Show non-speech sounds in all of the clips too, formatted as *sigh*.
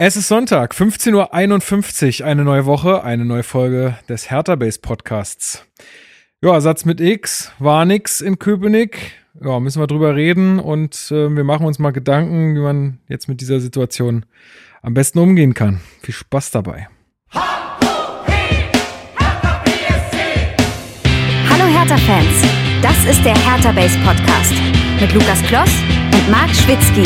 Es ist Sonntag, 15.51 Uhr, eine neue Woche, eine neue Folge des Hertha Base Podcasts. Ja, Satz mit X, war nix in Köpenick. Ja, müssen wir drüber reden und äh, wir machen uns mal Gedanken, wie man jetzt mit dieser Situation am besten umgehen kann. Viel Spaß dabei. Hallo Hertha-Fans, das ist der Hertha Base Podcast mit Lukas Kloss und Marc Schwitzky.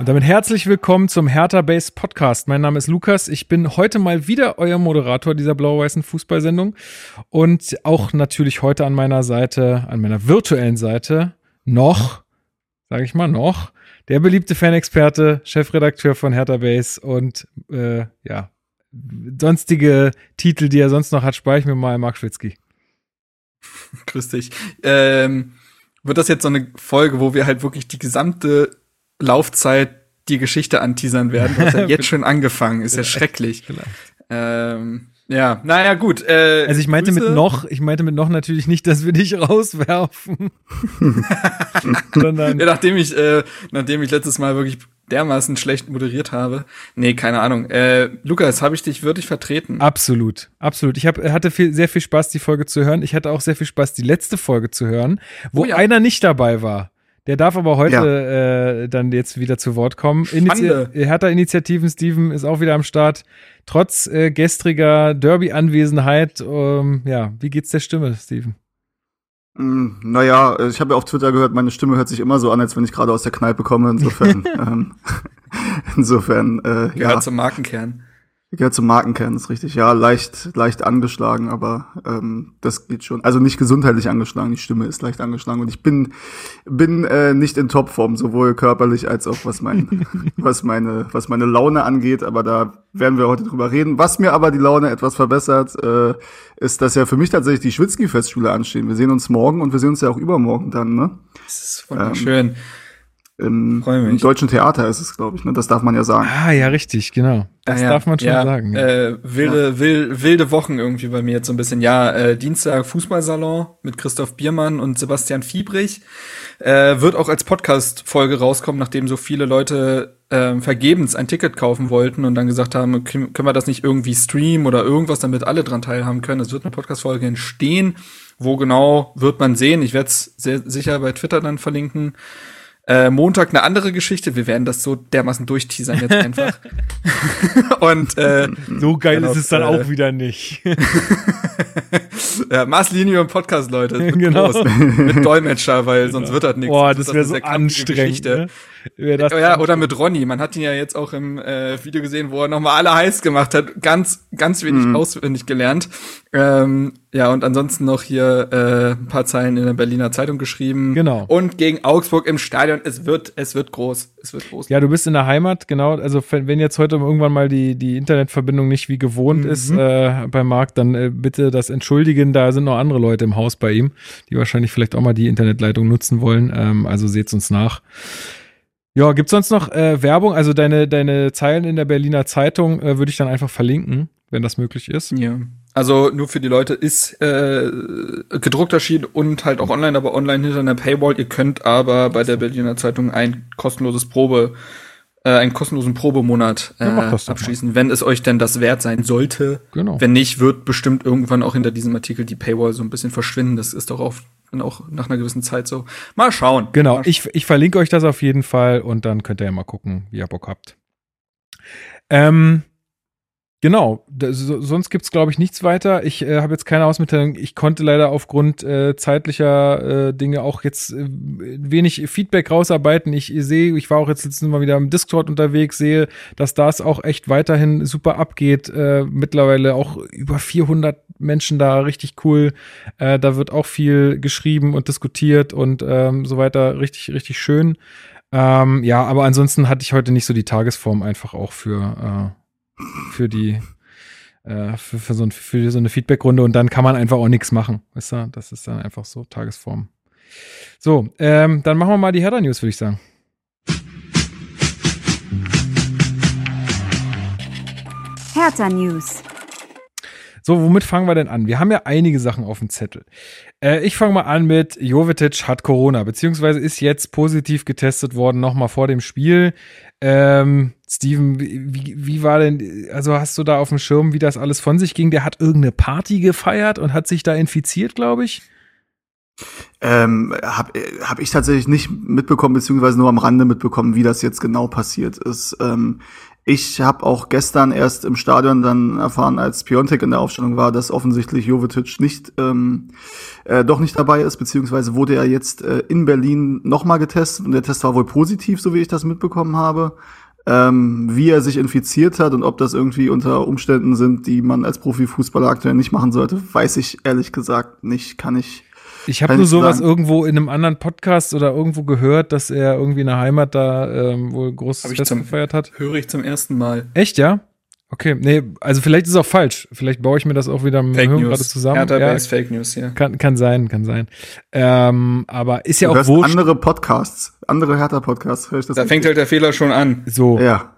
Und damit herzlich willkommen zum Hertha Base Podcast. Mein Name ist Lukas. Ich bin heute mal wieder euer Moderator dieser blau-weißen Fußballsendung und auch natürlich heute an meiner Seite, an meiner virtuellen Seite noch, sage ich mal noch, der beliebte Fanexperte, Chefredakteur von Hertha Base und äh, ja, sonstige Titel, die er sonst noch hat, spare ich mir mal Mark Schwitzky. Grüß dich. Ähm, wird das jetzt so eine Folge, wo wir halt wirklich die gesamte Laufzeit die Geschichte anteasern werden? Das hat *laughs* jetzt schon angefangen, ist ja schrecklich. Ähm, ja, naja, gut. Äh, also ich meinte Grüße. mit noch, ich meinte mit noch natürlich nicht, dass wir dich rauswerfen. *laughs* *laughs* ja, nachdem ich, äh, nachdem ich letztes Mal wirklich dermaßen schlecht moderiert habe. Nee, keine Ahnung. Äh, Lukas, habe ich dich wirklich vertreten? Absolut, absolut. Ich hab, hatte viel, sehr viel Spaß, die Folge zu hören. Ich hatte auch sehr viel Spaß, die letzte Folge zu hören, wo oh ja. einer nicht dabei war. Der darf aber heute ja. äh, dann jetzt wieder zu Wort kommen. Initi Hertha-Initiativen, Steven ist auch wieder am Start. Trotz äh, gestriger Derby-Anwesenheit, ähm, ja, wie geht's der Stimme, Steven? Mm, naja, ich habe ja auf Twitter gehört, meine Stimme hört sich immer so an, als wenn ich gerade aus der Kneipe komme. Insofern, *laughs* ähm, *laughs* insofern, äh, ja. Gehört zum Markenkern. Gehört zum Markenkern, ist richtig. Ja, leicht, leicht angeschlagen, aber ähm, das geht schon. Also nicht gesundheitlich angeschlagen, die Stimme ist leicht angeschlagen und ich bin bin äh, nicht in Topform, sowohl körperlich als auch was mein *laughs* was meine was meine Laune angeht. Aber da werden wir heute drüber reden. Was mir aber die Laune etwas verbessert, äh, ist, dass ja für mich tatsächlich die Schwitzky-Festschule anstehen. Wir sehen uns morgen und wir sehen uns ja auch übermorgen dann. Ne? Das ist wunderschön. Ähm, im, Im, deutschen Theater ist es, glaube ich. Ne? Das darf man ja sagen. Ah, ja, richtig, genau. Das ah, ja. darf man schon ja, sagen. Ja. Äh, wilde, ja. wilde, wilde Wochen irgendwie bei mir jetzt so ein bisschen. Ja, äh, Dienstag Fußballsalon mit Christoph Biermann und Sebastian Fiebrich. Äh, wird auch als Podcast-Folge rauskommen, nachdem so viele Leute äh, vergebens ein Ticket kaufen wollten und dann gesagt haben, können wir das nicht irgendwie streamen oder irgendwas, damit alle dran teilhaben können. Es wird eine Podcast-Folge entstehen. Wo genau wird man sehen? Ich werde es sehr sicher bei Twitter dann verlinken. Äh, Montag eine andere Geschichte. Wir werden das so dermaßen durchteasern jetzt *laughs* einfach. *laughs* und äh, so geil genau, ist es dann äh, auch wieder nicht. *laughs* ja, Maßlinie im Podcast, Leute. Genau. Groß. Mit Dolmetscher, weil genau. sonst wird das nichts. Boah, das, das wäre so anstrengend. Ne? ja, oder mit Ronny. Man hat ihn ja jetzt auch im äh, Video gesehen, wo er nochmal alle heiß gemacht hat. Ganz, ganz wenig mhm. auswendig gelernt. Ähm, ja, und ansonsten noch hier äh, ein paar Zeilen in der Berliner Zeitung geschrieben. Genau. Und gegen Augsburg im Stadion. Es wird, es wird groß. Es wird groß. Ja, du bist in der Heimat, genau. Also wenn jetzt heute irgendwann mal die, die Internetverbindung nicht wie gewohnt mhm. ist äh, beim Markt, dann äh, bitte das entschuldigen. Da sind noch andere Leute im Haus bei ihm, die wahrscheinlich vielleicht auch mal die Internetleitung nutzen wollen. Ähm, also seht's uns nach. Ja, gibt's sonst noch äh, Werbung? Also deine, deine Zeilen in der Berliner Zeitung äh, würde ich dann einfach verlinken, wenn das möglich ist. Ja. Also nur für die Leute ist äh, gedruckt erschienen und halt auch online, aber online hinter einer Paywall. Ihr könnt aber bei der Berliner Zeitung ein kostenloses Probe, äh, einen kostenlosen Probemonat äh, ja, abschließen, mal. wenn es euch denn das wert sein sollte. Genau. Wenn nicht, wird bestimmt irgendwann auch hinter diesem Artikel die Paywall so ein bisschen verschwinden. Das ist doch und auch nach einer gewissen Zeit so. Mal schauen. Genau, mal ich, ich verlinke euch das auf jeden Fall und dann könnt ihr ja mal gucken, wie ihr Bock habt. Ähm, Genau, so, sonst gibt's glaube ich nichts weiter. Ich äh, habe jetzt keine Ausmitteilung. Ich konnte leider aufgrund äh, zeitlicher äh, Dinge auch jetzt äh, wenig Feedback rausarbeiten. Ich sehe, ich war auch jetzt letztens mal wieder im Discord unterwegs, sehe, dass das auch echt weiterhin super abgeht. Äh, mittlerweile auch über 400 Menschen da, richtig cool. Äh, da wird auch viel geschrieben und diskutiert und ähm, so weiter. Richtig, richtig schön. Ähm, ja, aber ansonsten hatte ich heute nicht so die Tagesform einfach auch für äh, für die äh, für, für, so ein, für so eine Feedbackrunde und dann kann man einfach auch nichts machen. Weißt du? Das ist dann einfach so Tagesform. So, ähm, dann machen wir mal die Hertha News, würde ich sagen. Hertha News. So, womit fangen wir denn an? Wir haben ja einige Sachen auf dem Zettel. Äh, ich fange mal an mit Jovetic hat Corona, beziehungsweise ist jetzt positiv getestet worden, nochmal vor dem Spiel. Ähm, Steven, wie, wie war denn, also hast du da auf dem Schirm, wie das alles von sich ging? Der hat irgendeine Party gefeiert und hat sich da infiziert, glaube ich. Ähm, hab, hab ich tatsächlich nicht mitbekommen, beziehungsweise nur am Rande mitbekommen, wie das jetzt genau passiert ist. Ähm, ich habe auch gestern erst im Stadion dann erfahren, als Piontek in der Aufstellung war, dass offensichtlich Jovetic nicht ähm, äh, doch nicht dabei ist, beziehungsweise wurde er jetzt äh, in Berlin nochmal getestet und der Test war wohl positiv, so wie ich das mitbekommen habe. Ähm, wie er sich infiziert hat und ob das irgendwie unter Umständen sind, die man als Profifußballer aktuell nicht machen sollte, weiß ich ehrlich gesagt nicht. Kann ich ich habe nur sowas sagen. irgendwo in einem anderen Podcast oder irgendwo gehört, dass er irgendwie in der Heimat da ähm, wohl großes Fest gefeiert hat. Höre ich zum ersten Mal. Echt, ja? Okay, nee, also vielleicht ist es auch falsch. Vielleicht baue ich mir das auch wieder mit Fake Hören gerade zusammen. Hertha ja, Fake News, ja. Kann, kann sein, kann sein. Ähm, aber ist ja du auch wurscht. andere Podcasts, andere Hertha-Podcasts. Da fängt halt der Fehler schon an. So. Ja.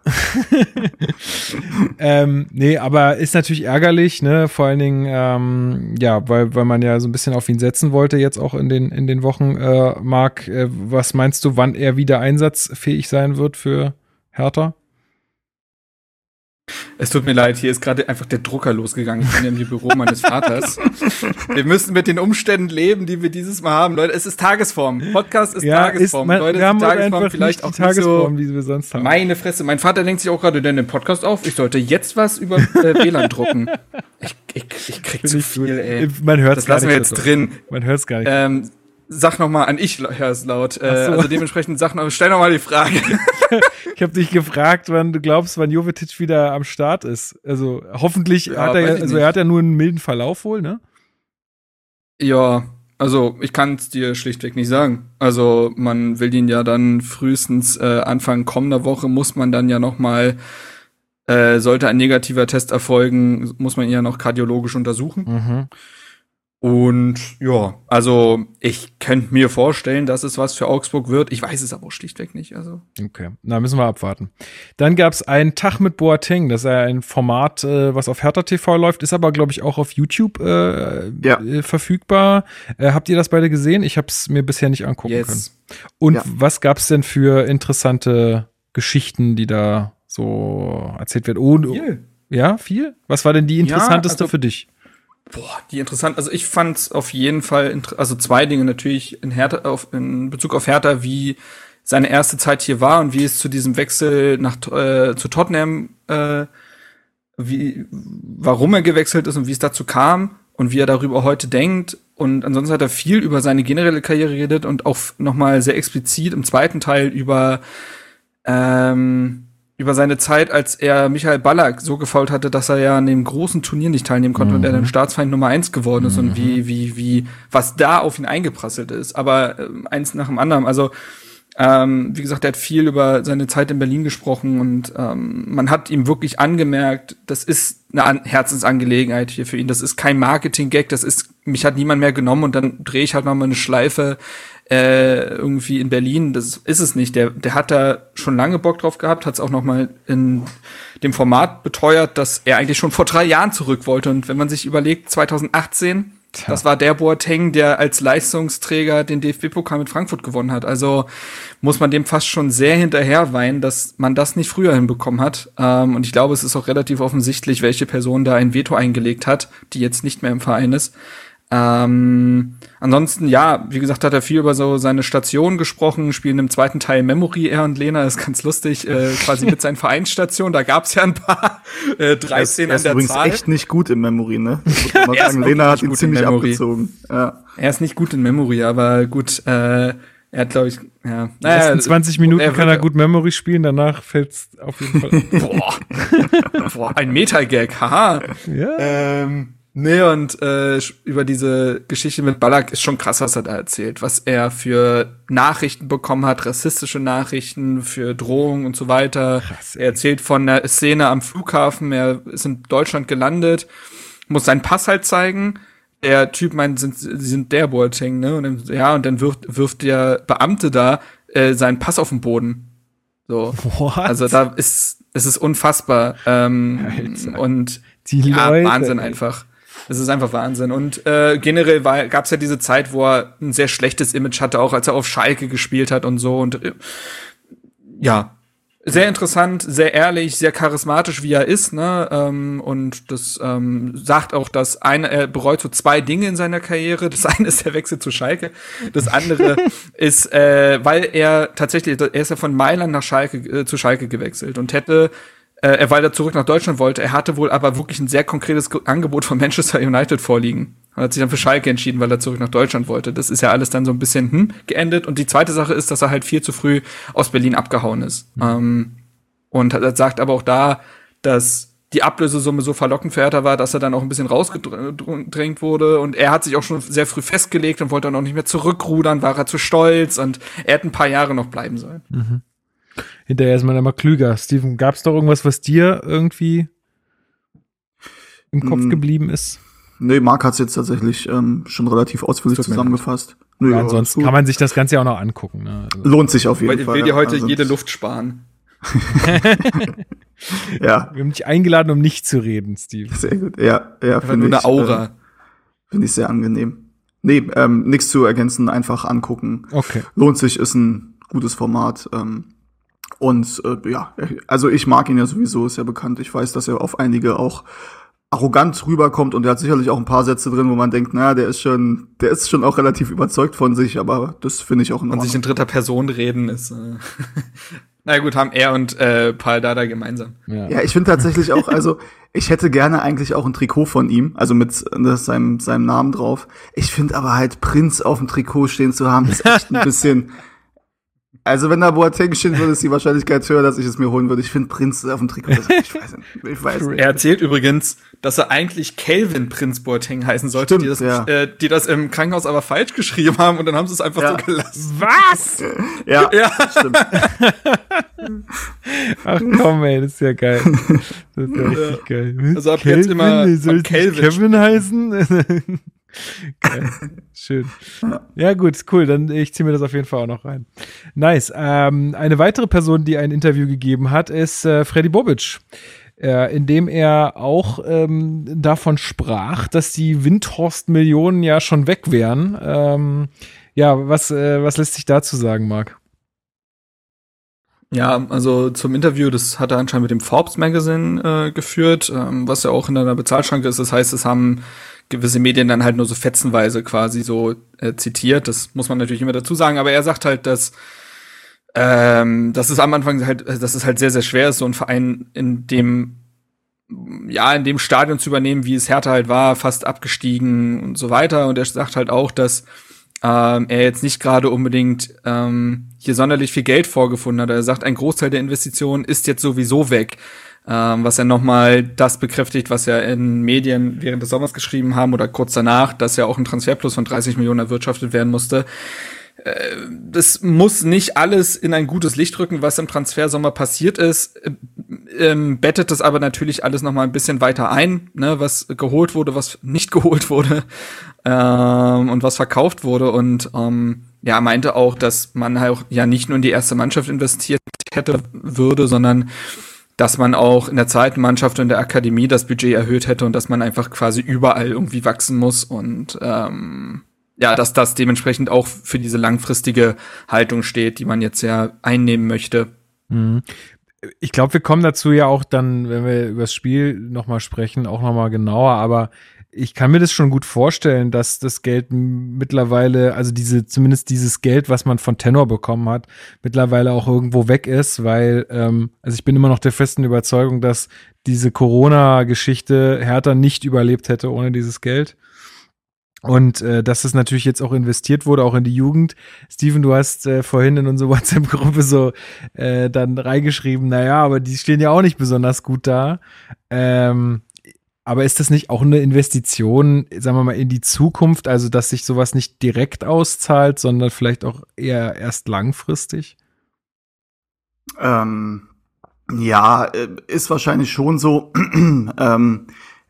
*laughs* ähm, nee, aber ist natürlich ärgerlich, ne? Vor allen Dingen, ähm, ja, weil, weil man ja so ein bisschen auf ihn setzen wollte, jetzt auch in den, in den Wochen. Äh, Marc, äh, was meinst du, wann er wieder einsatzfähig sein wird für Hertha? Es tut mir leid, hier ist gerade einfach der Drucker losgegangen. Ich bin im Büro meines Vaters. Wir müssen mit den Umständen leben, die wir dieses Mal haben. Leute, es ist Tagesform. Podcast ist ja, Tagesform. Ist, man, Leute, wir haben Tagesform vielleicht auch Tagesform, so wie wir sonst haben. Meine Fresse. Mein Vater denkt sich auch gerade denn den Podcast auf. Ich sollte jetzt was über äh, WLAN drucken. Ich, ich, ich krieg zu viel, ey. Man hört es Das lassen wir jetzt drin. Man hört es gar nicht. Ähm, sag noch mal an, ich höre es laut. Äh, so. Also dementsprechend sag noch, stell noch mal die Frage. *laughs* ich habe dich gefragt, wann du glaubst, wann Jovetic wieder am Start ist. Also hoffentlich ja, hat er, also er hat ja nur einen milden Verlauf wohl, ne? Ja, also ich kann es dir schlichtweg nicht sagen. Also man will ihn ja dann frühestens äh, Anfang kommender Woche muss man dann ja noch mal äh, sollte ein negativer Test erfolgen, muss man ihn ja noch kardiologisch untersuchen. Mhm. Und ja, also ich könnte mir vorstellen, dass es was für Augsburg wird. Ich weiß es aber auch schlichtweg nicht. Also. Okay, na müssen wir abwarten. Dann gab es einen Tag mit Boateng. Das ist ja ein Format, äh, was auf Hertha TV läuft, ist aber, glaube ich, auch auf YouTube äh, ja. äh, verfügbar. Äh, habt ihr das beide gesehen? Ich habe es mir bisher nicht angucken yes. können. Und ja. was gab es denn für interessante Geschichten, die da so erzählt werden? Oh, viel. Ja, viel? Was war denn die interessanteste ja, also für dich? Boah, die interessant. Also ich fand es auf jeden Fall, also zwei Dinge natürlich in, Hertha, auf, in Bezug auf Hertha, wie seine erste Zeit hier war und wie es zu diesem Wechsel nach äh, zu Tottenham, äh, wie, warum er gewechselt ist und wie es dazu kam und wie er darüber heute denkt. Und ansonsten hat er viel über seine generelle Karriere geredet und auch nochmal sehr explizit im zweiten Teil über ähm, über seine Zeit, als er Michael Ballack so gefault hatte, dass er ja an dem großen Turnier nicht teilnehmen konnte mhm. und er dann Staatsfeind Nummer eins geworden ist mhm. und wie, wie, wie, was da auf ihn eingeprasselt ist. Aber äh, eins nach dem anderen. Also, ähm, wie gesagt, er hat viel über seine Zeit in Berlin gesprochen und ähm, man hat ihm wirklich angemerkt, das ist eine An Herzensangelegenheit hier für ihn. Das ist kein Marketing-Gag, das ist, mich hat niemand mehr genommen und dann drehe ich halt noch mal eine Schleife äh, irgendwie in Berlin. Das ist es nicht. Der, der hat da schon lange Bock drauf gehabt, hat es auch noch mal in dem Format beteuert, dass er eigentlich schon vor drei Jahren zurück wollte. Und wenn man sich überlegt, 2018 Tja. Das war der Boateng, der als Leistungsträger den DFB-Pokal mit Frankfurt gewonnen hat. Also muss man dem fast schon sehr hinterher weinen, dass man das nicht früher hinbekommen hat. Ähm, und ich glaube, es ist auch relativ offensichtlich, welche Person da ein Veto eingelegt hat, die jetzt nicht mehr im Verein ist. Ähm, ansonsten, ja, wie gesagt, hat er viel über so seine Station gesprochen, spielen im zweiten Teil Memory, er und Lena, ist ganz lustig, äh, quasi mit seinen Vereinsstationen, da gab's ja ein paar, äh, 13 er ist, er ist übrigens echt nicht gut in Memory, ne? Ich *laughs* muss mal sagen, Lena hat ihn ziemlich abgezogen. Ja. Er ist nicht gut in Memory, aber gut, äh, er hat, glaube ich, ja. Naja, ersten 20 Minuten er kann er gut Memory spielen, danach fällt's auf jeden Fall. *laughs* Boah. Boah, ein Meta-Gag, haha. Ja. Ähm, Nee, und äh, über diese Geschichte mit Ballack ist schon krass, was er da erzählt. Was er für Nachrichten bekommen hat, rassistische Nachrichten, für Drohungen und so weiter. Krass, er erzählt von der Szene am Flughafen, er ist in Deutschland gelandet, muss seinen Pass halt zeigen. Der Typ meint, sind, sie sind der Boateng, ne? Und dann, ja, und dann wirft, wirft der Beamte da äh, seinen Pass auf den Boden. So. What? Also da ist, es ist unfassbar. Ähm, und die ja, Leute, Wahnsinn einfach. Es ist einfach Wahnsinn. Und äh, generell gab es ja diese Zeit, wo er ein sehr schlechtes Image hatte, auch als er auf Schalke gespielt hat und so. Und äh, ja, sehr interessant, sehr ehrlich, sehr charismatisch, wie er ist, ne? Ähm, und das ähm, sagt auch, dass eine, er bereut so zwei Dinge in seiner Karriere. Das eine ist der Wechsel zu Schalke. Das andere *laughs* ist, äh, weil er tatsächlich, er ist ja von Mailand nach Schalke äh, zu Schalke gewechselt und hätte äh, weil er zurück nach Deutschland wollte. Er hatte wohl aber wirklich ein sehr konkretes Angebot von Manchester United vorliegen. Und hat sich dann für Schalke entschieden, weil er zurück nach Deutschland wollte. Das ist ja alles dann so ein bisschen hm, geendet. Und die zweite Sache ist, dass er halt viel zu früh aus Berlin abgehauen ist. Mhm. Ähm, und er sagt aber auch da, dass die Ablösesumme so verlockend für Hertha war, dass er dann auch ein bisschen rausgedrängt wurde. Und er hat sich auch schon sehr früh festgelegt und wollte dann auch nicht mehr zurückrudern, war er zu stolz und er hätte ein paar Jahre noch bleiben sollen. Mhm hinterher ist man immer klüger. Steven, gab es doch irgendwas, was dir irgendwie im Kopf hm. geblieben ist? Nee, Marc hat es jetzt tatsächlich ähm, schon relativ ausführlich zusammengefasst. Nö, ja, ansonsten kann man sich das Ganze ja auch noch angucken. Ne? Also Lohnt sich auf jeden Weil, Fall. Ich will dir heute also jede Luft sparen. *laughs* ja. Wir haben dich eingeladen, um nicht zu reden, Steve. Sehr gut. Ja, ja. Finde ich. Eine Aura. Äh, Finde ich sehr angenehm. Nee, ähm, nichts zu ergänzen, einfach angucken. Okay. Lohnt sich, ist ein gutes Format. Ähm, und äh, ja, also ich mag ihn ja sowieso, ist ja bekannt. Ich weiß, dass er auf einige auch arrogant rüberkommt und er hat sicherlich auch ein paar Sätze drin, wo man denkt, na, der ist schon, der ist schon auch relativ überzeugt von sich, aber das finde ich auch in Ordnung. Und sich in dritter Person reden ist. Äh *laughs* Na gut, haben er und äh, Paul Dada gemeinsam. Ja, ja ich finde tatsächlich auch, also ich hätte gerne eigentlich auch ein Trikot von ihm, also mit ne, seinem, seinem Namen drauf. Ich finde aber halt Prinz auf dem Trikot stehen zu haben, ist echt ein bisschen, also wenn da Boateng stehen würde, ist die Wahrscheinlichkeit höher, dass ich es mir holen würde. Ich finde Prinz auf dem Trikot. Ich weiß nicht. Ich weiß nicht. Er erzählt übrigens, dass er eigentlich Calvin Prinz Boateng heißen sollte, Stimmt, die, das, ja. äh, die das im Krankenhaus aber falsch geschrieben haben und dann haben sie es einfach ja. so gelassen. Was? Ja, ja. stimmt. *laughs* Ach komm, ey, das ist ja geil. Das ist ja richtig geil. Also ab Calvin, jetzt immer soll Kevin heißen? *laughs* *laughs* Schön. Ja, gut, cool. Dann ich ziehe mir das auf jeden Fall auch noch rein. Nice. Ähm, eine weitere Person, die ein Interview gegeben hat, ist äh, Freddy Bobic. Äh, in dem er auch ähm, davon sprach, dass die Windhorst-Millionen ja schon weg wären. Ähm, ja, was, äh, was lässt sich dazu sagen, Marc? Ja, also zum Interview, das hat er anscheinend mit dem Forbes Magazine äh, geführt, ähm, was ja auch in einer Bezahlschranke ist. Das heißt, es haben gewisse Medien dann halt nur so fetzenweise quasi so äh, zitiert. Das muss man natürlich immer dazu sagen. Aber er sagt halt, dass ähm, dass es am Anfang halt, dass es halt sehr, sehr schwer ist, so ein Verein in dem ja, in dem Stadion zu übernehmen, wie es Hertha halt war, fast abgestiegen und so weiter. Und er sagt halt auch, dass ähm, er jetzt nicht gerade unbedingt ähm, hier sonderlich viel Geld vorgefunden hat. Er sagt, ein Großteil der Investitionen ist jetzt sowieso weg ähm, was ja nochmal das bekräftigt, was ja in Medien während des Sommers geschrieben haben oder kurz danach, dass ja auch ein Transferplus von 30 Millionen erwirtschaftet werden musste. Äh, das muss nicht alles in ein gutes Licht rücken, was im Transfersommer passiert ist. Ähm, bettet das aber natürlich alles noch mal ein bisschen weiter ein, ne, was geholt wurde, was nicht *laughs* geholt wurde ähm, und was verkauft wurde. Und ähm, ja, meinte auch, dass man halt ja nicht nur in die erste Mannschaft investiert hätte würde, sondern dass man auch in der zweiten Mannschaft und der Akademie das Budget erhöht hätte und dass man einfach quasi überall irgendwie wachsen muss und ähm, ja, dass das dementsprechend auch für diese langfristige Haltung steht, die man jetzt ja einnehmen möchte. Mhm. Ich glaube, wir kommen dazu ja auch dann, wenn wir über das Spiel nochmal sprechen, auch nochmal genauer, aber ich kann mir das schon gut vorstellen, dass das Geld mittlerweile, also diese, zumindest dieses Geld, was man von Tenor bekommen hat, mittlerweile auch irgendwo weg ist, weil, ähm, also ich bin immer noch der festen Überzeugung, dass diese Corona-Geschichte Hertha nicht überlebt hätte ohne dieses Geld. Und äh, dass es natürlich jetzt auch investiert wurde, auch in die Jugend. Steven, du hast äh, vorhin in unsere *laughs* WhatsApp-Gruppe so äh, dann reingeschrieben, naja, aber die stehen ja auch nicht besonders gut da. Ähm, aber ist das nicht auch eine Investition, sagen wir mal, in die Zukunft, also dass sich sowas nicht direkt auszahlt, sondern vielleicht auch eher erst langfristig? Ähm, ja, äh, ist wahrscheinlich schon so. *clears throat* ähm,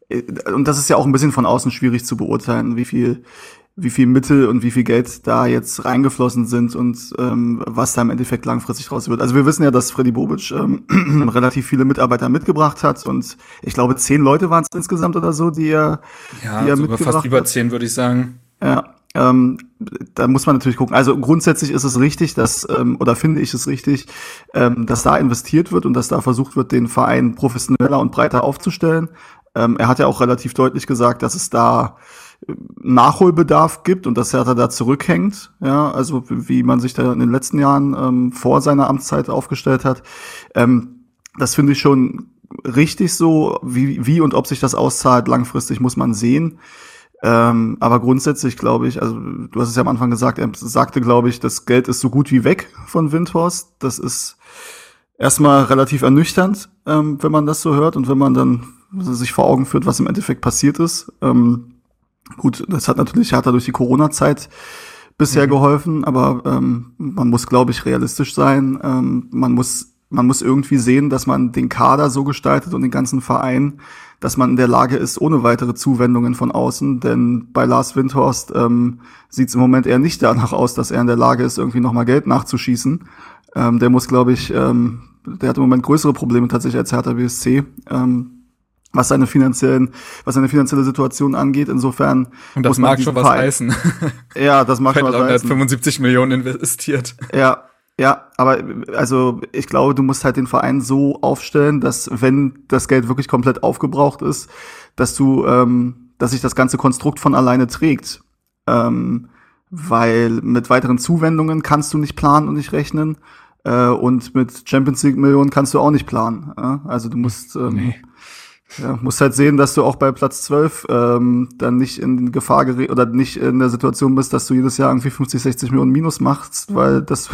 äh, und das ist ja auch ein bisschen von außen schwierig zu beurteilen, wie viel wie viel Mittel und wie viel Geld da jetzt reingeflossen sind und ähm, was da im Endeffekt langfristig raus wird. Also wir wissen ja, dass Freddy Bobic ähm, *clears throat* relativ viele Mitarbeiter mitgebracht hat und ich glaube zehn Leute waren es insgesamt oder so, die er, ja, die er sogar fast über zehn würde ich sagen. Ja, ähm, da muss man natürlich gucken. Also grundsätzlich ist es richtig, dass ähm, oder finde ich es richtig, ähm, dass da investiert wird und dass da versucht wird, den Verein professioneller und breiter aufzustellen. Ähm, er hat ja auch relativ deutlich gesagt, dass es da Nachholbedarf gibt und dass Hertha da zurückhängt, ja, also wie man sich da in den letzten Jahren ähm, vor seiner Amtszeit aufgestellt hat. Ähm, das finde ich schon richtig so, wie, wie und ob sich das auszahlt, langfristig muss man sehen. Ähm, aber grundsätzlich glaube ich, also du hast es ja am Anfang gesagt, er sagte, glaube ich, das Geld ist so gut wie weg von Windhorst. Das ist erstmal relativ ernüchternd, ähm, wenn man das so hört und wenn man dann sich vor Augen führt, was im Endeffekt passiert ist. Ähm, Gut, das hat natürlich, hat er durch die Corona-Zeit bisher mhm. geholfen, aber ähm, man muss, glaube ich, realistisch sein. Ähm, man muss, man muss irgendwie sehen, dass man den Kader so gestaltet und den ganzen Verein, dass man in der Lage ist, ohne weitere Zuwendungen von außen. Denn bei Lars Windhorst ähm, sieht es im Moment eher nicht danach aus, dass er in der Lage ist, irgendwie nochmal Geld nachzuschießen. Ähm, der muss, glaube ich, ähm, der hat im Moment größere Probleme tatsächlich als Hertha BSC. Ähm, was seine finanziellen, was seine finanzielle Situation angeht. Insofern und das mag schon was Verein, heißen. *laughs* Ja, das mag schon was heißen. 75 Millionen investiert. Ja, ja, aber also ich glaube, du musst halt den Verein so aufstellen, dass wenn das Geld wirklich komplett aufgebraucht ist, dass du, ähm, dass sich das ganze Konstrukt von alleine trägt. Ähm, weil mit weiteren Zuwendungen kannst du nicht planen und nicht rechnen. Äh, und mit Champions League Millionen kannst du auch nicht planen. Äh? Also du musst ähm, nee ja, musst halt sehen, dass du auch bei Platz 12 ähm, dann nicht in Gefahr gerät oder nicht in der Situation bist, dass du jedes Jahr irgendwie 50, 60 Millionen Minus machst, weil das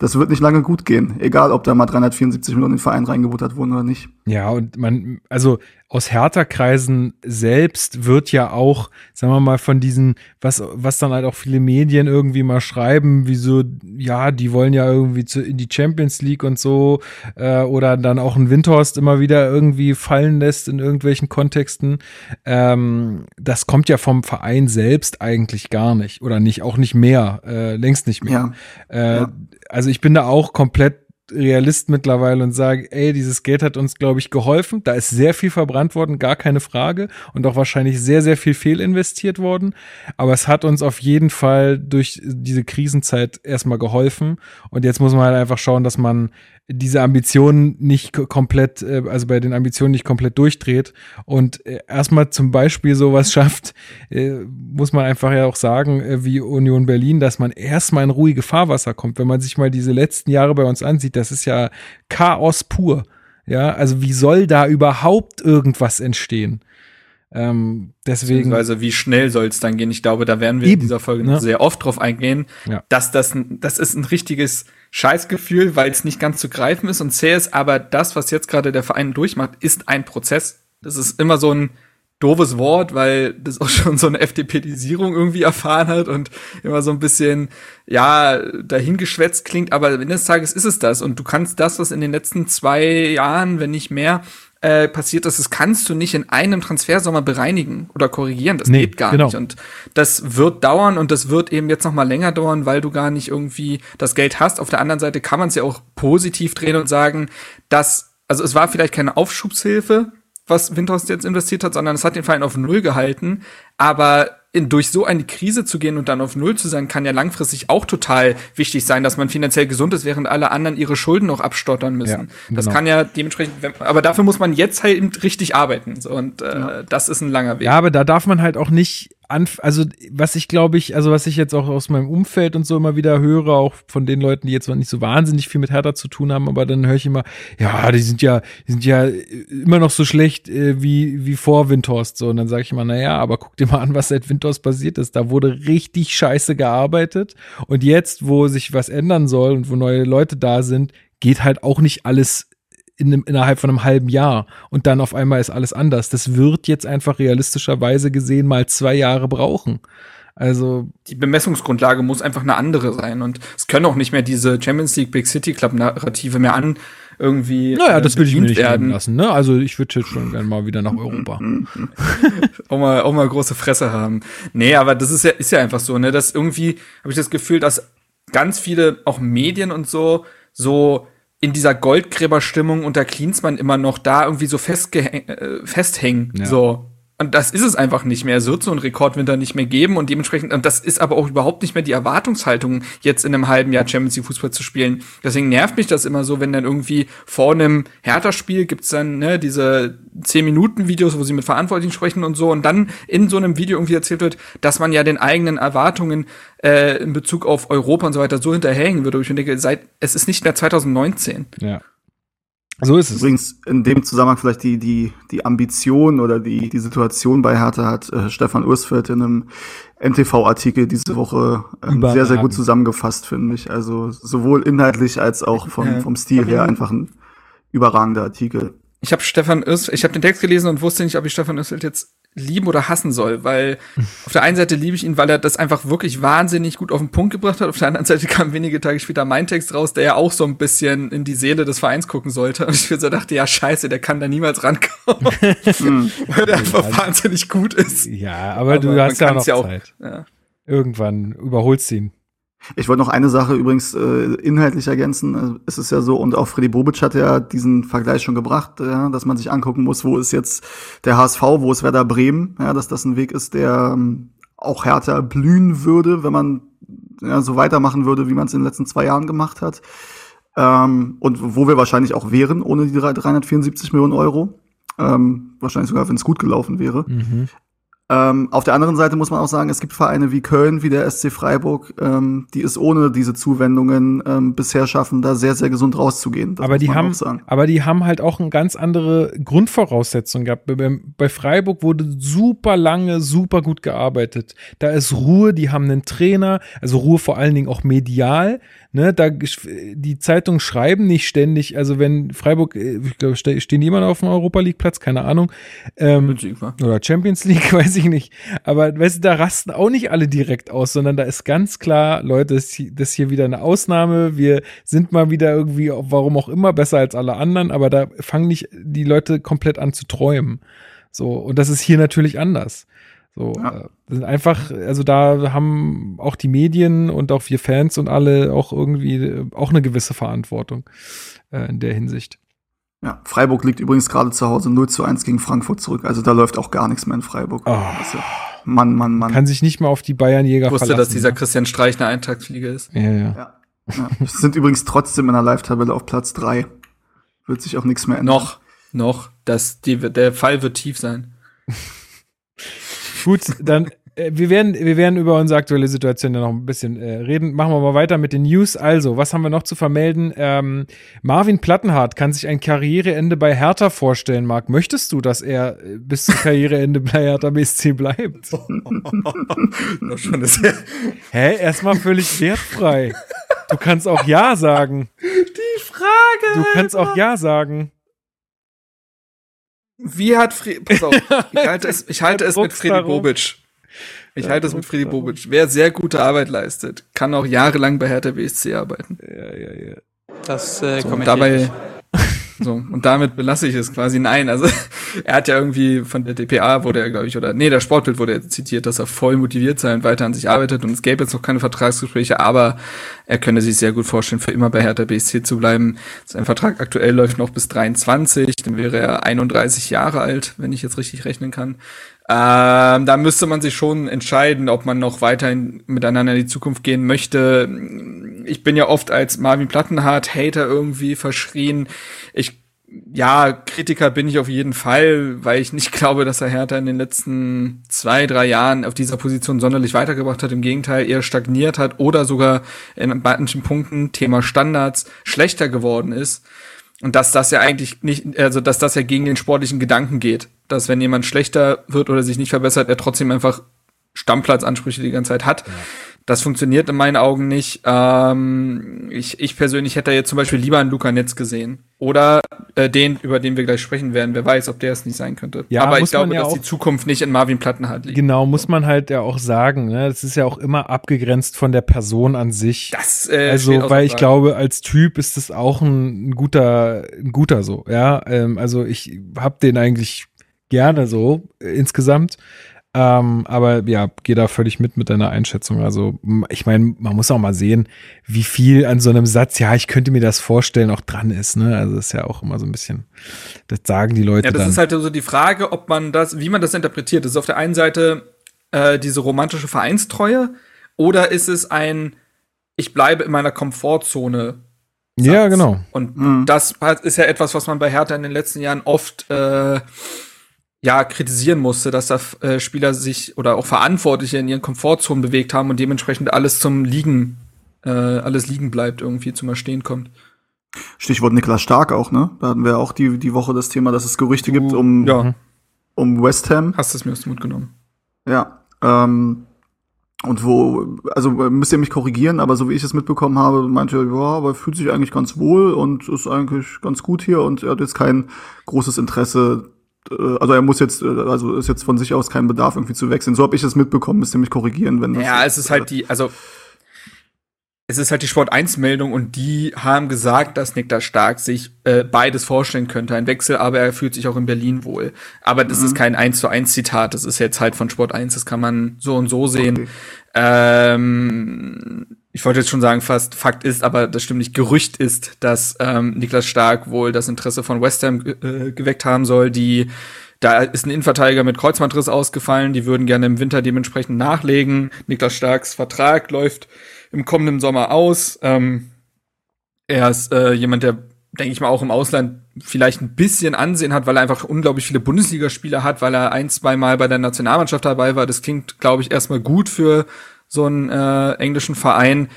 das wird nicht lange gut gehen, egal ob da mal 374 Millionen in den Verein reingebuttert wurden oder nicht. Ja, und man, also aus Hertha-Kreisen selbst wird ja auch, sagen wir mal, von diesen, was, was dann halt auch viele Medien irgendwie mal schreiben, wie so, ja, die wollen ja irgendwie zu, in die Champions League und so, äh, oder dann auch ein Windhorst immer wieder irgendwie fallen lässt in irgendwelchen Kontexten. Ähm, das kommt ja vom Verein selbst eigentlich gar nicht, oder nicht, auch nicht mehr, äh, längst nicht mehr. Ja. Äh, ja. Also ich bin da auch komplett Realist mittlerweile und sage, ey, dieses Geld hat uns, glaube ich, geholfen. Da ist sehr viel verbrannt worden, gar keine Frage. Und auch wahrscheinlich sehr, sehr viel fehlinvestiert worden. Aber es hat uns auf jeden Fall durch diese Krisenzeit erstmal geholfen. Und jetzt muss man halt einfach schauen, dass man diese Ambitionen nicht komplett, äh, also bei den Ambitionen nicht komplett durchdreht und äh, erstmal zum Beispiel sowas *laughs* schafft, äh, muss man einfach ja auch sagen, wie Union Berlin, dass man erstmal in ruhige Fahrwasser kommt. Wenn man sich mal diese letzten Jahre bei uns ansieht, das ist ja Chaos pur. Ja, also wie soll da überhaupt irgendwas entstehen? Ähm, deswegen. Also wie schnell soll es dann gehen? Ich glaube, da werden wir Eben, in dieser Folge ne? sehr oft drauf eingehen, ja. dass das, das ist ein richtiges Scheißgefühl, weil es nicht ganz zu greifen ist. Und zäh ist, aber das, was jetzt gerade der Verein durchmacht, ist ein Prozess. Das ist immer so ein doofes Wort, weil das auch *laughs* schon so eine FDPisierung irgendwie erfahren hat und immer so ein bisschen, ja, dahingeschwätzt klingt, aber am Ende des Tages ist es das. Und du kannst das, was in den letzten zwei Jahren, wenn nicht mehr, äh, passiert ist, das kannst du nicht in einem Transfersommer bereinigen oder korrigieren. Das nee, geht gar genau. nicht. Und das wird dauern und das wird eben jetzt noch mal länger dauern, weil du gar nicht irgendwie das Geld hast. Auf der anderen Seite kann man es ja auch positiv drehen und sagen, dass, also es war vielleicht keine Aufschubshilfe, was Windhorst jetzt investiert hat, sondern es hat den Verein auf Null gehalten. Aber in, durch so eine Krise zu gehen und dann auf Null zu sein, kann ja langfristig auch total wichtig sein, dass man finanziell gesund ist, während alle anderen ihre Schulden noch abstottern müssen. Ja, genau. Das kann ja dementsprechend, aber dafür muss man jetzt halt richtig arbeiten. Und äh, ja. das ist ein langer Weg. Ja, aber da darf man halt auch nicht anf also was ich glaube ich, also was ich jetzt auch aus meinem Umfeld und so immer wieder höre, auch von den Leuten, die jetzt noch nicht so wahnsinnig viel mit Hertha zu tun haben, aber dann höre ich immer, ja, die sind ja, die sind ja immer noch so schlecht äh, wie, wie vor Windhorst. So, und dann sage ich immer, naja, aber guck dir mal an, was seit Windhorst passiert ist. Da wurde richtig scheiße gearbeitet. Und jetzt, wo sich was ändern soll und wo neue Leute da sind, geht halt auch nicht alles in einem, innerhalb von einem halben Jahr und dann auf einmal ist alles anders. Das wird jetzt einfach realistischerweise gesehen mal zwei Jahre brauchen. Also die Bemessungsgrundlage muss einfach eine andere sein und es können auch nicht mehr diese Champions League Big City Club Narrative mehr an irgendwie. Naja, das würde ich mir nicht werden lassen. Ne? Also ich würde jetzt schon gerne mal wieder nach Europa. *laughs* auch mal, auch mal große Fresse haben. Nee, aber das ist ja, ist ja einfach so. Ne, dass irgendwie habe ich das Gefühl, dass ganz viele auch Medien und so so in dieser Goldgräberstimmung unter Klinsmann immer noch da irgendwie so äh, festhängen. Ja. So. Und das ist es einfach nicht mehr. Es wird so einen Rekordwinter nicht mehr geben und dementsprechend, und das ist aber auch überhaupt nicht mehr die Erwartungshaltung, jetzt in einem halben Jahr Champions League Fußball zu spielen. Deswegen nervt mich das immer so, wenn dann irgendwie vor einem Hertha-Spiel gibt's dann ne, diese 10-Minuten-Videos, wo sie mit Verantwortlichen sprechen und so, und dann in so einem Video irgendwie erzählt wird, dass man ja den eigenen Erwartungen äh, in Bezug auf Europa und so weiter so hinterhängen würde. Und ich denke, seit, es ist nicht mehr 2019. Ja. So ist es. Übrigens in dem Zusammenhang vielleicht die, die, die Ambition oder die, die Situation bei Hertha hat äh, Stefan Ursfeld in einem NTV-Artikel diese Woche ähm, sehr, sehr gut zusammengefasst, finde ich. Also sowohl inhaltlich als auch vom, vom Stil her einfach ein überragender Artikel. Ich habe Stefan Ursfeld, ich habe den Text gelesen und wusste nicht, ob ich Stefan Ursfeld jetzt lieben oder hassen soll, weil auf der einen Seite liebe ich ihn, weil er das einfach wirklich wahnsinnig gut auf den Punkt gebracht hat. Auf der anderen Seite *laughs* kam wenige Tage später mein Text raus, der ja auch so ein bisschen in die Seele des Vereins gucken sollte. Und ich so dachte, ja scheiße, der kann da niemals rankommen, *laughs* *laughs* weil der einfach ja, wahnsinnig gut ist. Ja, aber, aber du hast ja noch ja auch, Zeit. Ja. Irgendwann überholst du ihn. Ich wollte noch eine Sache übrigens äh, inhaltlich ergänzen. Es ist ja so, und auch Freddy Bobic hat ja diesen Vergleich schon gebracht, ja, dass man sich angucken muss, wo ist jetzt der HSV, wo ist Werder Bremen, ja, dass das ein Weg ist, der ähm, auch härter blühen würde, wenn man ja, so weitermachen würde, wie man es in den letzten zwei Jahren gemacht hat. Ähm, und wo wir wahrscheinlich auch wären, ohne die 374 Millionen Euro. Ähm, wahrscheinlich sogar, wenn es gut gelaufen wäre. Mhm. Ähm, auf der anderen Seite muss man auch sagen, es gibt Vereine wie Köln, wie der SC Freiburg, ähm, die es ohne diese Zuwendungen ähm, bisher schaffen, da sehr, sehr gesund rauszugehen. aber die haben, aber die haben halt auch eine ganz andere Grundvoraussetzung gehabt. Bei, bei Freiburg wurde super lange, super gut gearbeitet. Da ist Ruhe, die haben einen Trainer, also Ruhe vor allen Dingen auch medial. Ne, da die Zeitungen schreiben nicht ständig, also wenn Freiburg, äh, ich glaube, stehen die immer noch auf dem Europa League Platz, keine Ahnung. Ähm, oder Champions League, *laughs* weiß ich nicht. Aber weißt du, da rasten auch nicht alle direkt aus, sondern da ist ganz klar, Leute, das ist hier wieder eine Ausnahme. Wir sind mal wieder irgendwie, warum auch immer, besser als alle anderen, aber da fangen nicht die Leute komplett an zu träumen. So, und das ist hier natürlich anders. So, ja. äh, sind einfach, also da haben auch die Medien und auch wir Fans und alle auch irgendwie äh, auch eine gewisse Verantwortung äh, in der Hinsicht. Ja, Freiburg liegt übrigens gerade zu Hause 0 zu 1 gegen Frankfurt zurück. Also da läuft auch gar nichts mehr in Freiburg. Oh. Also, Mann, Mann, Mann. Kann sich nicht mehr auf die Bayernjäger verlassen. Ich wusste, dass dieser ne? Christian Streich eine Eintagsfliege ist. Ja, ja. ja. ja. sind übrigens trotzdem in der Live-Tabelle auf Platz 3. Wird sich auch nichts mehr ändern. Noch, noch. Das, die, der Fall wird tief sein. Gut, dann äh, wir werden, wir werden über unsere aktuelle Situation ja noch ein bisschen äh, reden. Machen wir mal weiter mit den News. Also, was haben wir noch zu vermelden? Ähm, Marvin Plattenhardt kann sich ein Karriereende bei Hertha vorstellen, Marc. Möchtest du, dass er äh, bis zum Karriereende *laughs* bei Hertha BSC bleibt? *laughs* Noch schon sehr Hä? Erstmal völlig wertfrei. Du kannst auch Ja sagen. Die Frage! Du kannst auch Ja sagen. Wie hat Fred, pass auf, *laughs* ich halte es, ich halte es mit Freddy Bobic. Ich halte es mit Freddy Bobic. Wer sehr gute Arbeit leistet, kann auch jahrelang bei Hertha BSC arbeiten. Ja, ja, ja. Das äh, so, dabei, so, und damit belasse ich es quasi. Nein, also *laughs* er hat ja irgendwie von der DPA wurde er, glaube ich, oder nee, der Sportbild wurde er zitiert, dass er voll motiviert sei und weiter an sich arbeitet und es gäbe jetzt noch keine Vertragsgespräche, aber er könne sich sehr gut vorstellen, für immer bei Hertha BSC zu bleiben. Sein Vertrag aktuell läuft noch bis 23, dann wäre er 31 Jahre alt, wenn ich jetzt richtig rechnen kann. Ähm, da müsste man sich schon entscheiden, ob man noch weiterhin miteinander in die Zukunft gehen möchte. Ich bin ja oft als Marvin Plattenhardt Hater irgendwie verschrien. Ich ja, Kritiker bin ich auf jeden Fall, weil ich nicht *laughs* glaube, dass er Hertha in den letzten zwei, drei Jahren auf dieser Position sonderlich weitergebracht hat. Im Gegenteil, eher stagniert hat oder sogar in manchen Punkten, Thema Standards, schlechter geworden ist. Und dass das ja eigentlich nicht, also dass das ja gegen den sportlichen Gedanken geht. Dass wenn jemand schlechter wird oder sich nicht verbessert, er trotzdem einfach Stammplatzansprüche die ganze Zeit hat. Ja. Das funktioniert in meinen Augen nicht. Ähm, ich, ich persönlich hätte jetzt zum Beispiel lieber einen Luca Netz gesehen. Oder äh, den, über den wir gleich sprechen werden. Wer weiß, ob der es nicht sein könnte. Ja, Aber ich glaube, ja dass die Zukunft nicht in Marvin Plattenhardt liegt. Genau, muss man halt ja auch sagen. Ne? Das ist ja auch immer abgegrenzt von der Person an sich. Das, äh, also, weil ich glaube, als Typ ist es auch ein, ein guter, ein guter so. Ja, ähm, also ich hab den eigentlich gerne so äh, insgesamt. Ähm, aber ja, geh da völlig mit mit deiner Einschätzung. Also ich meine, man muss auch mal sehen, wie viel an so einem Satz, ja, ich könnte mir das vorstellen, auch dran ist. Ne? Also das ist ja auch immer so ein bisschen, das sagen die Leute Ja, das dann. ist halt so die Frage, ob man das, wie man das interpretiert. Das ist auf der einen Seite äh, diese romantische Vereinstreue oder ist es ein, ich bleibe in meiner Komfortzone. ja, Satz. genau. Und Mhm. das ist ja etwas, was man bei Hertha in den letzten Jahren oft äh, ja kritisieren musste, dass da äh, Spieler sich oder auch Verantwortliche in ihren Komfortzonen bewegt haben und dementsprechend alles zum Liegen, äh, alles liegen bleibt, irgendwie zum Erstehen kommt. Stichwort Niklas Stark auch, ne? Da hatten wir auch die, die Woche das Thema, dass es Gerüchte gibt um, Ja, um West Ham. hast es mir aus dem Mund genommen. Ja. Ähm, und wo, also müsst ihr mich korrigieren, aber so wie ich es mitbekommen habe, meinte er, ja, aber er fühlt sich eigentlich ganz wohl und ist eigentlich ganz gut hier und er hat jetzt kein großes Interesse, also er muss jetzt, äh, also ist jetzt von sich aus kein Bedarf irgendwie zu wechseln. So habe ich es mitbekommen, müsst ihr mich korrigieren, wenn das Ja, es ist halt die, also es ist halt die Sport 1 Meldung und die haben gesagt, dass Niklas Stark sich äh, beides vorstellen könnte, ein Wechsel, aber er fühlt sich auch in Berlin wohl. Aber das ist kein 1 zu 1 Zitat, das ist jetzt halt von Sport 1, das kann man so und so sehen. Okay. Ähm, ich wollte jetzt schon sagen, fast Fakt ist, aber das stimmt nicht. Gerücht ist, dass ähm, Niklas Stark wohl das Interesse von West Ham äh, geweckt haben soll. Die, da ist ein Innenverteidiger mit Kreuzbandriss ausgefallen. Die würden gerne im Winter dementsprechend nachlegen. Niklas Starks Vertrag läuft im kommenden Sommer aus. Ähm, er ist äh, jemand, der, denke ich mal, auch im Ausland vielleicht ein bisschen Ansehen hat, weil er einfach unglaublich viele Bundesligaspiele hat, weil er ein, zwei Mal bei der Nationalmannschaft dabei war. Das klingt, glaube ich, erstmal gut für so einen äh, englischen Verein.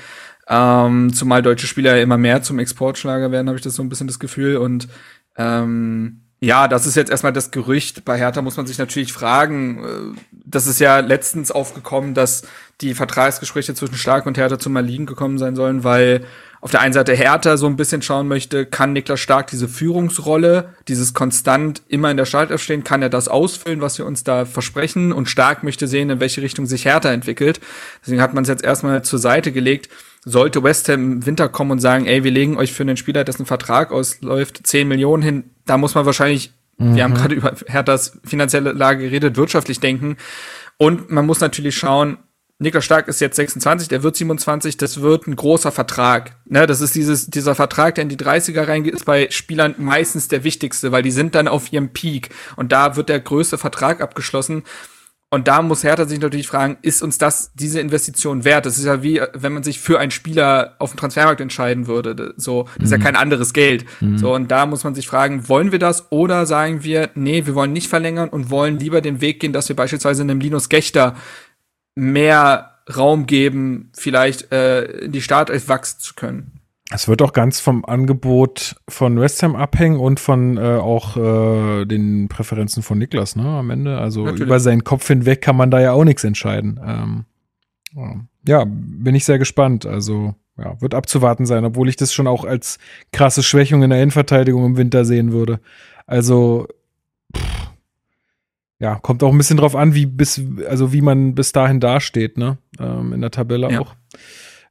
Ähm, zumal deutsche Spieler immer mehr zum Exportschlager werden, habe ich das so ein bisschen das Gefühl. Und ähm, ja, das ist jetzt erstmal das Gerücht. Bei Hertha muss man sich natürlich fragen, äh, das ist ja letztens aufgekommen, dass die Vertragsgespräche zwischen Stark und Hertha zum Erliegen gekommen sein sollen, weil auf der einen Seite Hertha so ein bisschen schauen möchte, kann Niklas Stark diese Führungsrolle, dieses konstant immer in der Startelf stehen, kann er das ausfüllen, was wir uns da versprechen und Stark möchte sehen, in welche Richtung sich Hertha entwickelt. Deswegen hat man es jetzt erstmal zur Seite gelegt. Sollte West Ham im Winter kommen und sagen, ey, wir legen euch für einen Spieler, dessen Vertrag ausläuft, 10 Millionen hin, da muss man wahrscheinlich, wir haben gerade über Herthas finanzielle Lage geredet, wirtschaftlich denken. Und man muss natürlich schauen, Niklas Stark ist jetzt 26, der wird 27, das wird ein großer Vertrag. Ne, das ist dieses, dieser Vertrag, der in die 30er reingeht, ist bei Spielern meistens der wichtigste, weil die sind dann auf ihrem Peak und da wird der größte Vertrag abgeschlossen. Und da muss Hertha sich natürlich fragen, ist uns das diese Investition wert? Das ist ja wie, wenn man sich für einen Spieler auf dem Transfermarkt entscheiden würde. So, das ist ja kein anderes Geld. So, und da muss man sich fragen, wollen wir das oder sagen wir, nee, wir wollen nicht verlängern und wollen lieber den Weg gehen, dass wir beispielsweise einem Linus Gechter mehr Raum geben, vielleicht äh, in die Startelf wachsen zu können. Es wird auch ganz vom Angebot von West Ham abhängen und von äh, auch äh, den Präferenzen von Niklas, ne, am Ende. Also Natürlich. über seinen Kopf hinweg kann man da ja auch nichts entscheiden. Ähm, ja. bin ich sehr gespannt. Also, ja, wird abzuwarten sein, obwohl ich das schon auch als krasse Schwächung in der Innenverteidigung im Winter sehen würde. Also, pff, ja, kommt auch ein bisschen drauf an, wie bis, also wie man bis dahin dasteht, ne? Ähm, in der Tabelle Ja. auch.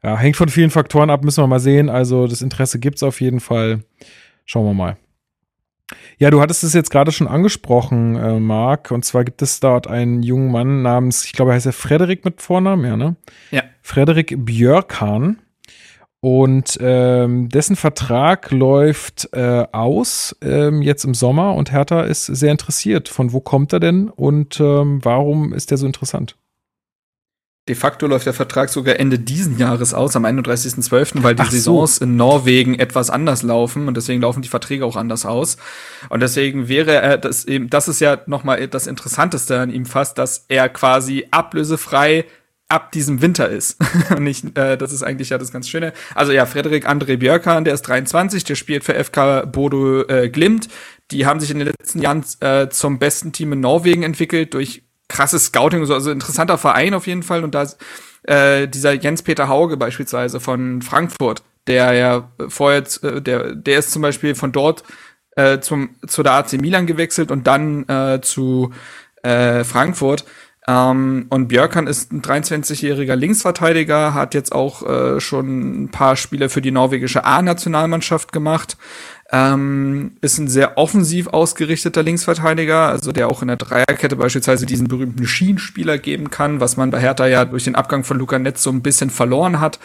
Ja, hängt von vielen Faktoren ab, müssen wir mal sehen. Also das Interesse gibt's auf jeden Fall. Schauen wir mal. Ja, du hattest es jetzt gerade schon angesprochen, äh, Marc. Und zwar gibt es dort einen jungen Mann namens, ich glaube, er heißt ja Frederik mit Vornamen, ja, ne? Ja. Frederik Björkan. Und ähm, dessen Vertrag läuft äh, aus ähm, jetzt im Sommer und Hertha ist sehr interessiert. Von wo kommt er denn und ähm, warum ist der so interessant? De facto läuft der Vertrag sogar Ende diesen Jahres aus, am 31.12., weil die so. Saisons in Norwegen etwas anders laufen und deswegen laufen die Verträge auch anders aus. Und deswegen wäre er, das eben, das ist ja nochmal das Interessanteste an ihm fast, dass er quasi ablösefrei ab diesem Winter ist. *laughs* und nicht, äh, das ist eigentlich ja das ganz Schöne. Also ja, Frederik André Björkan, der ist 23, der spielt für FK Bodo äh, Glimt. Die haben sich in den letzten Jahren äh, zum besten Team in Norwegen entwickelt durch krasses Scouting und so, also interessanter Verein auf jeden Fall. Und da ist, äh, dieser Jens-Peter Hauge beispielsweise von Frankfurt, der ja vorher, äh, der, der ist zum Beispiel von dort äh, zum, zu der AC Milan gewechselt und dann äh, zu äh, Frankfurt. Ähm, und Björkan ist ein 23-jähriger Linksverteidiger, hat jetzt auch äh, schon ein paar Spiele für die norwegische A-Nationalmannschaft gemacht. Ähm, ist ein sehr offensiv ausgerichteter Linksverteidiger, also der auch in der Dreierkette beispielsweise diesen berühmten Schienenspieler geben kann, was man bei Hertha ja durch den Abgang von Luca Netz so ein bisschen verloren hat.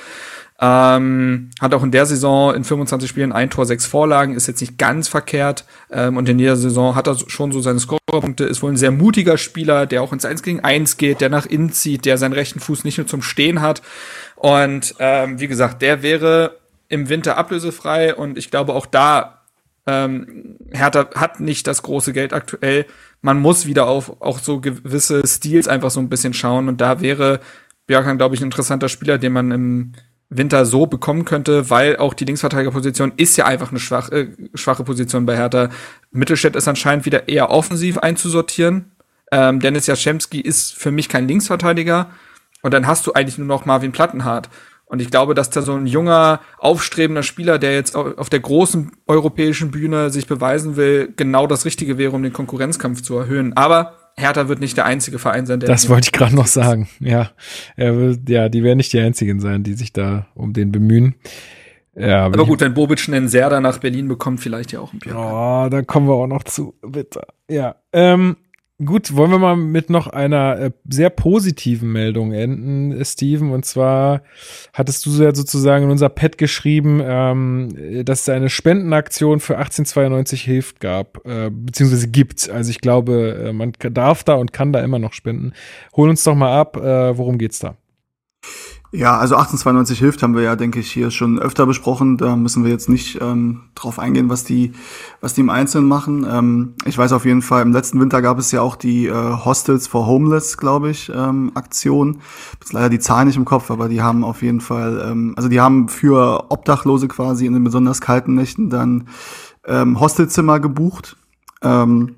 Ähm, hat auch in der Saison in 25 Spielen ein Tor, sechs Vorlagen, ist jetzt nicht ganz verkehrt. Ähm, und in jeder Saison hat er schon so seine Scorerpunkte, ist wohl ein sehr mutiger Spieler, der auch ins 1 gegen 1 geht, der nach innen zieht, der seinen rechten Fuß nicht nur zum Stehen hat. Und ähm, wie gesagt, der wäre im Winter ablösefrei und ich glaube auch da, ähm, Hertha hat nicht das große Geld aktuell. Man muss wieder auf auch so gewisse Stils einfach so ein bisschen schauen und da wäre Björkan, glaube ich, ein interessanter Spieler, den man im Winter so bekommen könnte, weil auch die Linksverteidigerposition ist ja einfach eine schwach, äh, schwache Position bei Hertha. Mittelstädt ist anscheinend wieder eher offensiv einzusortieren. Ähm, Dennis Jaschemski ist für mich kein Linksverteidiger. Und dann hast du eigentlich nur noch Marvin Plattenhardt. Und ich glaube, dass da so ein junger, aufstrebender Spieler, der jetzt auf der großen europäischen Bühne sich beweisen will, genau das Richtige wäre, um den Konkurrenzkampf zu erhöhen. Aber Hertha wird nicht der einzige Verein sein, der. Das wollte ich gerade noch sagen. Ja, er wird, ja, die werden nicht die einzigen sein, die sich da um den bemühen. Ja, aber gut, wenn Bobic einen Serda nach Berlin bekommt, vielleicht ja auch ein Bier. Oh, da kommen wir auch noch zu, bitte. Ja, ähm, Gut, wollen wir mal mit noch einer äh, sehr positiven Meldung enden, Steven. Und zwar hattest du ja sozusagen in unser Pad geschrieben, ähm, dass es eine Spendenaktion für 1892 hilft gab, äh, beziehungsweise gibt. Also ich glaube, äh, man darf da und kann da immer noch spenden. Hol uns doch mal ab, äh, worum geht's da? Ja, also 1892 hilft, haben wir ja, denke ich, hier schon öfter besprochen. Da müssen wir jetzt nicht ähm, drauf eingehen, was die, was die im Einzelnen machen. Ähm, ich weiß auf jeden Fall, im letzten Winter gab es ja auch die äh, Hostels for Homeless, glaube ich, ähm, Aktion. Ist leider die Zahl nicht im Kopf, aber die haben auf jeden Fall, ähm, also die haben für Obdachlose quasi in den besonders kalten Nächten dann ähm, Hostelzimmer gebucht. Ähm,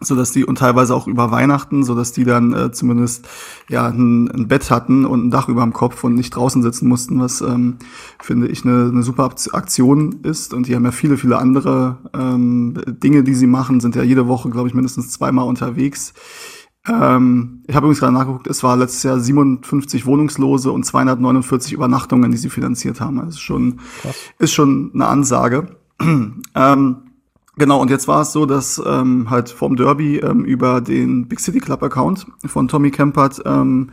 so dass die und teilweise auch über Weihnachten, so dass die dann äh, zumindest ja ein, ein, Bett hatten und ein Dach über dem Kopf und nicht draußen sitzen mussten, was ähm, finde ich eine, eine super Aktion ist. Und die haben ja viele, viele andere ähm, Dinge, die sie machen, sind ja jede Woche, glaube ich, mindestens zweimal unterwegs. Ähm, ich habe übrigens gerade nachgeguckt, es war letztes Jahr 57 Wohnungslose und 249 Übernachtungen, die sie finanziert haben. Das ist schon, Krass. ist schon eine Ansage. *clears throat* ähm, Genau, und jetzt war es so, dass ähm, halt vom Derby ähm, über den Big City Club Account von Tommy Kempert ähm,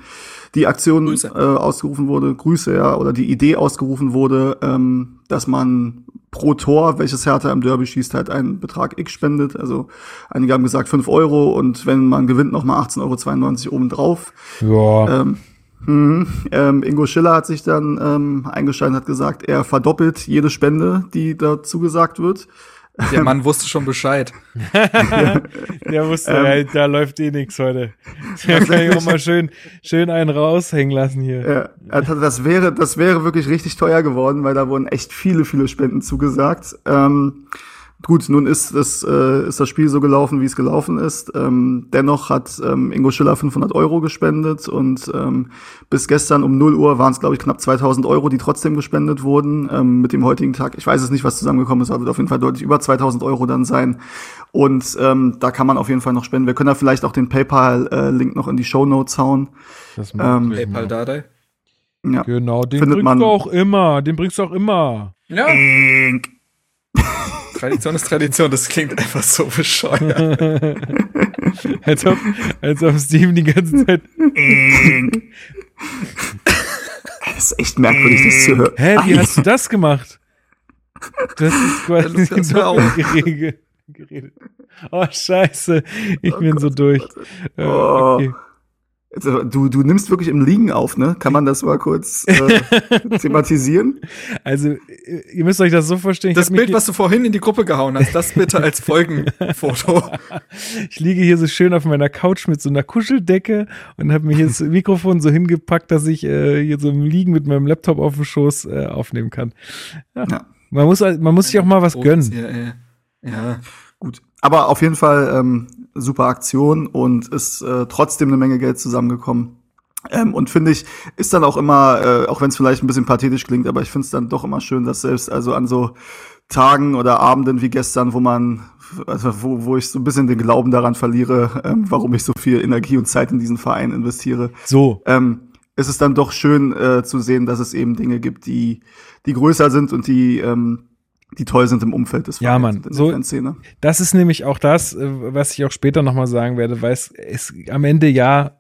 die Aktion äh, ausgerufen wurde, Grüße, ja, oder die Idee ausgerufen wurde, ähm, dass man pro Tor, welches Hertha im Derby schießt, halt einen Betrag X spendet. Also einige haben gesagt 5 Euro und wenn man gewinnt, nochmal 18,92 Euro obendrauf. Ja. Ähm, Mhm. Ähm, Ingo Schiller hat sich dann ähm, eingeschaltet und hat gesagt, er verdoppelt jede Spende, die dazu gesagt wird. Der Mann wusste schon Bescheid. *laughs* der wusste, ähm, ey, da läuft eh nix heute. Da kann ich auch mal schön, schön einen raushängen lassen hier. Ja, das wäre, das wäre wirklich richtig teuer geworden, weil da wurden echt viele, viele Spenden zugesagt. Ähm, Gut, nun ist das, äh, ist das Spiel so gelaufen, wie es gelaufen ist. Ähm, dennoch hat ähm, Ingo Schiller 500 Euro gespendet und ähm, bis gestern um 0 Uhr waren es, glaube ich, knapp 2000 Euro, die trotzdem gespendet wurden. Ähm, mit dem heutigen Tag, ich weiß es nicht, was zusammengekommen ist, aber wird auf jeden Fall deutlich über 2000 Euro dann sein. Und ähm, da kann man auf jeden Fall noch spenden. Wir können da vielleicht auch den PayPal-Link äh, noch in die Show Notes hauen. Das ähm, PayPal Dardai? Ja. Genau, den Findet bringst man, du auch immer. Den bringst du auch immer. Ja. Tradition ist Tradition, das klingt einfach so bescheuert. *laughs* als, ob, als ob Steven die ganze Zeit. *laughs* das ist echt merkwürdig, das zu hören. Hä, wie hast du das gemacht? Das ist quasi das *laughs* geredet. Oh, scheiße. Ich oh bin Gott, so durch. Oh. Okay. Also, du, du nimmst wirklich im Liegen auf, ne? Kann man das mal kurz äh, *laughs* thematisieren? Also, ihr müsst euch das so vorstellen. Das Bild, was du vorhin in die Gruppe gehauen hast, das bitte als Folgenfoto. *laughs* ich liege hier so schön auf meiner Couch mit so einer Kuscheldecke und habe mir hier das Mikrofon so hingepackt, dass ich äh, hier so im Liegen mit meinem Laptop auf dem Schoß äh, aufnehmen kann. Ja. ja. Man, muss, man muss sich auch mal was gönnen. Ja, ja. Gut. Aber auf jeden Fall ähm, super Aktion und ist äh, trotzdem eine Menge Geld zusammengekommen. Ähm, und finde ich, ist dann auch immer, äh, auch wenn es vielleicht ein bisschen pathetisch klingt, aber ich finde es dann doch immer schön, dass selbst also an so Tagen oder Abenden wie gestern, wo man, also wo, wo ich so ein bisschen den Glauben daran verliere, ähm, warum ich so viel Energie und Zeit in diesen Verein investiere. So. Ähm, ist es dann doch schön äh, zu sehen, dass es eben Dinge gibt, die, die größer sind und die, ähm, die toll sind im Umfeld des Ja, Mann. So- Fanszene. Das ist nämlich auch das, äh, was ich auch später nochmal sagen werde, weil es ist am Ende ja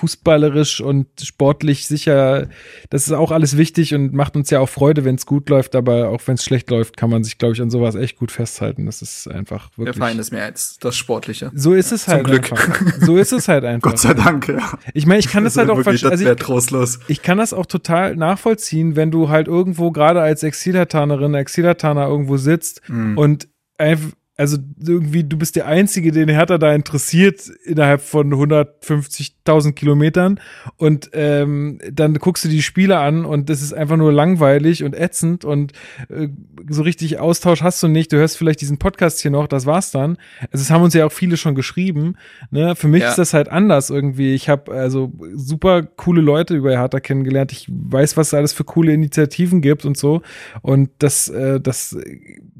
fußballerisch und sportlich sicher, das ist auch alles wichtig und macht uns ja auch Freude, wenn es gut läuft, aber auch wenn es schlecht läuft, kann man sich, glaube ich, an sowas echt gut festhalten. Das ist einfach Der wirklich. Verein ist mehr als das Sportliche. so ist es Zum halt Glück. einfach. So ist es halt *laughs* einfach. Gott sei Dank, ja. Ich meine, ich kann das halt auch verstehen. das Also trostlos. ich kann das auch total nachvollziehen, wenn du halt irgendwo gerade als Exilhatanerin, Exilhataner irgendwo sitzt Mhm. und einfach, also irgendwie, du bist der Einzige, den Hertha da interessiert innerhalb von 150.000 Kilometern und ähm, dann guckst du die Spiele an und das ist einfach nur langweilig und ätzend und äh, so richtig Austausch hast du nicht. Du hörst vielleicht diesen Podcast hier noch, das war's dann. Also es haben uns ja auch viele schon geschrieben. Ne? Für mich Ja. ist das halt anders irgendwie. Ich habe also super coole Leute über Hertha kennengelernt. Ich weiß, was es alles für coole Initiativen gibt und so. Und das, äh, das,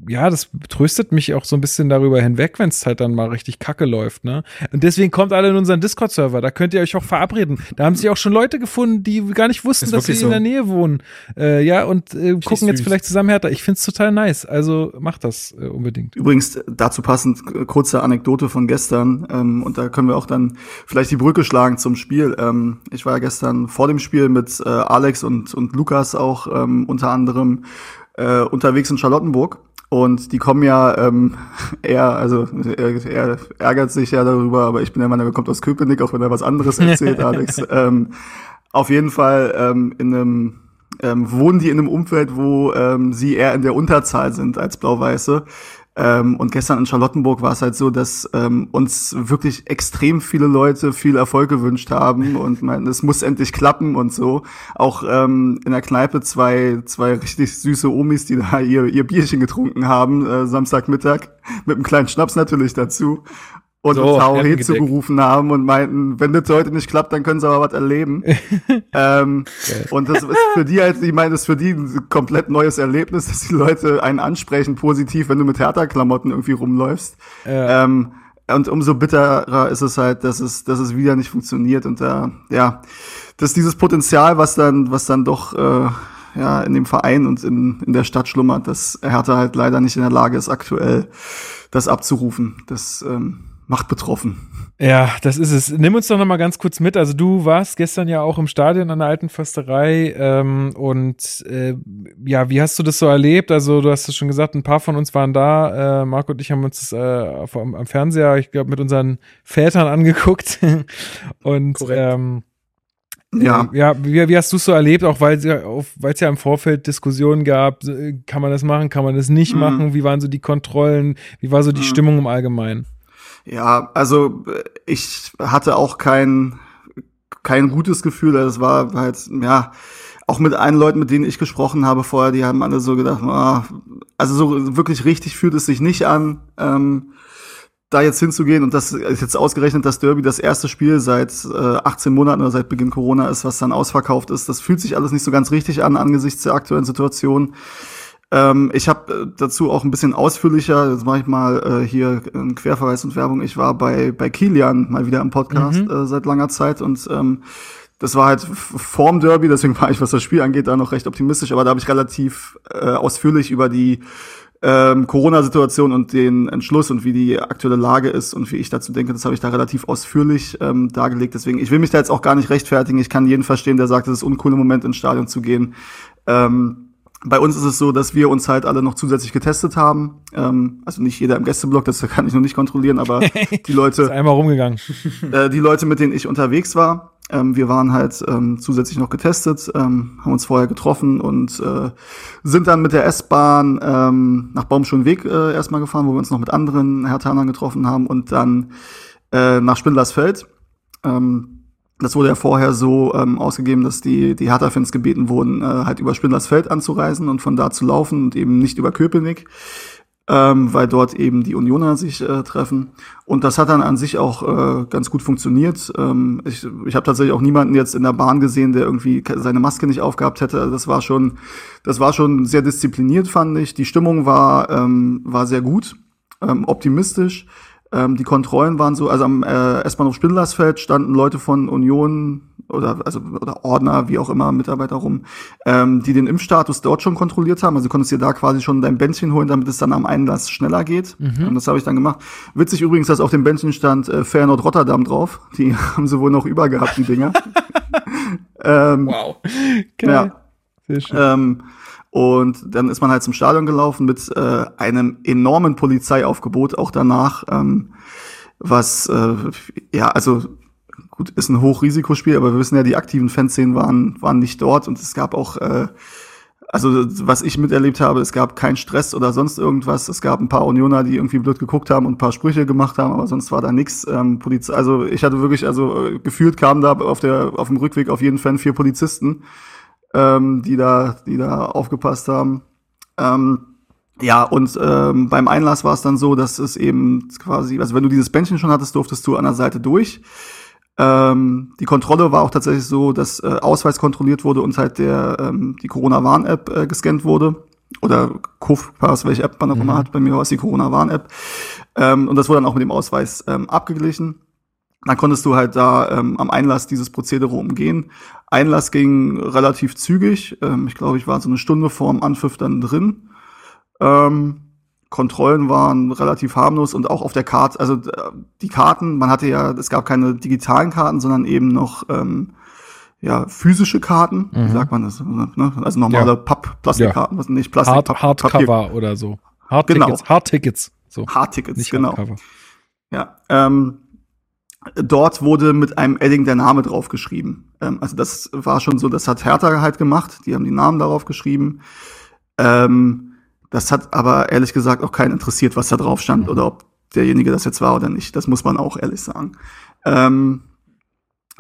ja, das tröstet mich auch so ein bisschen darüber hinweg, wenn es halt dann mal richtig kacke läuft. Ne? Und deswegen kommt alle in unseren Discord-Server. Da könnt ihr euch auch verabreden. Da haben sich auch schon Leute gefunden, die gar nicht wussten, Ist dass sie wirklich in der so. Nähe wohnen. Äh, ja, und äh, gucken jetzt vielleicht zusammen Hertha. Ich find's total nice. Also macht das äh, unbedingt. Übrigens äh, dazu passend kurze Anekdote von gestern ähm, und da können wir auch dann vielleicht die Brücke schlagen zum Spiel. Ähm, ich war ja gestern vor dem Spiel mit äh, Alex und und Lukas auch ähm, unter anderem äh, unterwegs in Charlottenburg und die kommen ja ähm, *laughs* er also er, er ärgert sich ja darüber, aber ich bin der Meinung, er kommt aus Köpenick, auch wenn er was anderes erzählt, *laughs* Alex. Ähm, auf jeden Fall ähm, in einem ähm, wohnen die in einem Umfeld, wo ähm, sie eher in der Unterzahl sind als Blau-Weiße. Ähm, und gestern in Charlottenburg war es halt so, dass ähm, uns wirklich extrem viele Leute viel Erfolg gewünscht haben und meinten, es muss endlich klappen und so. Auch ähm, in der Kneipe zwei, zwei richtig süße Omis, die da ihr, ihr Bierchen getrunken haben, äh, Samstagmittag, mit einem kleinen Schnaps natürlich dazu. Und So, uns zugerufen haben und meinten, wenn das heute nicht klappt, dann können sie aber was erleben. *laughs* ähm, und das ist für die halt, ich meine, das ist für die ein komplett neues Erlebnis, dass die Leute einen ansprechen positiv, wenn du mit Hertha-Klamotten irgendwie rumläufst. Ja. Ähm, und umso bitterer ist es halt, dass es, dass es wieder nicht funktioniert und da, ja, dass dieses Potenzial, was dann, was dann doch, äh, ja, in dem Verein und in, in der Stadt schlummert, dass Hertha halt leider nicht in der Lage ist, aktuell das abzurufen. Das ähm, macht betroffen. Ja, das ist es. Nimm uns doch noch mal ganz kurz mit. Also du warst gestern ja auch im Stadion an der alten Försterei ähm, und äh, ja, wie hast du das so erlebt? Also du hast es schon gesagt, ein paar von uns waren da. Äh, Marco und ich haben uns das äh, auf, am, am Fernseher, ich glaube, mit unseren Vätern angeguckt *laughs* und Korrekt. ähm, Ja, ja, wie, wie hast du es so erlebt? Auch weil es ja, auf- weil es ja im Vorfeld Diskussionen gab, äh, kann man das machen, kann man das nicht Mhm. machen? Wie waren so die Kontrollen? Wie war so die Mhm. Stimmung im Allgemeinen? Ja, also äh, ich hatte auch kein, kein gutes Gefühl. Es war halt, ja, auch mit allen Leuten, mit denen ich gesprochen habe vorher, die haben alle so gedacht, ah, also so wirklich richtig fühlt es sich nicht an, ähm, da jetzt hinzugehen. Und das ist jetzt ausgerechnet das Derby das erste Spiel seit äh, 18 Monaten oder seit Beginn Corona ist, was dann ausverkauft ist. Das fühlt sich alles nicht so ganz richtig an angesichts der aktuellen Situation. Ähm, ich habe äh, dazu auch ein bisschen ausführlicher, jetzt mache ich mal äh, hier einen Querverweis und Werbung. Ich war bei, bei Kilian mal wieder im Podcast Mhm. äh, seit langer Zeit und ähm, das war halt vorm Derby, deswegen *laughs* war ich, was das Spiel angeht, da noch recht optimistisch, aber da habe ich relativ äh, ausführlich über die ähm, Corona-Situation und den Entschluss und wie die aktuelle Lage ist und wie ich dazu denke, das habe ich da relativ ausführlich ähm, dargelegt. Deswegen, ich will mich da jetzt auch gar nicht rechtfertigen. Ich kann jeden verstehen, der sagt, es ist uncool im Moment ins Stadion zu gehen. Ähm, bei uns ist es so, dass wir uns halt alle noch zusätzlich getestet haben. Ähm, also nicht jeder im Gästeblock, das kann ich noch nicht kontrollieren, aber *laughs* die Ist Leute, einmal rumgegangen. *laughs* äh, die Leute, mit denen ich unterwegs war, ähm, wir waren halt ähm, zusätzlich noch getestet, ähm, haben uns vorher getroffen und äh, sind dann mit der S-Bahn ähm, nach Baumschulenweg äh, erstmal gefahren, wo wir uns noch mit anderen Herthanern getroffen haben und dann äh, nach Spindlersfeld. Ähm, das wurde ja vorher so ähm, ausgegeben, dass die, die Hertha-Fans gebeten wurden, äh, halt über Spindlersfeld anzureisen und von da zu laufen und eben nicht über Köpenick. ähm, weil dort eben die Unioner sich äh, treffen. Und das hat dann an sich auch äh, ganz gut funktioniert. Ähm, ich ich habe tatsächlich auch niemanden jetzt in der Bahn gesehen, der irgendwie seine Maske nicht aufgehabt hätte. Also das war schon, das war schon sehr diszipliniert, fand ich. Die Stimmung war, ähm, war sehr gut, ähm, optimistisch. Ähm, die Kontrollen waren so, also am äh, S-Bahnhof Spindlersfeld standen Leute von Union oder also oder Ordner, wie auch immer, Mitarbeiter rum, ähm, die den Impfstatus dort schon kontrolliert haben. Also du konntest dir da quasi schon dein Bändchen holen, damit es dann am Einlass schneller geht. Mhm. Und das habe ich dann gemacht. Witzig übrigens, dass auf dem Bändchen stand äh, Feyenoord Rotterdam drauf. Die *laughs* haben sie wohl noch übergehabt, die Dinger. *laughs* ähm, Wow. Geil. ja. Sehr schön. ähm, und dann ist man halt zum Stadion gelaufen mit äh, einem enormen Polizeiaufgebot auch danach, ähm, was äh, ja also gut ist ein Hochrisikospiel, aber wir wissen ja, die aktiven Fanszenen waren waren nicht dort und es gab auch äh, also was ich miterlebt habe, es gab keinen Stress oder sonst irgendwas. Es gab ein paar Unioner, die irgendwie blöd geguckt haben und ein paar Sprüche gemacht haben, aber sonst war da nichts. Ähm, Polizei, also ich hatte wirklich, also äh, gefühlt kamen da auf der auf dem Rückweg auf jeden Fall vier Polizisten ähm, die da, die da aufgepasst haben. Ähm, ja, und ähm, beim Einlass war es dann so, dass es eben quasi, also wenn du dieses Bändchen schon hattest, durftest du an der Seite durch. Ähm, die Kontrolle war auch tatsächlich so, dass äh, Ausweis kontrolliert wurde und halt der ähm, die Corona-Warn-App äh, gescannt wurde. Oder Kuf-Pass, welche App man auch immer hat. Bei mir war es die Corona-Warn-App. Ähm, und das wurde dann auch mit dem Ausweis ähm, abgeglichen. Dann konntest du halt da ähm, am Einlass dieses Prozedere umgehen. Einlass ging relativ zügig. Ähm, ich glaube, ich war so eine Stunde vorm Anpfiff dann drin. Ähm, Kontrollen waren relativ harmlos und auch auf der Karte, also äh, die Karten, man hatte ja, es gab keine digitalen Karten, sondern eben noch ähm, ja physische Karten, wie Mhm. sagt man das? Ne? Also normale Ja. Papp-Plastikkarten, was nicht Plastik, Hard, Papp- Papier, Hardcover oder so. Genau. Hardtickets. Hardtickets. So. Hardtickets, genau. Hardcover. Ja, ähm, dort wurde mit einem Edding der Name draufgeschrieben. Ähm, also das war schon so, das hat Hertha halt gemacht. Die haben die Namen darauf geschrieben. Ähm, das hat aber ehrlich gesagt auch keinen interessiert, was da drauf stand oder ob derjenige das jetzt war oder nicht. Das muss man auch ehrlich sagen. Ähm,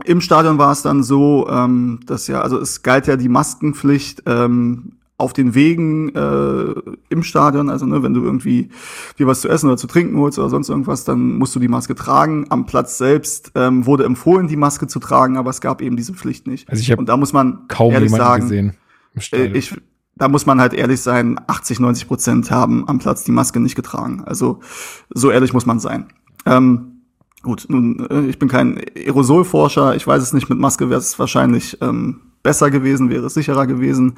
Im Stadion war es dann so, ähm, dass ja, also es galt ja die Maskenpflicht ähm, auf den Wegen äh, im Stadion, also ne, wenn du irgendwie dir was zu essen oder zu trinken holst oder sonst irgendwas, dann musst du die Maske tragen. Am Platz selbst ähm, wurde empfohlen, die Maske zu tragen, aber es gab eben diese Pflicht nicht. Also ich habe Und da muss man kaum ehrlich sagen, gesehen äh, ich, da muss man halt ehrlich sein, 80, 90 Prozent haben am Platz die Maske nicht getragen. Also so ehrlich muss man sein. Ähm, gut, nun, äh, ich bin kein Aerosolforscher, ich weiß es nicht, mit Maske wäre es wahrscheinlich ähm, besser gewesen, wäre es sicherer gewesen.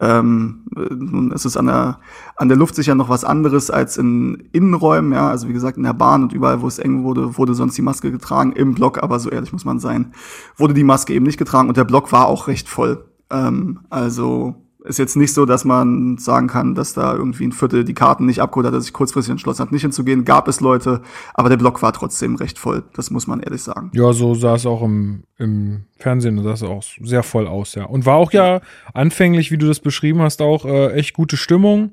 Ähm, äh, nun ist es an der, an der Luft sicher noch was anderes als in Innenräumen, ja, also wie gesagt, in der Bahn und überall, wo es eng wurde, wurde sonst die Maske getragen, im Block, aber so ehrlich muss man sein, wurde die Maske eben nicht getragen und der Block war auch recht voll. Ähm, also ist jetzt nicht so, dass man sagen kann, dass da irgendwie ein Viertel die Karten nicht abgeholt hat, dass sich kurzfristig entschlossen hat, nicht hinzugehen. Gab es Leute, aber der Block war trotzdem recht voll. Das muss man ehrlich sagen. Ja, so sah es auch im, im Fernsehen, sah es auch sehr voll aus, ja. Und war auch ja anfänglich, wie du das beschrieben hast, auch äh, echt gute Stimmung.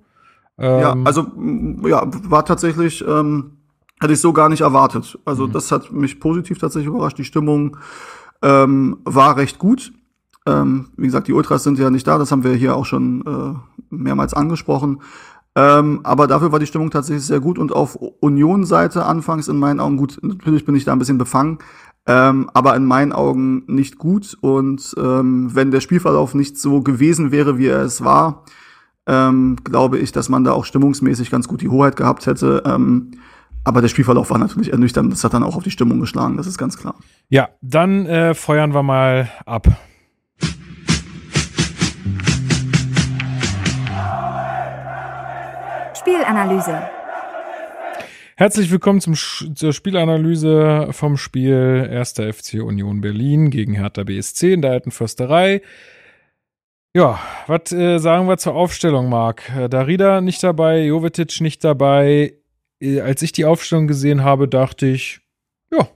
Ja, Ähm, also m, ja, war tatsächlich, ähm, hätte ich so gar nicht erwartet. Also das hat mich positiv tatsächlich überrascht. Die Stimmung ähm, war recht gut. Ähm, wie gesagt, die Ultras sind ja nicht da, das haben wir hier auch schon äh, mehrmals angesprochen. Ähm, aber dafür war die Stimmung tatsächlich sehr gut und auf Union-Seite anfangs in meinen Augen gut. Natürlich bin ich da ein bisschen befangen, ähm, aber in meinen Augen nicht gut. Und ähm, wenn der Spielverlauf nicht so gewesen wäre, wie er es war, ähm, glaube ich, dass man da auch stimmungsmäßig ganz gut die Hoheit gehabt hätte. Ähm, aber der Spielverlauf war natürlich ernüchternd. Das hat dann auch auf die Stimmung geschlagen, das ist ganz klar. ja, dann äh, feuern wir mal ab. Spielanalyse. Herzlich willkommen zum zur Spielanalyse vom Spiel 1. FC Union Berlin gegen Hertha BSC in der alten Försterei. Ja, was äh, sagen wir zur Aufstellung, Marc? Äh, Darida nicht dabei, Jovetic nicht dabei. Äh, als ich die Aufstellung gesehen habe, dachte ich, ja,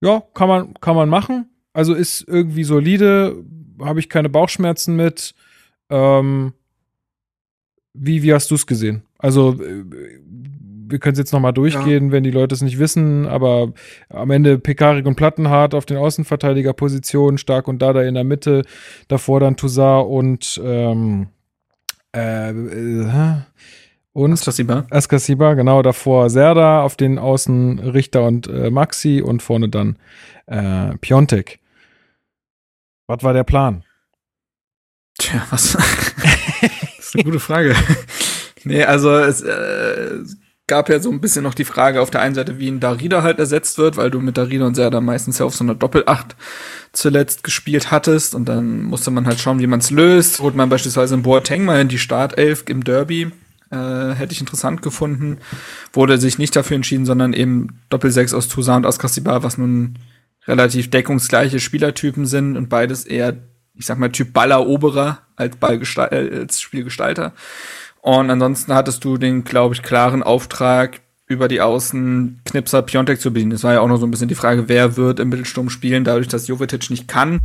ja, kann man, kann man machen. Also ist irgendwie solide, habe ich keine Bauchschmerzen mit. Ähm, wie, wie hast du es gesehen? Also, äh, wir können es jetzt nochmal durchgehen, wenn die Leute es nicht wissen, aber am Ende Pekarik und Plattenhardt auf den Außenverteidigerpositionen, Stark und Dada in der Mitte, davor dann Toussaint und ähm, äh, äh, Und Askasiba. Askasiba, genau davor Serda, auf den Außen Richter und äh, Maxi und vorne dann äh, Piontek. Was war der Plan? Tja, was? *laughs* ist eine gute Frage. *laughs* nee, also es äh, gab ja so ein bisschen noch die Frage auf der einen Seite, wie ein Darida halt ersetzt wird, weil du mit Darida und Serda meistens ja auf so einer Doppelacht zuletzt gespielt hattest und dann musste man halt schauen, wie man es löst. Holt man beispielsweise einen Boateng mal in die Startelf im Derby, äh, hätte ich interessant gefunden. Wurde sich nicht dafür entschieden, sondern eben Doppelsechs aus Toussaint und Askasibar, was nun relativ deckungsgleiche Spielertypen sind und beides eher, ich sag mal, Typ Balleroberer als, Ballgestal äh, als Spielgestalter. Und ansonsten hattest du den, glaube ich, klaren Auftrag, über die Außen Knipser Piontek zu bedienen. Das war ja auch noch so ein bisschen die Frage, wer wird im Mittelsturm spielen, dadurch, dass Jovetic nicht kann.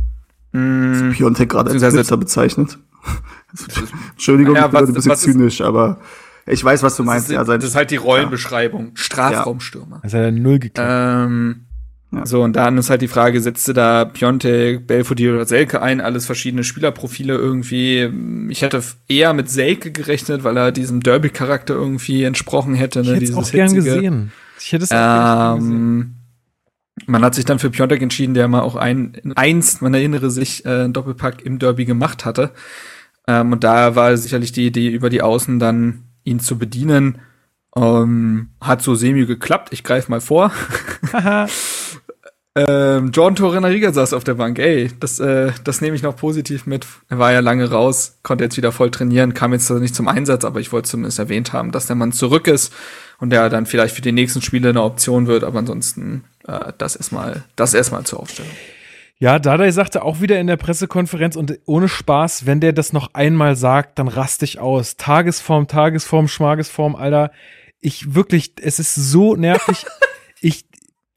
Mm, Piontek gerade als Knipser bezeichnet. *laughs* Entschuldigung, Ja, ich bin was- ein bisschen was ist- zynisch, aber ich weiß, was du meinst. ist, ja, sein, das ist halt die Rollenbeschreibung. Strafraumstürmer. Das hat er null geklappt. Ähm, Ja. So, und dann ist halt die Frage, setzt du da Piontek, Belfodil oder Selke ein, alles verschiedene Spielerprofile irgendwie. Ich hätte eher mit Selke gerechnet, weil er diesem Derby-Charakter irgendwie entsprochen hätte. ich Ne? hätte es Dieses auch gern hitzige. gesehen. Ich hätte es auch gern gesehen. Ähm, man hat sich dann für Piontek entschieden, der mal auch ein, einst, man erinnere sich, äh, einen Doppelpack im Derby gemacht hatte. Ähm, und da war sicherlich die Idee, über die Außen dann ihn zu bedienen. Ähm, hat so semi geklappt. Ich greife mal vor. *laughs* *laughs* ähm, Jordan Torrenariga saß auf der Bank. Ey, das, äh, das nehme ich noch positiv mit. Er war ja lange raus, konnte jetzt wieder voll trainieren, kam jetzt nicht zum Einsatz, aber ich wollte zumindest erwähnt haben, dass der Mann zurück ist und der dann vielleicht für die nächsten Spiele eine Option wird, aber ansonsten äh, das erstmal, das erstmal zur Aufstellung. Ja, Dardai sagte auch wieder in der Pressekonferenz und ohne Spaß, wenn der das noch einmal sagt, dann raste ich aus. Tagesform, Tagesform, Schmagesform, Alter. Ich wirklich, es ist so nervig. *laughs* ich,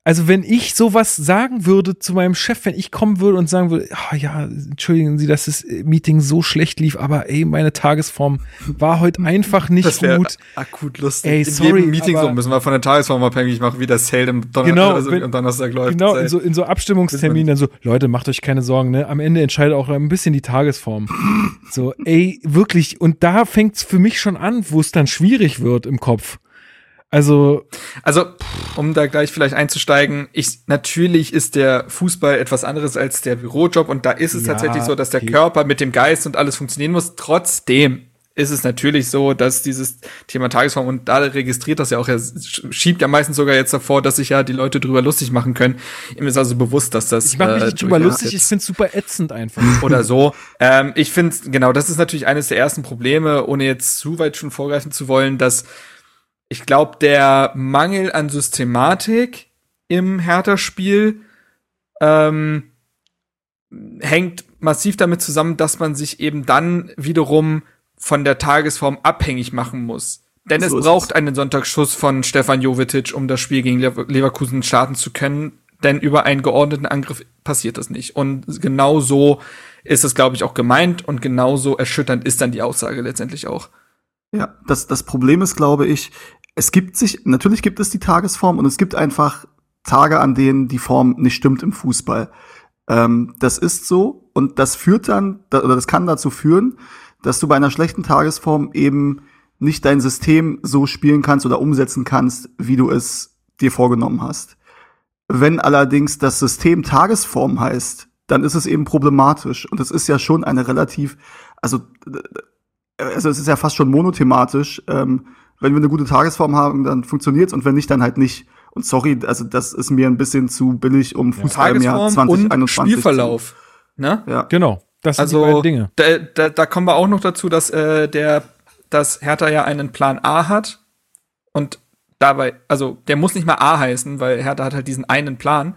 also wenn ich sowas sagen würde zu meinem Chef, wenn ich kommen würde und sagen würde, ah ja, entschuldigen Sie, dass das Meeting so schlecht lief, aber ey, meine Tagesform war heute einfach nicht wär gut. akut lustig. Ey, in sorry, jedem Meeting so müssen wir von der Tagesform abhängig machen, wie das Sale im Donner Genau, also wenn- am Donnerstag läuft. Genau, in so, in so Abstimmungsterminen dann so, Leute, macht euch keine Sorgen, ne? Am Ende entscheidet auch ein bisschen die Tagesform. So, ey, wirklich. Und da fängt's für mich schon an, wo es dann schwierig wird im Kopf. Also, Also, um da gleich vielleicht einzusteigen, ich, natürlich ist der Fußball etwas anderes als der Bürojob und da ist es Ja, tatsächlich so, dass der okay. Körper mit dem Geist und alles funktionieren muss. Trotzdem ist es natürlich so, dass dieses Thema Tagesform und da registriert das ja auch, er schiebt ja meistens sogar jetzt davor, dass sich ja die Leute drüber lustig machen können. Ihm ist also bewusst, dass das ich mache mich äh, nicht drüber lustig, ich find's super ätzend einfach. *laughs* oder so. ähm, ich finde, genau, das ist natürlich eines der ersten Probleme, ohne jetzt zu weit schon vorgreifen zu wollen, dass ich glaube, der Mangel an Systematik im Hertha-Spiel ähm, hängt massiv damit zusammen, dass man sich eben dann wiederum von der Tagesform abhängig machen muss. Denn So es braucht es. einen Sonntagsschuss von Stefan Jovetic, um das Spiel gegen Lever- Leverkusen starten zu können. Denn über einen geordneten Angriff passiert das nicht. Und genau so ist es, glaube ich, auch gemeint. Und genauso erschütternd ist dann die Aussage letztendlich auch. Ja, das, das Problem ist, glaube ich, es gibt sich, natürlich gibt es die Tagesform und es gibt einfach Tage, an denen die Form nicht stimmt im Fußball. Ähm, das ist so und das führt dann, da- oder das kann dazu führen, dass du bei einer schlechten Tagesform eben nicht dein System so spielen kannst oder umsetzen kannst, wie du es dir vorgenommen hast. Wenn allerdings das System Tagesform heißt, dann ist es eben problematisch. Und es ist ja schon eine relativ, also also es ist ja fast schon monothematisch. Ähm, wenn wir eine gute Tagesform haben, dann funktioniert's und wenn nicht, dann halt nicht. Und sorry, also das ist mir ein bisschen zu billig, um Fußball im Jahr Tagesform 2021 und Spielverlauf. Ne? Zu, ja. Genau, das sind die Also beiden Dinge. da, da, da kommen wir auch noch dazu, dass äh, der, dass Hertha ja einen Plan A hat und dabei, also der muss nicht mal A heißen, weil Hertha hat halt diesen einen Plan,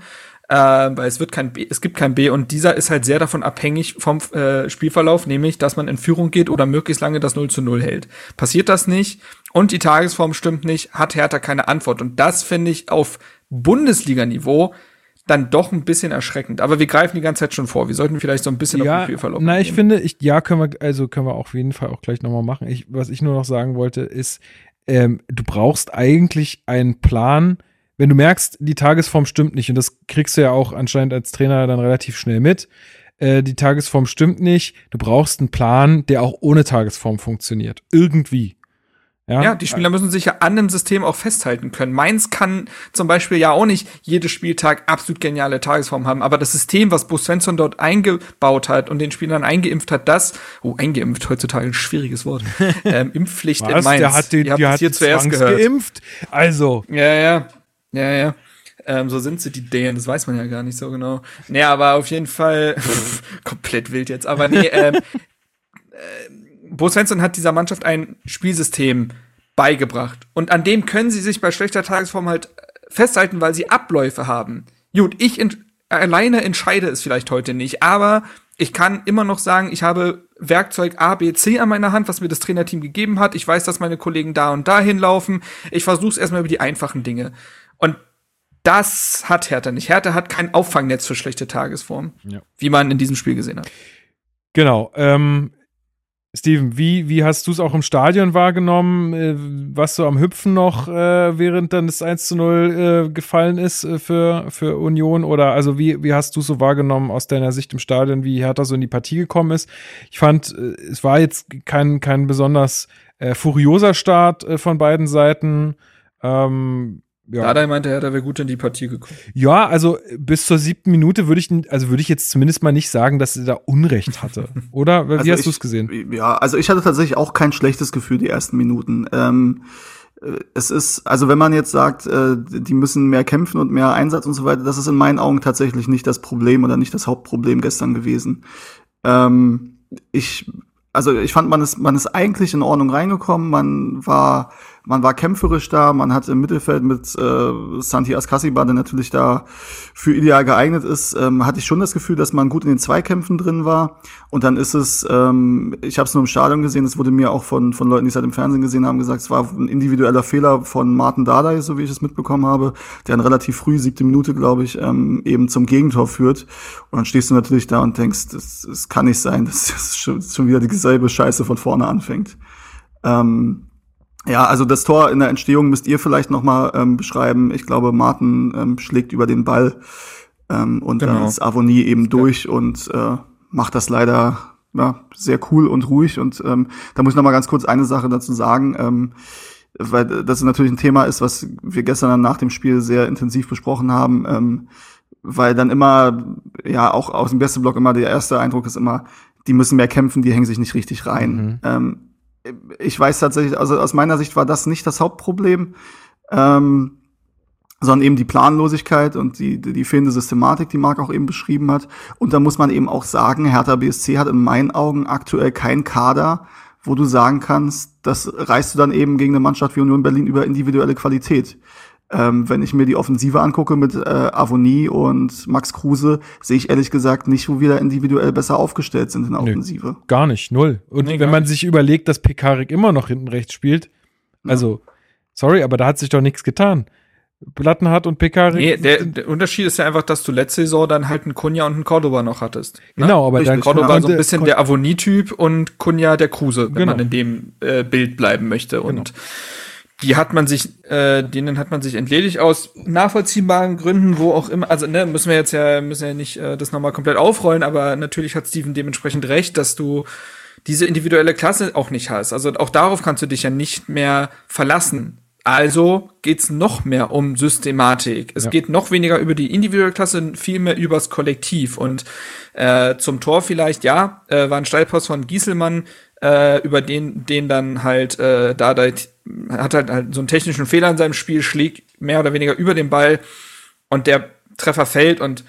äh, weil es wird kein B, es gibt kein B und dieser ist halt sehr davon abhängig vom äh, Spielverlauf, nämlich, dass man in Führung geht oder möglichst lange das 0 zu 0 hält. Passiert das nicht und die Tagesform stimmt nicht, hat Hertha keine Antwort und das finde ich auf Bundesliga-Niveau dann doch ein bisschen erschreckend. Aber wir greifen die ganze Zeit schon vor. Wir sollten vielleicht so ein bisschen auf Ja, den Spielverlauf na, ich finde, ich, ja, können wir, also können wir auf jeden Fall auch gleich nochmal machen. Ich, was ich nur noch sagen wollte, ist, ähm, du brauchst eigentlich einen Plan, wenn du merkst, die Tagesform stimmt nicht, und das kriegst du ja auch anscheinend als Trainer dann relativ schnell mit, äh, die Tagesform stimmt nicht, du brauchst einen Plan, der auch ohne Tagesform funktioniert. Irgendwie. Ja, Ja, die Spieler müssen sich ja an dem System auch festhalten können. Mainz kann zum Beispiel ja auch nicht jedes Spieltag absolut geniale Tagesform haben, aber das System, was Bo Svensson dort eingebaut hat und den Spielern eingeimpft hat, das, oh, eingeimpft heutzutage ein schwieriges Wort, *laughs* ähm, Impfpflicht in Was? Mainz. Der hat den, Ihr habt die hat hier zuerst geimpft. Also, Ja, ja, ja, ja. Ähm, so sind sie die Dänen, das weiß man ja gar nicht so genau. Nee, aber auf jeden Fall *laughs* komplett wild jetzt. Aber nee, ähm, *laughs* äh, Bo Svensson hat dieser Mannschaft ein Spielsystem beigebracht. Und an dem können sie sich bei schlechter Tagesform halt festhalten, weil sie Abläufe haben. Gut, ich ent alleine entscheide es vielleicht heute nicht, aber ich kann immer noch sagen, ich habe Werkzeug A, B, C an meiner Hand, was mir das Trainerteam gegeben hat. Ich weiß, dass meine Kollegen da und da hinlaufen. Ich versuche es erstmal über die einfachen Dinge. Und das hat Hertha nicht. Hertha hat kein Auffangnetz für schlechte Tagesform, Ja. wie man in diesem Spiel gesehen hat. genau. Ähm, Steven, wie, wie hast du es auch im Stadion wahrgenommen? Äh, was so am Hüpfen noch, äh, während dann das 1 zu 0 äh, gefallen ist äh, für, für Union? Oder also wie, wie hast du so wahrgenommen aus deiner Sicht im Stadion, wie Hertha so in die Partie gekommen ist? Ich fand, äh, es war jetzt kein, kein besonders äh, furioser Start äh, von beiden Seiten. Ähm, ja. Dardai meinte, Hertha wäre gut in die Partie gekommen. Ja, also bis zur siebten Minute würde ich, also würde ich jetzt zumindest mal nicht sagen, dass er da Unrecht hatte. *laughs* Oder? Wie Also hast ich- du es gesehen? Ja, also ich hatte tatsächlich auch kein schlechtes Gefühl die ersten Minuten. Ähm, äh, es ist, also wenn man jetzt sagt, äh, die müssen mehr kämpfen und mehr Einsatz und so weiter, das ist in meinen Augen tatsächlich nicht das Problem oder nicht das Hauptproblem gestern gewesen. Ähm, ich, also ich fand, man ist, man ist eigentlich in Ordnung reingekommen, man war, man war kämpferisch da, man hat im Mittelfeld mit äh, Santi Askasiba, der natürlich da für ideal geeignet ist, ähm, hatte ich schon das Gefühl, dass man gut in den Zweikämpfen drin war. Und dann ist es, ähm, ich habe es nur im Stadion gesehen, es wurde mir auch von, von Leuten, die es halt im Fernsehen gesehen haben, gesagt, es war ein individueller Fehler von Martin Dardai, so wie ich es mitbekommen habe, der dann relativ früh, siebte Minute, glaube ich, ähm, eben zum Gegentor führt. Und dann stehst du natürlich da und denkst, das kann nicht sein, dass *laughs* das schon, schon wieder dieselbe Scheiße von vorne anfängt. Ähm, ja, also das Tor in der Entstehung müsst ihr vielleicht noch mal ähm, beschreiben. Ich glaube, Martin ähm, schlägt über den Ball ähm, und dann Genau. ist Avonie eben durch und äh, macht das leider ja, sehr cool und ruhig. Und ähm, da muss ich noch mal ganz kurz eine Sache dazu sagen, ähm, weil das natürlich ein Thema ist, was wir gestern dann nach dem Spiel sehr intensiv besprochen haben. Ähm, weil dann immer, ja, auch aus dem Gästeblock immer der erste Eindruck ist immer, die müssen mehr kämpfen, die hängen sich nicht richtig rein. Ähm, ich weiß tatsächlich, also aus meiner Sicht war das nicht das Hauptproblem, ähm, sondern eben die Planlosigkeit und die, die, fehlende Systematik, die Marc auch eben beschrieben hat. Und da muss man eben auch sagen, Hertha BSC hat in meinen Augen aktuell keinen Kader, wo du sagen kannst, das reißt du dann eben gegen eine Mannschaft wie Union Berlin über individuelle Qualität. Ähm, wenn ich mir die Offensive angucke mit äh, Avonie und Max Kruse, sehe ich ehrlich gesagt nicht, wo wir da individuell besser aufgestellt sind in der Nö. Offensive. Gar nicht, null. Und Nee, wenn man sich überlegt, dass Pekarik immer noch hinten rechts spielt, also, sorry, aber da hat sich doch nichts getan. Plattenhardt und Pekarik. Nee, der, der Unterschied ist ja einfach, dass du letzte Saison dann halt einen Kunja und einen Cordoba noch hattest. ne? genau, aber dann Cordoba so ein bisschen konnte- der Avonie-Typ und Kunja der Kruse, wenn Genau. man in dem äh, Bild bleiben möchte. Und die hat man sich, äh, denen hat man sich entledigt aus nachvollziehbaren Gründen, wo auch immer, also ne, müssen wir jetzt ja, müssen ja nicht äh, das nochmal komplett aufrollen, aber natürlich hat Steven dementsprechend recht, dass du diese individuelle Klasse auch nicht hast. Also auch darauf kannst du dich ja nicht mehr verlassen. Also geht's noch mehr um Systematik. Es Ja. geht noch weniger über die individuelle Klasse, viel mehr übers Kollektiv. Und äh, zum Tor vielleicht, ja, äh, war ein Steilpost von Gieselmann, äh, über den, den dann halt äh, da hat halt, halt so einen technischen Fehler in seinem Spiel, schlägt mehr oder weniger über den Ball und der Treffer fällt und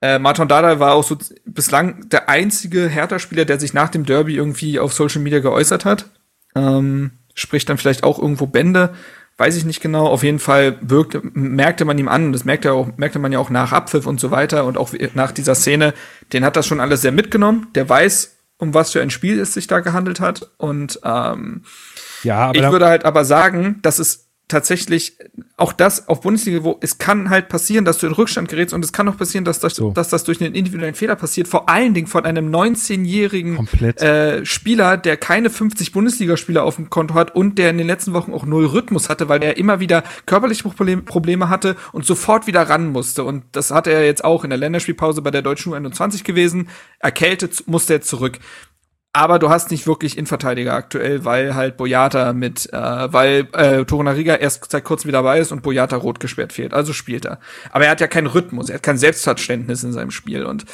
äh, Martin Dada war auch so bislang der einzige Hertha-Spieler, der sich nach dem Derby irgendwie auf Social Media geäußert hat. Ähm, spricht dann vielleicht auch irgendwo Bände, weiß ich nicht genau. Auf jeden Fall wirkte, merkte man ihm an, und das merkte, er auch, merkte man ja auch nach Abpfiff und so weiter und auch nach dieser Szene, den hat das schon alles sehr mitgenommen. Der weiß, um was für ein Spiel es sich da gehandelt hat. Und ähm, ja, aber ich würde halt aber sagen, dass es tatsächlich auch das auf Bundesliga-Niveau, es kann halt passieren, dass du in Rückstand gerätst und es kann auch passieren, dass das, So. dass das durch einen individuellen Fehler passiert, vor allen Dingen von einem 19-jährigen Komplett. äh, Spieler, der keine 50 Bundesligaspieler auf dem Konto hat und der in den letzten Wochen auch null Rhythmus hatte, weil er immer wieder körperliche Problem, Probleme hatte und sofort wieder ran musste. Und das hatte er jetzt auch in der Länderspielpause bei der deutschen U21 gewesen. Erkältet musste er zurück. Aber du hast nicht wirklich Innenverteidiger aktuell, weil halt Boyata mit, äh, weil äh, Torunariga erst seit kurzem wieder dabei ist und Boyata rot gesperrt fehlt. Also spielt er. Aber er hat ja keinen Rhythmus, er hat kein Selbstverständnis in seinem Spiel. Und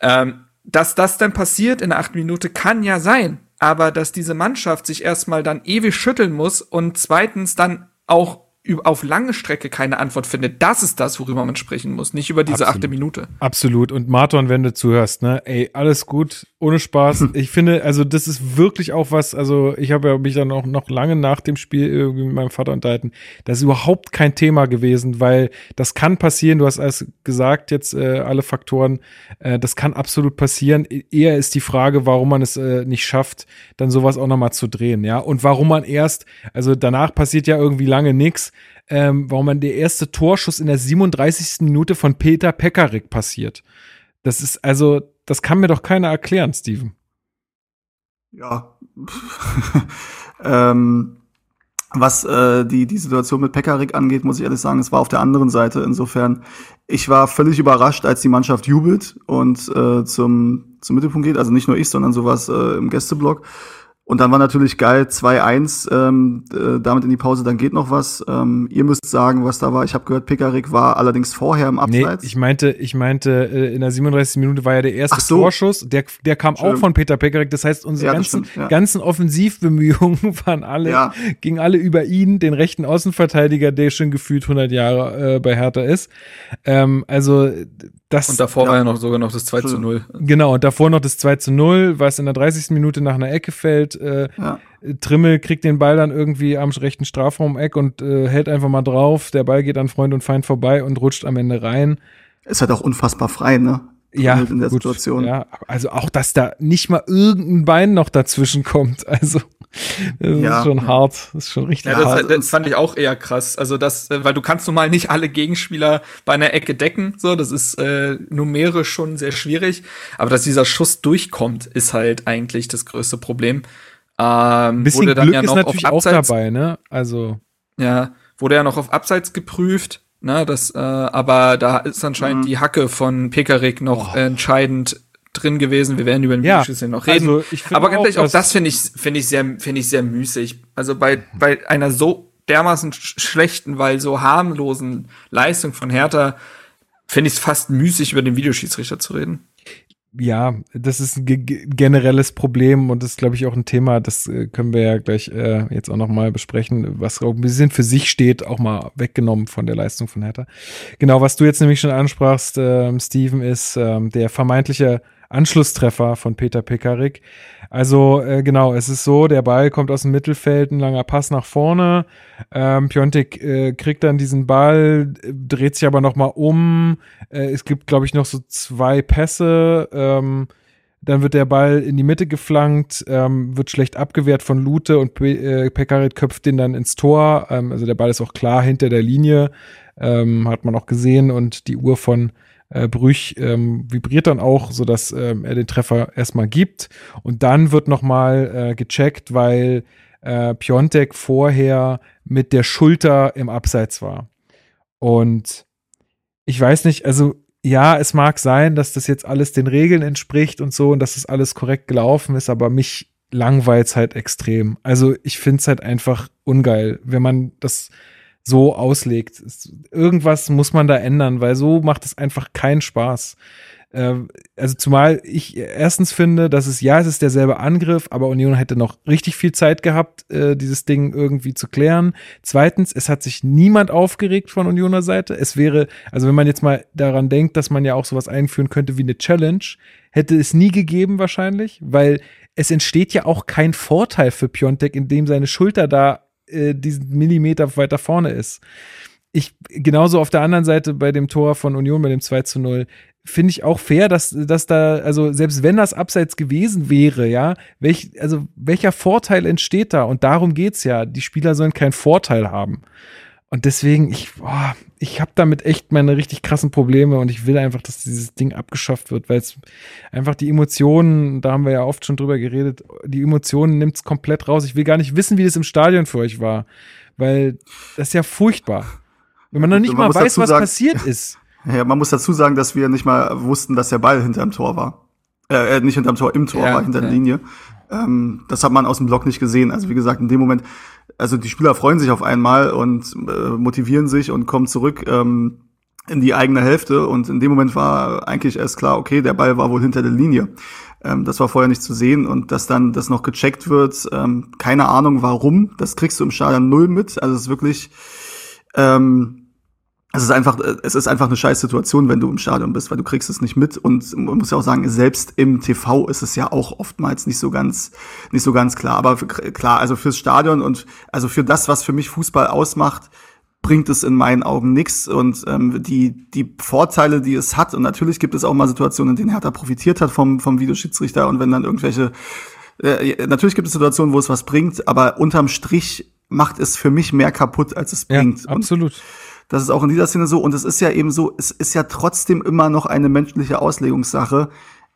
ähm, dass das dann passiert in der achten Minute, kann ja sein. Aber dass diese Mannschaft sich erstmal dann ewig schütteln muss und zweitens dann auch auf lange Strecke keine Antwort findet, das ist das, worüber man sprechen muss, nicht über diese Absolut. achte Minute. Absolut. Und Marton, wenn du zuhörst, ne, ey, alles gut, ohne Spaß. *laughs* Ich finde, also das ist wirklich auch was, also ich habe ja mich dann auch noch lange nach dem Spiel irgendwie mit meinem Vater unterhalten. Das ist überhaupt kein Thema gewesen, weil das kann passieren. Du hast alles gesagt, jetzt äh, alle Faktoren. Äh, das kann absolut passieren. Eher ist die Frage, warum man es äh, nicht schafft, dann sowas auch nochmal zu drehen, ja. Und warum man erst, also danach passiert ja irgendwie lange nichts ähm, warum man der erste Torschuss in der 37. Minute von Peter Pekarik passiert. Das ist also, das kann mir doch keiner erklären, Steven. Ja. *laughs* ähm, was äh, die, die Situation mit Pekarik angeht, muss ich ehrlich sagen, es war auf der anderen Seite. Insofern, ich war völlig überrascht, als die Mannschaft jubelt und äh, zum, zum Mittelpunkt geht. Also nicht nur ich, sondern sowas äh, im Gästeblock. Und dann war natürlich geil 2-1, ähm, äh, damit in die Pause, dann geht noch was. Ähm, ihr müsst sagen, was da war. Ich habe gehört, Pickerick war allerdings vorher im Abseits. Nee, ich meinte, ich meinte, äh, in der 37. Minute war ja der erste so. Torschuss. Der, der kam Schön. auch von Peter Pickerick. Das heißt, unsere ja, ganzen, stimmt, ja. ganzen Offensivbemühungen *laughs* waren alle, ja. gingen alle über ihn, den rechten Außenverteidiger, der schon gefühlt 100 Jahre äh, bei Hertha ist. Ähm, also das, und davor ja. war ja noch sogar noch das 2 zu 0. Genau, und davor noch das 2 zu 0, was in der 30. Minute nach einer Ecke fällt. Äh, ja. Trimmel kriegt den Ball dann irgendwie am rechten Strafraum-Eck und äh, hält einfach mal drauf. Der Ball geht an Freund und Feind vorbei und rutscht am Ende rein. Ist halt auch unfassbar frei, ne? Ja, in der gut, Situation. Ja, also auch, dass da nicht mal irgendein Bein noch dazwischen kommt. *laughs* Also das ja. ist schon hart. Das ist schon richtig ja, das, hart. Das fand ich auch eher krass. Also das, äh, weil du kannst nun mal nicht alle Gegenspieler bei einer Ecke decken. So, das ist äh, numerisch schon sehr schwierig. Aber dass dieser Schuss durchkommt, ist halt eigentlich das größte Problem. Ähm, Bisschen wurde dann Glück ja noch ist natürlich auf Abseits, auch dabei, ne? Also ja, wurde ja noch auf Abseits geprüft. Ne, das, äh, aber da ist anscheinend mhm. die Hacke von Pekarik noch oh. entscheidend drin gewesen. Wir werden über den ja, Videoschüssel noch reden. Also Aber ganz ehrlich, auch das finde ich, finde ich sehr, finde ich sehr müßig. Also bei, bei einer so dermaßen schlechten, weil so harmlosen Leistung von Hertha finde ich es fast müßig, über den Videoschiedsrichter zu reden. Ja, das ist ein generelles Problem und das ist, glaube ich, auch ein Thema, das äh, können wir ja gleich äh, jetzt auch noch mal besprechen, was auch ein bisschen für sich steht, auch mal weggenommen von der Leistung von Hertha. Genau, was du jetzt nämlich schon ansprachst, äh, Steven, ist äh, der vermeintliche Anschlusstreffer von Peter Pekarik. Also äh, genau, es ist so, der Ball kommt aus dem Mittelfeld, ein langer Pass nach vorne. Ähm, Piontek äh, kriegt dann diesen Ball, dreht sich aber noch mal um. Äh, es gibt, glaube ich, noch so zwei Pässe. Ähm, dann wird der Ball in die Mitte geflankt, ähm, wird schlecht abgewehrt von Lute und Pe äh, Pekarik köpft den dann ins Tor. Ähm, also der Ball ist auch klar hinter der Linie, ähm, hat man auch gesehen und die Uhr von äh, Brüch ähm, vibriert dann auch, sodass ähm, er den Treffer erstmal gibt. Und dann wird nochmal äh, gecheckt, weil äh, Piontek vorher mit der Schulter im Abseits war. Und ich weiß nicht, also ja, es mag sein, dass das jetzt alles den Regeln entspricht und so und dass das alles korrekt gelaufen ist, aber mich langweilt es halt extrem. Also ich finde es halt einfach ungeil, wenn man das so auslegt. Irgendwas muss man da ändern, weil so macht es einfach keinen Spaß. Ähm, also zumal ich erstens finde, dass es ja, es ist derselbe Angriff, aber Union hätte noch richtig viel Zeit gehabt, äh, dieses Ding irgendwie zu klären. Zweitens, es hat sich niemand aufgeregt von Unioner Seite. Es wäre, also wenn man jetzt mal daran denkt, dass man ja auch sowas einführen könnte wie eine Challenge, hätte es nie gegeben wahrscheinlich, weil es entsteht ja auch kein Vorteil für Piontek, indem seine Schulter da äh, diesen Millimeter weiter vorne ist. Ich, genauso auf der anderen Seite bei dem Tor von Union, bei dem 2 zu 0, finde ich auch fair, dass, dass da, also selbst wenn das abseits gewesen wäre, ja, welch, also welcher Vorteil entsteht da? Und darum geht's ja. Die Spieler sollen keinen Vorteil haben. Und deswegen, ich, boah, ich habe damit echt meine richtig krassen Probleme und ich will einfach, dass dieses Ding abgeschafft wird, weil es einfach die Emotionen, da haben wir ja oft schon drüber geredet, die Emotionen nimmt es komplett raus. Ich will gar nicht wissen, wie das im Stadion für euch war, weil das ist ja furchtbar. Wenn man noch nicht man mal weiß, was sagen, passiert ist. *laughs* Ja, man muss dazu sagen, dass wir nicht mal wussten, dass der Ball hinterm Tor war. Äh, äh nicht hinterm Tor, im Tor ja, war, hinter ja. der Linie. Ähm, das hat man aus dem Block nicht gesehen. Also wie gesagt, in dem Moment, also die Spieler freuen sich auf einmal und äh, motivieren sich und kommen zurück ähm, in die eigene Hälfte. Und in dem Moment war eigentlich erst klar, okay, der Ball war wohl hinter der Linie. Ähm, das war vorher nicht zu sehen und dass dann das noch gecheckt wird, ähm, keine Ahnung warum. Das kriegst du im Stadion null mit. Also es ist wirklich, ähm, es ist einfach, es ist einfach eine scheiß Situation, wenn du im Stadion bist, weil du kriegst es nicht mit und man muss ja auch sagen, selbst im TV ist es ja auch oftmals nicht so ganz, nicht so ganz klar. Aber klar, also fürs Stadion und also für das, was für mich Fußball ausmacht, bringt es in meinen Augen nichts und ähm, die die Vorteile, die es hat und natürlich gibt es auch mal Situationen, in denen Hertha profitiert hat vom vom Videoschiedsrichter und wenn dann irgendwelche äh, natürlich gibt es Situationen, wo es was bringt, aber unterm Strich macht es für mich mehr kaputt, als es bringt. Ja, absolut. Und das ist auch in dieser Szene so und es ist ja eben so, es ist ja trotzdem immer noch eine menschliche Auslegungssache.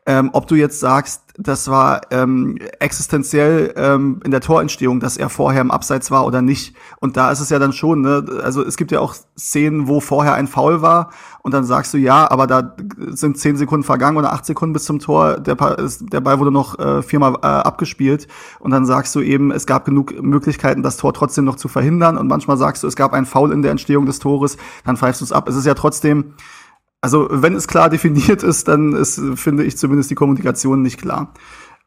Ähm, ob du jetzt sagst, das war ähm, existenziell ähm, in der Torentstehung, dass er vorher im Abseits war oder nicht. Und da ist es ja dann schon, ne? also es gibt ja auch Szenen, wo vorher ein Foul war und dann sagst du ja, aber da sind zehn Sekunden vergangen oder acht Sekunden bis zum Tor, der, der Ball wurde noch äh, viermal äh, abgespielt und dann sagst du eben, es gab genug Möglichkeiten, das Tor trotzdem noch zu verhindern und manchmal sagst du, es gab ein Foul in der Entstehung des Tores, dann pfeifst du es ab. Es ist ja trotzdem also wenn es klar definiert ist, dann ist, finde ich zumindest die Kommunikation nicht klar.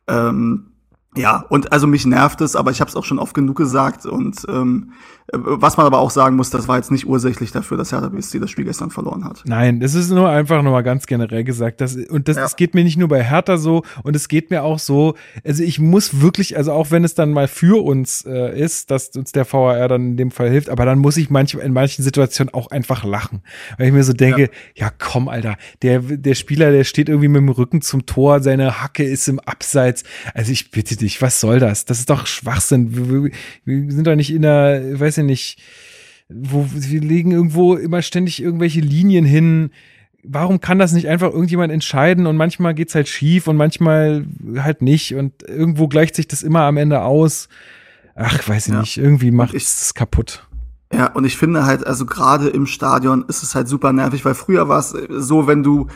Ähm, ja, und also mich nervt es, aber ich habe es auch schon oft genug gesagt. Und ähm, was man aber auch sagen muss, das war jetzt nicht ursächlich dafür, dass Hertha BSC das Spiel gestern verloren hat. Nein, es ist nur einfach nochmal ganz generell gesagt. Dass, und das, ja. das geht mir nicht nur bei Hertha so und es geht mir auch so, also ich muss wirklich, also auch wenn es dann mal für uns äh, ist, dass uns der VAR dann in dem Fall hilft, aber dann muss ich manch, in manchen Situationen auch einfach lachen. Weil ich mir so denke, ja, ja komm, Alter, der, der Spieler, der steht irgendwie mit dem Rücken zum Tor, seine Hacke ist im Abseits. Also ich bitte dich, was soll das? Das ist doch Schwachsinn. Wir, wir sind doch nicht in der, weiß weiß ich nicht, wo wir legen irgendwo immer ständig irgendwelche Linien hin. Warum kann das nicht einfach irgendjemand entscheiden und manchmal geht's halt schief und manchmal halt nicht und irgendwo gleicht sich das immer am Ende aus. Ach, weiß ich ja. nicht, irgendwie macht es kaputt. Ja, und ich finde halt, also gerade im Stadion ist es halt super nervig, weil früher war es so, wenn du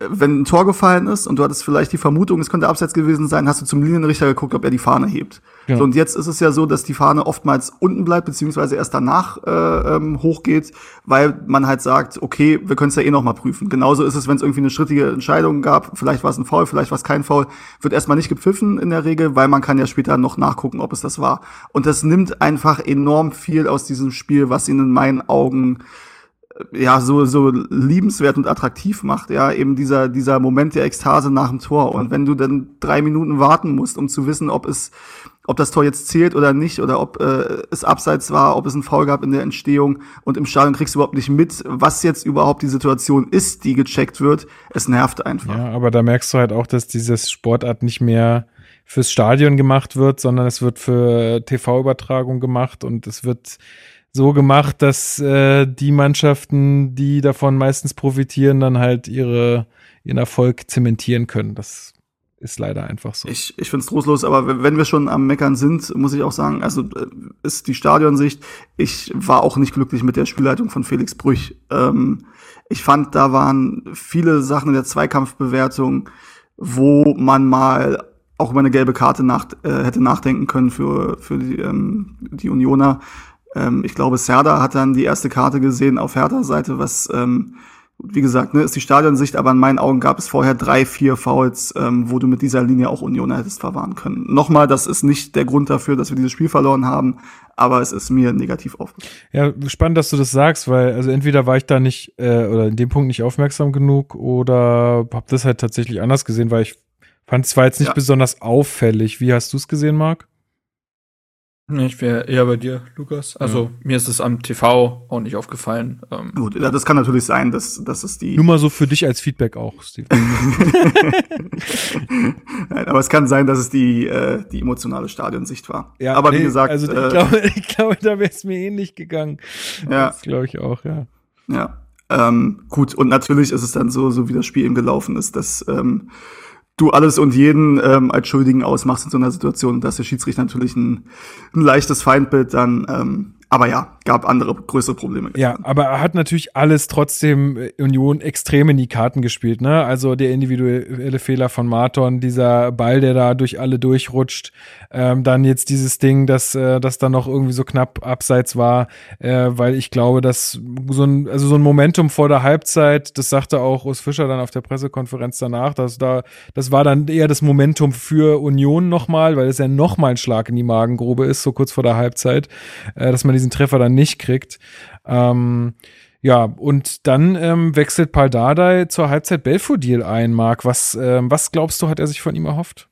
wenn ein Tor gefallen ist und du hattest vielleicht die Vermutung, es könnte abseits gewesen sein, hast du zum Linienrichter geguckt, ob er die Fahne hebt. Ja. So, und jetzt ist es ja so, dass die Fahne oftmals unten bleibt, beziehungsweise erst danach äh, ähm, hochgeht, weil man halt sagt, okay, wir können es ja eh noch mal prüfen. Genauso ist es, wenn es irgendwie eine schrittige Entscheidung gab, vielleicht war es ein Foul, vielleicht war es kein Foul, wird erstmal nicht gepfiffen in der Regel, weil man kann ja später noch nachgucken, ob es das war. Und das nimmt einfach enorm viel aus diesem Spiel, was ihn in meinen Augen ja so so liebenswert und attraktiv macht, ja eben dieser dieser Moment der Ekstase nach dem Tor und wenn du dann drei Minuten warten musst, um zu wissen, ob es ob das Tor jetzt zählt oder nicht oder ob äh, es abseits war, ob es einen Foul gab in der Entstehung und im Stadion kriegst du überhaupt nicht mit, was jetzt überhaupt die Situation ist, die gecheckt wird. Es nervt einfach. Ja, aber da merkst du halt auch, dass dieses Sportart nicht mehr fürs Stadion gemacht wird, sondern es wird für TV-Übertragung gemacht und es wird so gemacht, dass äh, die Mannschaften, die davon meistens profitieren, dann halt ihre, ihren Erfolg zementieren können. Das ist leider einfach so. Ich, ich finde es trostlos, aber wenn wir schon am Meckern sind, muss ich auch sagen, also äh, ist die Stadionsicht, ich war auch nicht glücklich mit der Spielleitung von Felix Brüch. Ähm, ich fand, da waren viele Sachen in der Zweikampfbewertung, wo man mal auch über eine gelbe Karte nach, äh, hätte nachdenken können für, für die, ähm, die Unioner. Ähm, ich glaube, Serda hat dann die erste Karte gesehen auf Hertha-Seite, was, ähm, wie gesagt, ne, ist die Stadionsicht, aber in meinen Augen gab es vorher drei, vier Fouls, ähm, wo du mit dieser Linie auch Union hättest verwahren können. Nochmal, das ist nicht der Grund dafür, dass wir dieses Spiel verloren haben, aber es ist mir negativ aufgefallen. Ja, spannend, dass du das sagst, weil also entweder war ich da nicht äh, oder in dem Punkt nicht aufmerksam genug oder hab das halt tatsächlich anders gesehen, weil ich fand es zwar jetzt nicht ja. besonders auffällig. Wie hast du es gesehen, Marc? Ich wäre eher bei dir, Lukas. Also ja. mir ist es am TV auch nicht aufgefallen. Ähm, Gut, ja, das kann natürlich sein, dass, dass es die. Nur mal so für dich als Feedback auch, Steve. *laughs* *laughs* Nein, aber es kann sein, dass es die, äh, die emotionale Stadionsicht war. Ja, aber nee, wie gesagt. Also ich, äh, glaube, *laughs* ich glaube, da wäre es mir ähnlich gegangen. Ja. Das glaube ich auch, ja. Ja. Ähm, gut, und natürlich ist es dann so, so wie das Spiel eben gelaufen ist, dass ähm, du alles und jeden ähm, als Schuldigen ausmachst in so einer Situation, dass der Schiedsrichter natürlich ein, ein leichtes Feindbild dann, ähm, aber ja, gab andere größere Probleme. Ja, aber er hat natürlich alles trotzdem äh, Union extrem in die Karten gespielt, ne? Also der individuelle Fehler von Marton, dieser Ball, der da durch alle durchrutscht, ähm, dann jetzt dieses Ding, dass äh, das dann noch irgendwie so knapp abseits war, äh, weil ich glaube, dass so ein, also so ein Momentum vor der Halbzeit, das sagte auch Urs Fischer dann auf der Pressekonferenz danach, dass da, das war dann eher das Momentum für Union nochmal, weil es ja nochmal ein Schlag in die Magengrube ist, so kurz vor der Halbzeit, äh, dass man diesen Treffer dann nicht kriegt. Ähm, ja, und dann ähm, wechselt Paul Dardai zur Halbzeit Belfodil ein, Marc. Was, ähm, was glaubst du, hat er sich von ihm erhofft?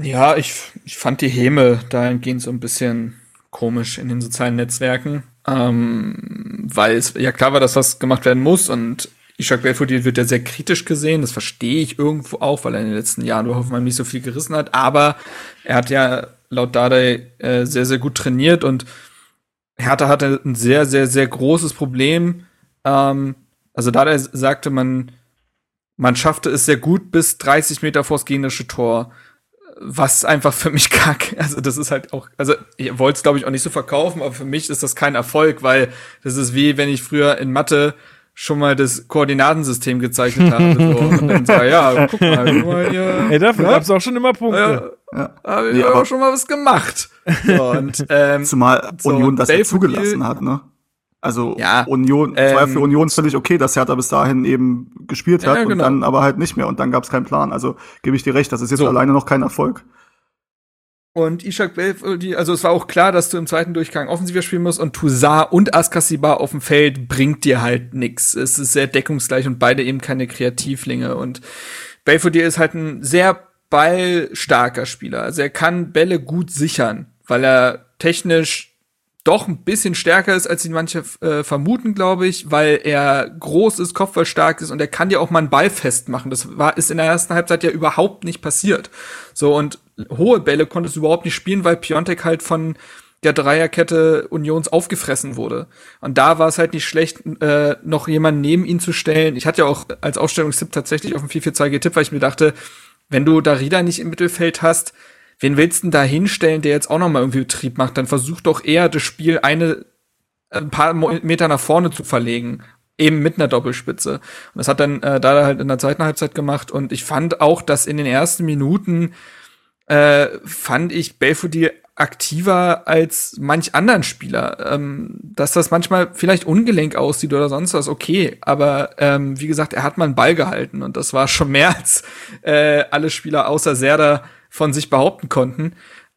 Ja, ich, ich fand die Häme dahingehend so ein bisschen komisch in den sozialen Netzwerken, ähm, weil es ja klar war, dass was gemacht werden muss und Ishak Belfodil wird ja sehr kritisch gesehen, das verstehe ich irgendwo auch, weil er in den letzten Jahren bei Hoffenheim nicht so viel gerissen hat, aber er hat ja laut Dardai äh, sehr, sehr gut trainiert und Hertha hatte ein sehr, sehr, sehr großes Problem. Ähm, also Dardai sagte, man, man schaffte es sehr gut bis 30 Meter vors gegnerische Tor was einfach für mich *laughs* kack. Also das ist halt auch, also ich wollte es glaube ich auch nicht so verkaufen, aber für mich ist das kein Erfolg, weil das ist wie wenn ich früher in Mathe schon mal das Koordinatensystem gezeichnet habe. *laughs* so. Und dann sag, ja, guck mal, guck mal hier. Ey, dafür ja? gab's auch schon immer Punkte. Ja, ja. Habe ich nee, aber auch schon mal was gemacht. So, und, ähm, Zumal Union so, das ja zugelassen hat, ne? Also ja, Union, ähm, war ja für ähm, Union völlig okay, dass Hertha bis dahin eben gespielt hat ja, genau. und dann aber halt nicht mehr und dann gab es keinen Plan. Also gebe ich dir recht, das ist jetzt so. alleine noch kein Erfolg. Und Ishak Belf, also es war auch klar, dass du im zweiten Durchgang offensiver spielen musst und Toussaint und Askasibar auf dem Feld bringt dir halt nix. Es ist sehr deckungsgleich und beide eben keine Kreativlinge. Und Belfodil ist halt ein sehr ballstarker Spieler. Also er kann Bälle gut sichern, weil er technisch doch ein bisschen stärker ist, als ihn manche äh, vermuten, glaube ich, weil er groß ist, kopfballstark ist und er kann ja auch mal einen Ball festmachen. Das war ist in der ersten Halbzeit ja überhaupt nicht passiert. So und hohe Bälle konntest du überhaupt nicht spielen, weil Piontek halt von der Dreierkette Unions aufgefressen wurde. Und da war es halt nicht schlecht, äh, noch jemanden neben ihn zu stellen. Ich hatte ja auch als Ausstellungstipp tatsächlich auf ein 4-4-2 getippt, weil ich mir dachte, wenn du Darida nicht im Mittelfeld hast, wen willst du denn da hinstellen, der jetzt auch noch mal irgendwie Betrieb macht? Dann versuch doch eher das Spiel eine ein paar Meter nach vorne zu verlegen, eben mit einer Doppelspitze. Und das hat dann äh, da halt in der zweiten Halbzeit gemacht. Und ich fand auch, dass in den ersten Minuten äh, fand ich Belfodil aktiver als manch anderen Spieler. Ähm, dass das manchmal vielleicht ungelenk aussieht oder sonst was, okay. Aber ähm, wie gesagt, er hat mal einen Ball gehalten und das war schon mehr als äh, alle Spieler außer Serda von sich behaupten konnten.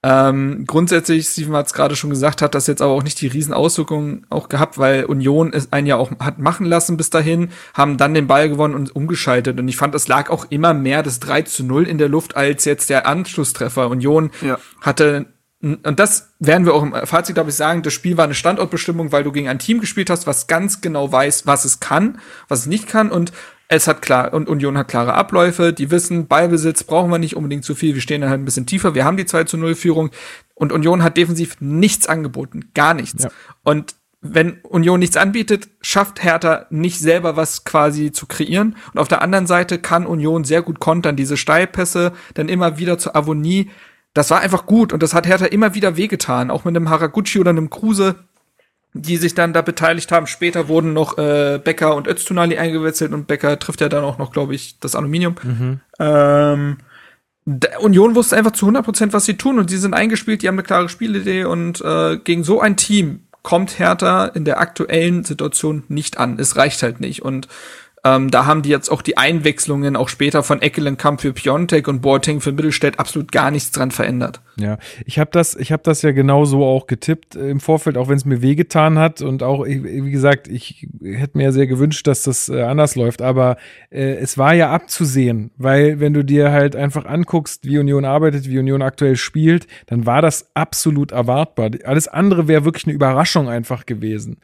Ähm, grundsätzlich, Steven hat es gerade schon gesagt, hat das jetzt aber auch nicht die riesen Auswirkungen auch gehabt, weil Union es einen ja auch hat machen lassen bis dahin, haben dann den Ball gewonnen und umgeschaltet. Und ich fand, es lag auch immer mehr das 3 zu 0 in der Luft als jetzt der Anschlusstreffer. Union ja. hatte und das werden wir auch im Fazit, glaube ich, sagen, das Spiel war eine Standortbestimmung, weil du gegen ein Team gespielt hast, was ganz genau weiß, was es kann, was es nicht kann. Und es hat klar, und Union hat klare Abläufe, die wissen, Ballbesitz brauchen wir nicht unbedingt zu viel, wir stehen dann halt ein bisschen tiefer, wir haben die 2 zu 0 Führung und Union hat defensiv nichts angeboten, gar nichts. Ja. Und wenn Union nichts anbietet, schafft Hertha nicht selber was quasi zu kreieren. Und auf der anderen Seite kann Union sehr gut kontern, diese Steilpässe dann immer wieder zur Avonie. Das war einfach gut und das hat Hertha immer wieder wehgetan, auch mit einem Haraguchi oder einem Kruse die sich dann da beteiligt haben. Später wurden noch äh, Becker und Öztunali eingewechselt und Becker trifft ja dann auch noch, glaube ich, das Aluminium. Mhm. Ähm, Union wusste einfach zu 100% was sie tun und sie sind eingespielt, die haben eine klare Spielidee und äh, gegen so ein Team kommt Hertha in der aktuellen Situation nicht an. Es reicht halt nicht und ähm, da haben die jetzt auch die Einwechslungen auch später von Eckelenkamp für Piontek und Boateng für Mittelstädt absolut gar nichts dran verändert. Ja, ich habe das, ich habe das ja genau so auch getippt äh, im Vorfeld, auch wenn es mir wehgetan hat und auch, wie gesagt, ich hätte mir ja sehr gewünscht, dass das äh, anders läuft, aber äh, es war ja abzusehen, weil wenn du dir halt einfach anguckst, wie Union arbeitet, wie Union aktuell spielt, dann war das absolut erwartbar. Alles andere wäre wirklich eine Überraschung einfach gewesen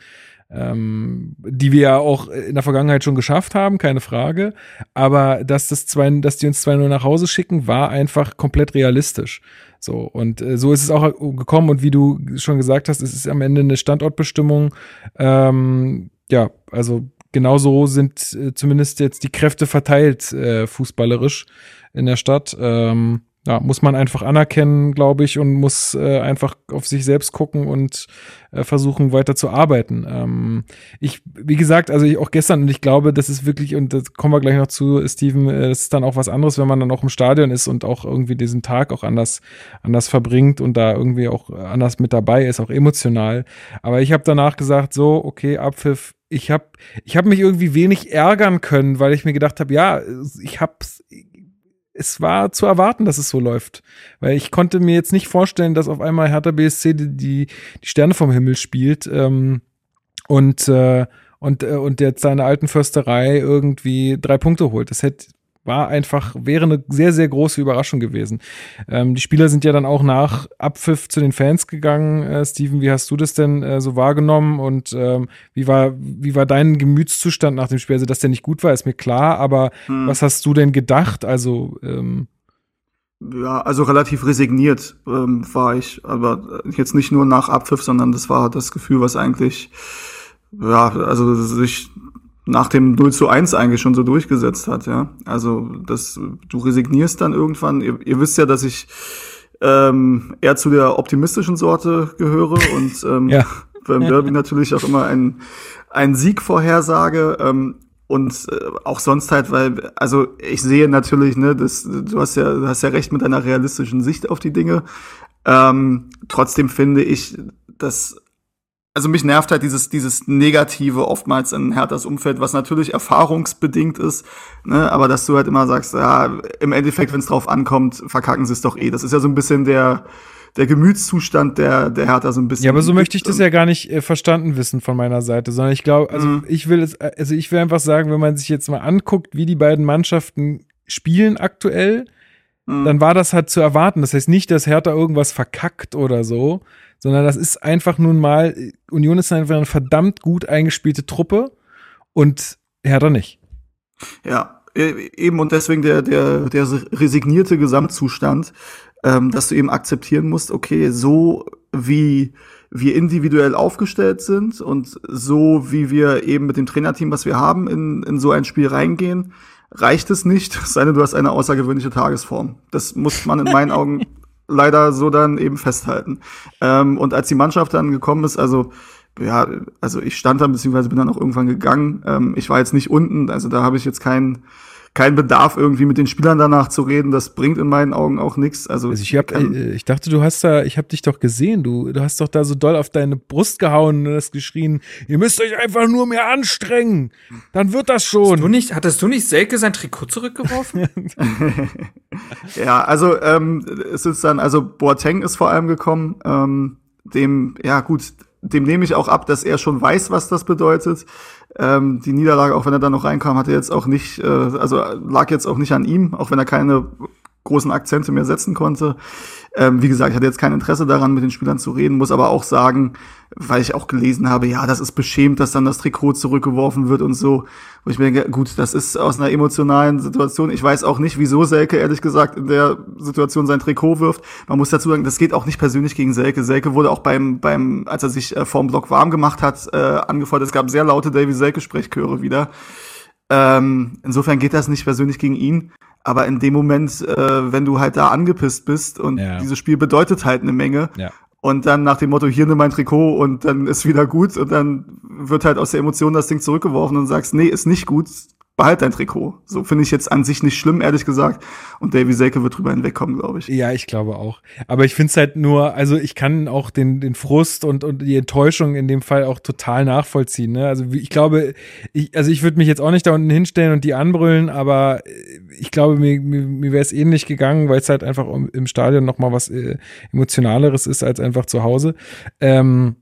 ähm, die wir ja auch in der Vergangenheit schon geschafft haben, keine Frage. Aber dass, das zwei, dass die uns 2-0 nach Hause schicken, war einfach komplett realistisch. So, und äh, so ist es auch gekommen. Und wie du schon gesagt hast, es ist am Ende eine Standortbestimmung. Ähm, ja, also genauso sind äh, zumindest jetzt die Kräfte verteilt, äh, fußballerisch in der Stadt. Ähm, ja, muss man einfach anerkennen, glaube ich, und muss äh, einfach auf sich selbst gucken und äh, versuchen weiter zu arbeiten. Ähm, ich, wie gesagt, also ich, auch gestern und ich glaube, das ist wirklich, und das kommen wir gleich noch zu, Steven, äh, das ist dann auch was anderes, wenn man dann auch im Stadion ist und auch irgendwie diesen Tag auch anders, anders verbringt und da irgendwie auch anders mit dabei ist, auch emotional. Aber ich habe danach gesagt, so, okay, Abpfiff, ich habe ich hab mich irgendwie wenig ärgern können, weil ich mir gedacht habe, ja, ich hab's es war zu erwarten, dass es so läuft. Weil ich konnte mir jetzt nicht vorstellen, dass auf einmal Hertha BSC die, die, die Sterne vom Himmel spielt ähm, und, äh, und, äh, und jetzt seine alten Försterei irgendwie drei Punkte holt. Das hätte war einfach, wäre eine sehr, sehr große Überraschung gewesen. Ähm, die Spieler sind ja dann auch nach Abpfiff zu den Fans gegangen. Äh, Steven, wie hast du das denn äh, so wahrgenommen und ähm, wie, war, wie war dein Gemütszustand nach dem Spiel? Also, dass der nicht gut war, ist mir klar, aber hm. was hast du denn gedacht? Also, ähm ja, also relativ resigniert ähm, war ich, aber jetzt nicht nur nach Abpfiff, sondern das war das Gefühl, was eigentlich ja, also sich nach dem 0 zu 1 eigentlich schon so durchgesetzt hat, ja. Also das, du resignierst dann irgendwann. Ihr, ihr wisst ja, dass ich ähm, eher zu der optimistischen Sorte gehöre und ähm, *laughs* ja. beim Derby natürlich auch immer ein, ein Sieg vorhersage. Ähm, und äh, auch sonst halt, weil, also ich sehe natürlich, ne, das, du hast ja, du hast ja recht mit deiner realistischen Sicht auf die Dinge. Ähm, trotzdem finde ich, dass also mich nervt halt dieses, dieses Negative oftmals in Herthas Umfeld, was natürlich erfahrungsbedingt ist, ne, aber dass du halt immer sagst, ja, im Endeffekt, wenn es drauf ankommt, verkacken sie es doch eh. Das ist ja so ein bisschen der, der Gemütszustand der, der Hertha so ein bisschen. Ja, aber so möchte ich das ja gar nicht äh, verstanden wissen von meiner Seite, sondern ich glaube, also mhm. ich will es, also ich will einfach sagen, wenn man sich jetzt mal anguckt, wie die beiden Mannschaften spielen aktuell, mhm. dann war das halt zu erwarten. Das heißt nicht, dass Hertha irgendwas verkackt oder so, sondern das ist einfach nun mal, Union ist einfach eine verdammt gut eingespielte Truppe und Hertha nicht. Ja, e, eben und deswegen der, der, der resignierte Gesamtzustand, ähm, dass du eben akzeptieren musst, okay, so wie wir individuell aufgestellt sind und so wie wir eben mit dem Trainerteam, was wir haben, in, in so ein Spiel reingehen, reicht es nicht, sei denn du hast eine außergewöhnliche Tagesform. Das muss man in meinen Augen *laughs* leider so dann eben festhalten. Ähm, und als die Mannschaft dann gekommen ist, also ja, also ich stand da beziehungsweise bin dann auch irgendwann gegangen. Ähm, ich war jetzt nicht unten, also da habe ich jetzt keinen kein Bedarf, irgendwie mit den Spielern danach zu reden. Das bringt in meinen Augen auch nichts. Also, also ich, hab, äh, ich dachte, du hast da, ich habe dich doch gesehen. Du, du hast doch da so doll auf deine Brust gehauen und hast geschrien, ihr müsst euch einfach nur mehr anstrengen. Dann wird das schon. Hattest du nicht, hattest du nicht Selke sein Trikot zurückgeworfen? *laughs* *laughs* ja, also ähm, es ist dann, also Boateng ist vor allem gekommen. Ähm, dem, ja gut, dem nehme ich auch ab, dass er schon weiß, was das bedeutet. Ähm, die Niederlage, auch wenn er dann noch reinkam, hatte jetzt auch nicht, äh, also lag jetzt auch nicht an ihm, auch wenn er keine großen Akzente mehr setzen konnte. Ähm, wie gesagt, ich hatte jetzt kein Interesse daran, mit den Spielern zu reden, muss aber auch sagen, weil ich auch gelesen habe, ja, das ist beschämt, dass dann das Trikot zurückgeworfen wird und so. Wo ich mir denke, gut, das ist aus einer emotionalen Situation. Ich weiß auch nicht, wieso Selke, ehrlich gesagt, in der Situation sein Trikot wirft. Man muss dazu sagen, das geht auch nicht persönlich gegen Selke. Selke wurde auch beim, beim, als er sich äh, vorm Block warm gemacht hat, äh, angefordert. Es gab sehr laute Davy Selke-Sprechchöre wieder. Ähm, insofern geht das nicht persönlich gegen ihn. Aber in dem Moment, äh, wenn du halt da angepisst bist und ja. dieses Spiel bedeutet halt eine Menge. Ja. Und dann nach dem Motto, hier nimm mein Trikot und dann ist wieder gut und dann wird halt aus der Emotion das Ding zurückgeworfen und sagst, nee, ist nicht gut, behalt dein Trikot. So finde ich jetzt an sich nicht schlimm, ehrlich gesagt. Und Davy Selke wird drüber hinwegkommen, glaube ich. Ja, ich glaube auch. Aber ich finde es halt nur, also ich kann auch den, den Frust und, und die Enttäuschung in dem Fall auch total nachvollziehen. Ne? Also ich glaube, ich, also ich würde mich jetzt auch nicht da unten hinstellen und die anbrüllen, aber ich glaube, mir, mir, mir wäre es ähnlich gegangen, weil es halt einfach im Stadion nochmal was äh, Emotionaleres ist als einfach zu Hause. Ähm,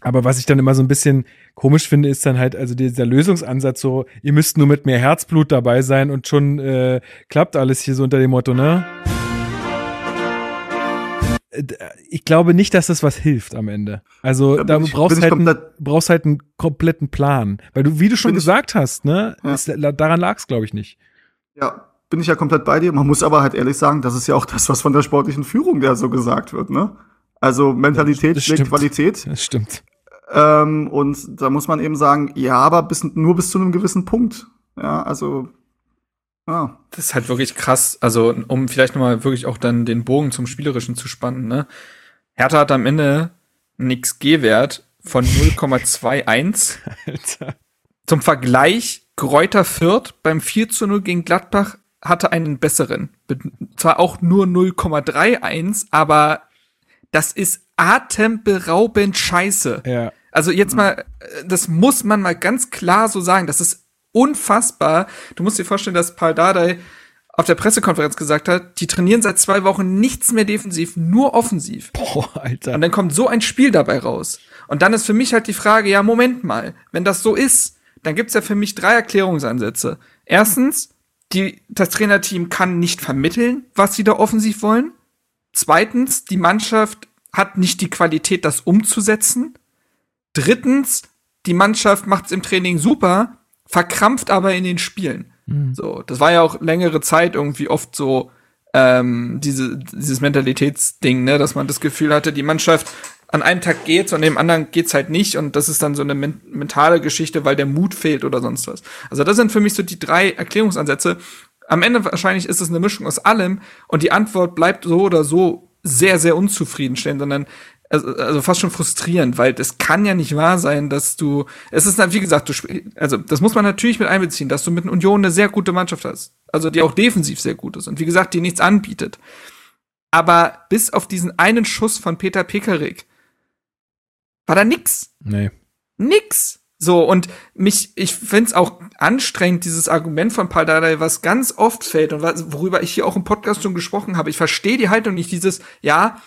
aber was ich dann immer so ein bisschen komisch finde, ist dann halt also dieser Lösungsansatz so, ihr müsst nur mit mehr Herzblut dabei sein und schon äh, klappt alles hier so unter dem Motto, ne? Äh, ich glaube nicht, dass das was hilft am Ende. Also da, ich, brauchst halt einen, brauchst halt einen kompletten Plan, weil du, wie du schon gesagt ich, hast, ne, ja. ist, daran lag es, glaube ich nicht. Ja, bin ich ja komplett bei dir. Man muss aber halt ehrlich sagen, das ist ja auch das, was von der sportlichen Führung da so gesagt wird, ne? Also Mentalität schlägt Qualität. *laughs* Das stimmt. Ähm, und da muss man eben sagen, ja, aber bis, nur bis zu einem gewissen Punkt. Ja, also Ah. Das ist halt wirklich krass. Also, um vielleicht nochmal wirklich auch dann den Bogen zum Spielerischen zu spannen, ne? Hertha hat am Ende einen XG-Wert von *laughs* 0,21. Alter. Zum Vergleich, Gräuter Fürth beim 4 zu 0 gegen Gladbach hatte einen besseren. Zwar auch nur 0,31, aber das ist atemberaubend scheiße. Ja. Also jetzt mal, äh, das muss man mal ganz klar so sagen. Das ist unfassbar. Du musst dir vorstellen, dass Paul Dardai auf der Pressekonferenz gesagt hat, die trainieren seit zwei Wochen nichts mehr defensiv, nur offensiv. Boah, Alter. Und dann kommt so ein Spiel dabei raus. Und dann ist für mich halt die Frage, ja, Moment mal, wenn das so ist, dann gibt's ja für mich drei Erklärungsansätze. Erstens, die, das Trainerteam kann nicht vermitteln, was sie da offensiv wollen. Zweitens, die Mannschaft hat nicht die Qualität, das umzusetzen. Drittens, die Mannschaft macht's im Training super, verkrampft aber in den Spielen. So, das war ja auch längere Zeit irgendwie oft so ähm, diese, dieses Mentalitätsding, ne, dass man das Gefühl hatte, die Mannschaft an einem Tag geht's und dem anderen geht's halt nicht und das ist dann so eine men mentale Geschichte, weil der Mut fehlt oder sonst was. Also das sind für mich so die drei Erklärungsansätze. Am Ende wahrscheinlich ist es eine Mischung aus allem und die Antwort bleibt so oder so sehr, sehr unzufriedenstellend, sondern also, also fast schon frustrierend, weil das kann ja nicht wahr sein, dass du, es ist wie gesagt, du, also das muss man natürlich mit einbeziehen, dass du mit Union eine sehr gute Mannschaft hast, also die auch defensiv sehr gut ist und wie gesagt, die nichts anbietet. Aber bis auf diesen einen Schuss von Peter Pekarik war da nix. Nee. Nix. So, und mich, ich find's auch anstrengend, dieses Argument von Paul Dardai, was ganz oft fällt und was, worüber ich hier auch im Podcast schon gesprochen habe. Ich verstehe die Haltung nicht, dieses, ja,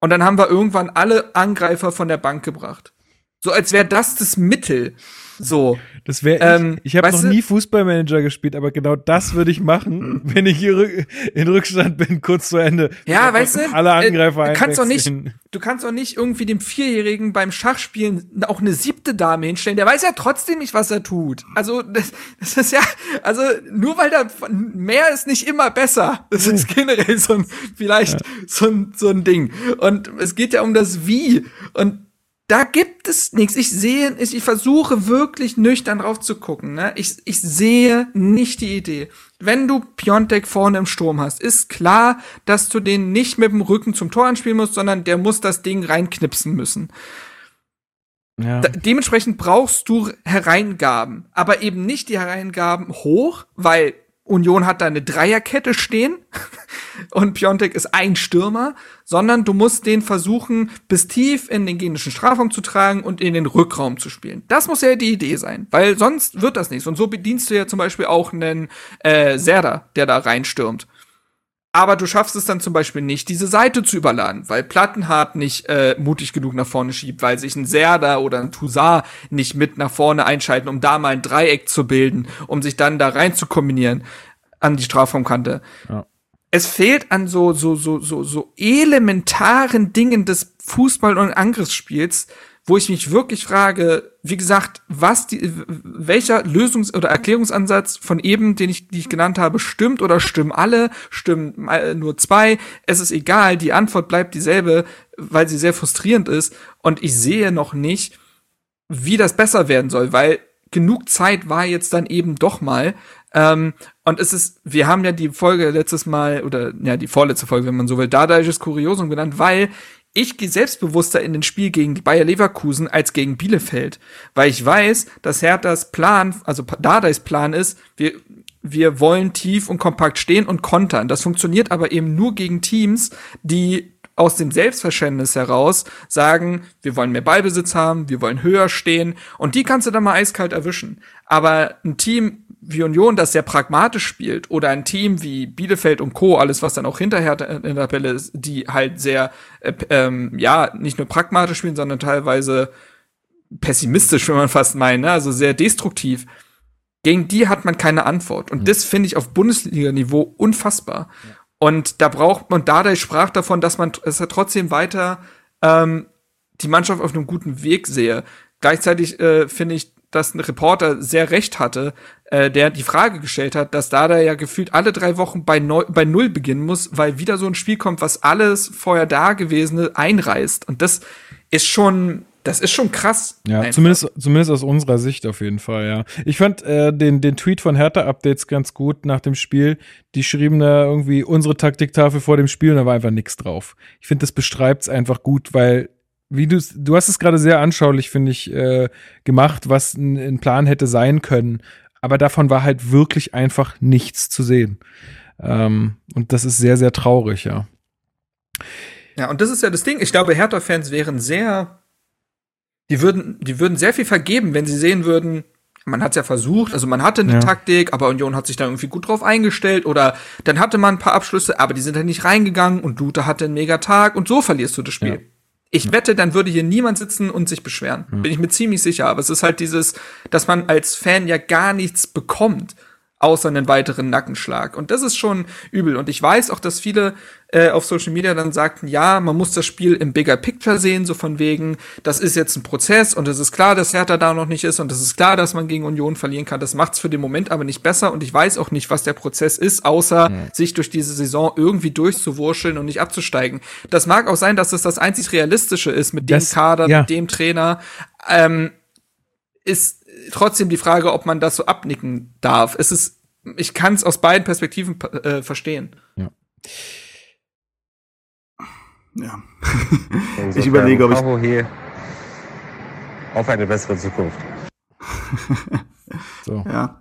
und dann haben wir irgendwann alle Angreifer von der Bank gebracht. So als wäre das das Mittel. So. Das wäre Ähm, ich. Ich habe noch nie Fußballmanager gespielt, aber genau das würde ich machen, *laughs* wenn ich hier in Rückstand bin, kurz zu Ende. Ja, weißt du, Alle Angreifer äh, du kannst doch nicht, du kannst doch nicht irgendwie dem Vierjährigen beim Schachspielen auch eine siebte Dame hinstellen. Der weiß ja trotzdem nicht, was er tut. Also das, das ist ja, also nur weil da mehr ist nicht immer besser. Das ist *laughs* generell so ein vielleicht so ein so ein Ding. Und es geht ja um das Wie. Und da gibt es nichts. Ich sehe, ich, ich versuche wirklich nüchtern drauf zu gucken. Ne? Ich, ich sehe nicht die Idee. Wenn du Piontek vorne im Sturm hast, ist klar, dass du den nicht mit dem Rücken zum Tor anspielen musst, sondern der muss das Ding reinknipsen müssen. Ja. Da, dementsprechend brauchst du Hereingaben, aber eben nicht die Hereingaben hoch, weil Union hat da eine Dreierkette stehen *laughs* und Piontek ist ein Stürmer, sondern du musst den versuchen, bis tief in den genischen Strafraum zu tragen und in den Rückraum zu spielen. Das muss ja die Idee sein, weil sonst wird das nichts. Und so bedienst du ja zum Beispiel auch einen äh, Serda, der da reinstürmt. Aber du schaffst es dann zum Beispiel nicht, diese Seite zu überladen, weil Plattenhardt nicht äh, mutig genug nach vorne schiebt, weil sich ein Serda oder ein Toussaint nicht mit nach vorne einschalten, um da mal ein Dreieck zu bilden, um sich dann da rein zu kombinieren an die Strafraumkante. Ja. Es fehlt an so, so, so, so, so elementaren Dingen des Fußball- und Angriffsspiels, wo ich mich wirklich frage, wie gesagt, was die, welcher Lösungs- oder Erklärungsansatz von eben, den ich, die ich genannt habe, stimmt oder stimmen alle, stimmen mal nur zwei, es ist egal, die Antwort bleibt dieselbe, weil sie sehr frustrierend ist und ich sehe noch nicht, wie das besser werden soll, weil genug Zeit war jetzt dann eben doch mal. Ähm, und es ist, wir haben ja die Folge letztes Mal, oder ja, die vorletzte Folge, wenn man so will, Dadaisches Kuriosum genannt, weil ich gehe selbstbewusster in den Spiel gegen Bayer Leverkusen als gegen Bielefeld, weil ich weiß, dass Herthas Plan, also Dardais Plan ist, wir, wir wollen tief und kompakt stehen und kontern. Das funktioniert aber eben nur gegen Teams, die aus dem Selbstverständnis heraus sagen, wir wollen mehr Ballbesitz haben, wir wollen höher stehen und die kannst du dann mal eiskalt erwischen. Aber ein Team wie Union, das sehr pragmatisch spielt oder ein Team wie Bielefeld und Co., alles was dann auch hinterher in der Tabelle ist, die halt sehr, äh, ähm, ja, nicht nur pragmatisch spielen, sondern teilweise pessimistisch, wenn man fast meint, ne? also sehr destruktiv. Gegen die hat man keine Antwort. Und das finde ich auf Bundesliga-Niveau unfassbar. Und da braucht man, Dardai sprach davon, dass man es trotzdem weiter ähm, die Mannschaft auf einem guten Weg sehe. Gleichzeitig äh, finde ich, dass ein Reporter sehr recht hatte, äh, der die Frage gestellt hat, dass Dardai ja gefühlt alle drei Wochen bei, neu, bei Null beginnen muss, weil wieder so ein Spiel kommt, was alles vorher Dagewesene einreißt. Und das ist schon das ist schon krass. Ja, einfach. zumindest, zumindest aus unserer Sicht auf jeden Fall, ja. Ich fand äh, den, den Tweet von Hertha-Updates ganz gut nach dem Spiel. Die schrieben da irgendwie unsere Taktiktafel vor dem Spiel und da war einfach nichts drauf. Ich finde, das beschreibt es einfach gut, weil wie du du hast es gerade sehr anschaulich, finde ich, äh, gemacht, was ein, ein Plan hätte sein können. Aber davon war halt wirklich einfach nichts zu sehen. Ähm, und das ist sehr, sehr traurig, ja. Ja, und das ist ja das Ding. Ich glaube, Hertha-Fans wären sehr, die würden, die würden sehr viel vergeben, wenn sie sehen würden, man hat es ja versucht, also man hatte eine Ja. Taktik, aber Union hat sich da irgendwie gut drauf eingestellt oder dann hatte man ein paar Abschlüsse, aber die sind halt nicht reingegangen und Dute hatte einen mega Tag und so verlierst du das Spiel. Ja. Ich wette, dann würde hier niemand sitzen und sich beschweren. Bin ich mir ziemlich sicher. Aber es ist halt dieses, dass man als Fan ja gar nichts bekommt, außer einen weiteren Nackenschlag. Und das ist schon übel. Und ich weiß auch, dass viele äh, auf Social Media dann sagten, ja, man muss das Spiel im Bigger Picture sehen, so von wegen, das ist jetzt ein Prozess und es ist klar, dass Hertha da noch nicht ist und es ist klar, dass man gegen Union verlieren kann. Das macht's für den Moment aber nicht besser und ich weiß auch nicht, was der Prozess ist, außer sich durch diese Saison irgendwie durchzuwurscheln und nicht abzusteigen. Das mag auch sein, dass es das einzig Realistische ist mit Das- dem Kader, ja. mit dem Trainer. Ähm, ist trotzdem die Frage, ob man das so abnicken darf. Es ist, ich kann es aus beiden Perspektiven äh, verstehen. Ja. *laughs* Insofern überlege, ob ich- Bravo hier auf eine bessere Zukunft. *laughs* So. Ja.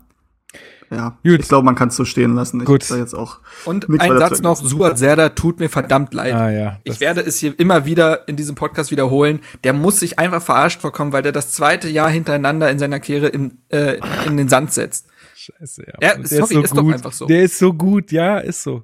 Ja. Gut. Ich glaube, man kann es so stehen lassen. Ich Gut. Da jetzt auch. Und ein Satz noch, Suat Serdar tut mir verdammt leid. Ah ja. Ich werde es hier immer wieder in diesem Podcast wiederholen. Der muss sich einfach verarscht vorkommen, weil der das zweite Jahr hintereinander in seiner Karriere im, äh, in den Sand setzt. Scheiße, ja. Ja, Und sorry, ist doch einfach so. Der ist so gut, ja, ist so.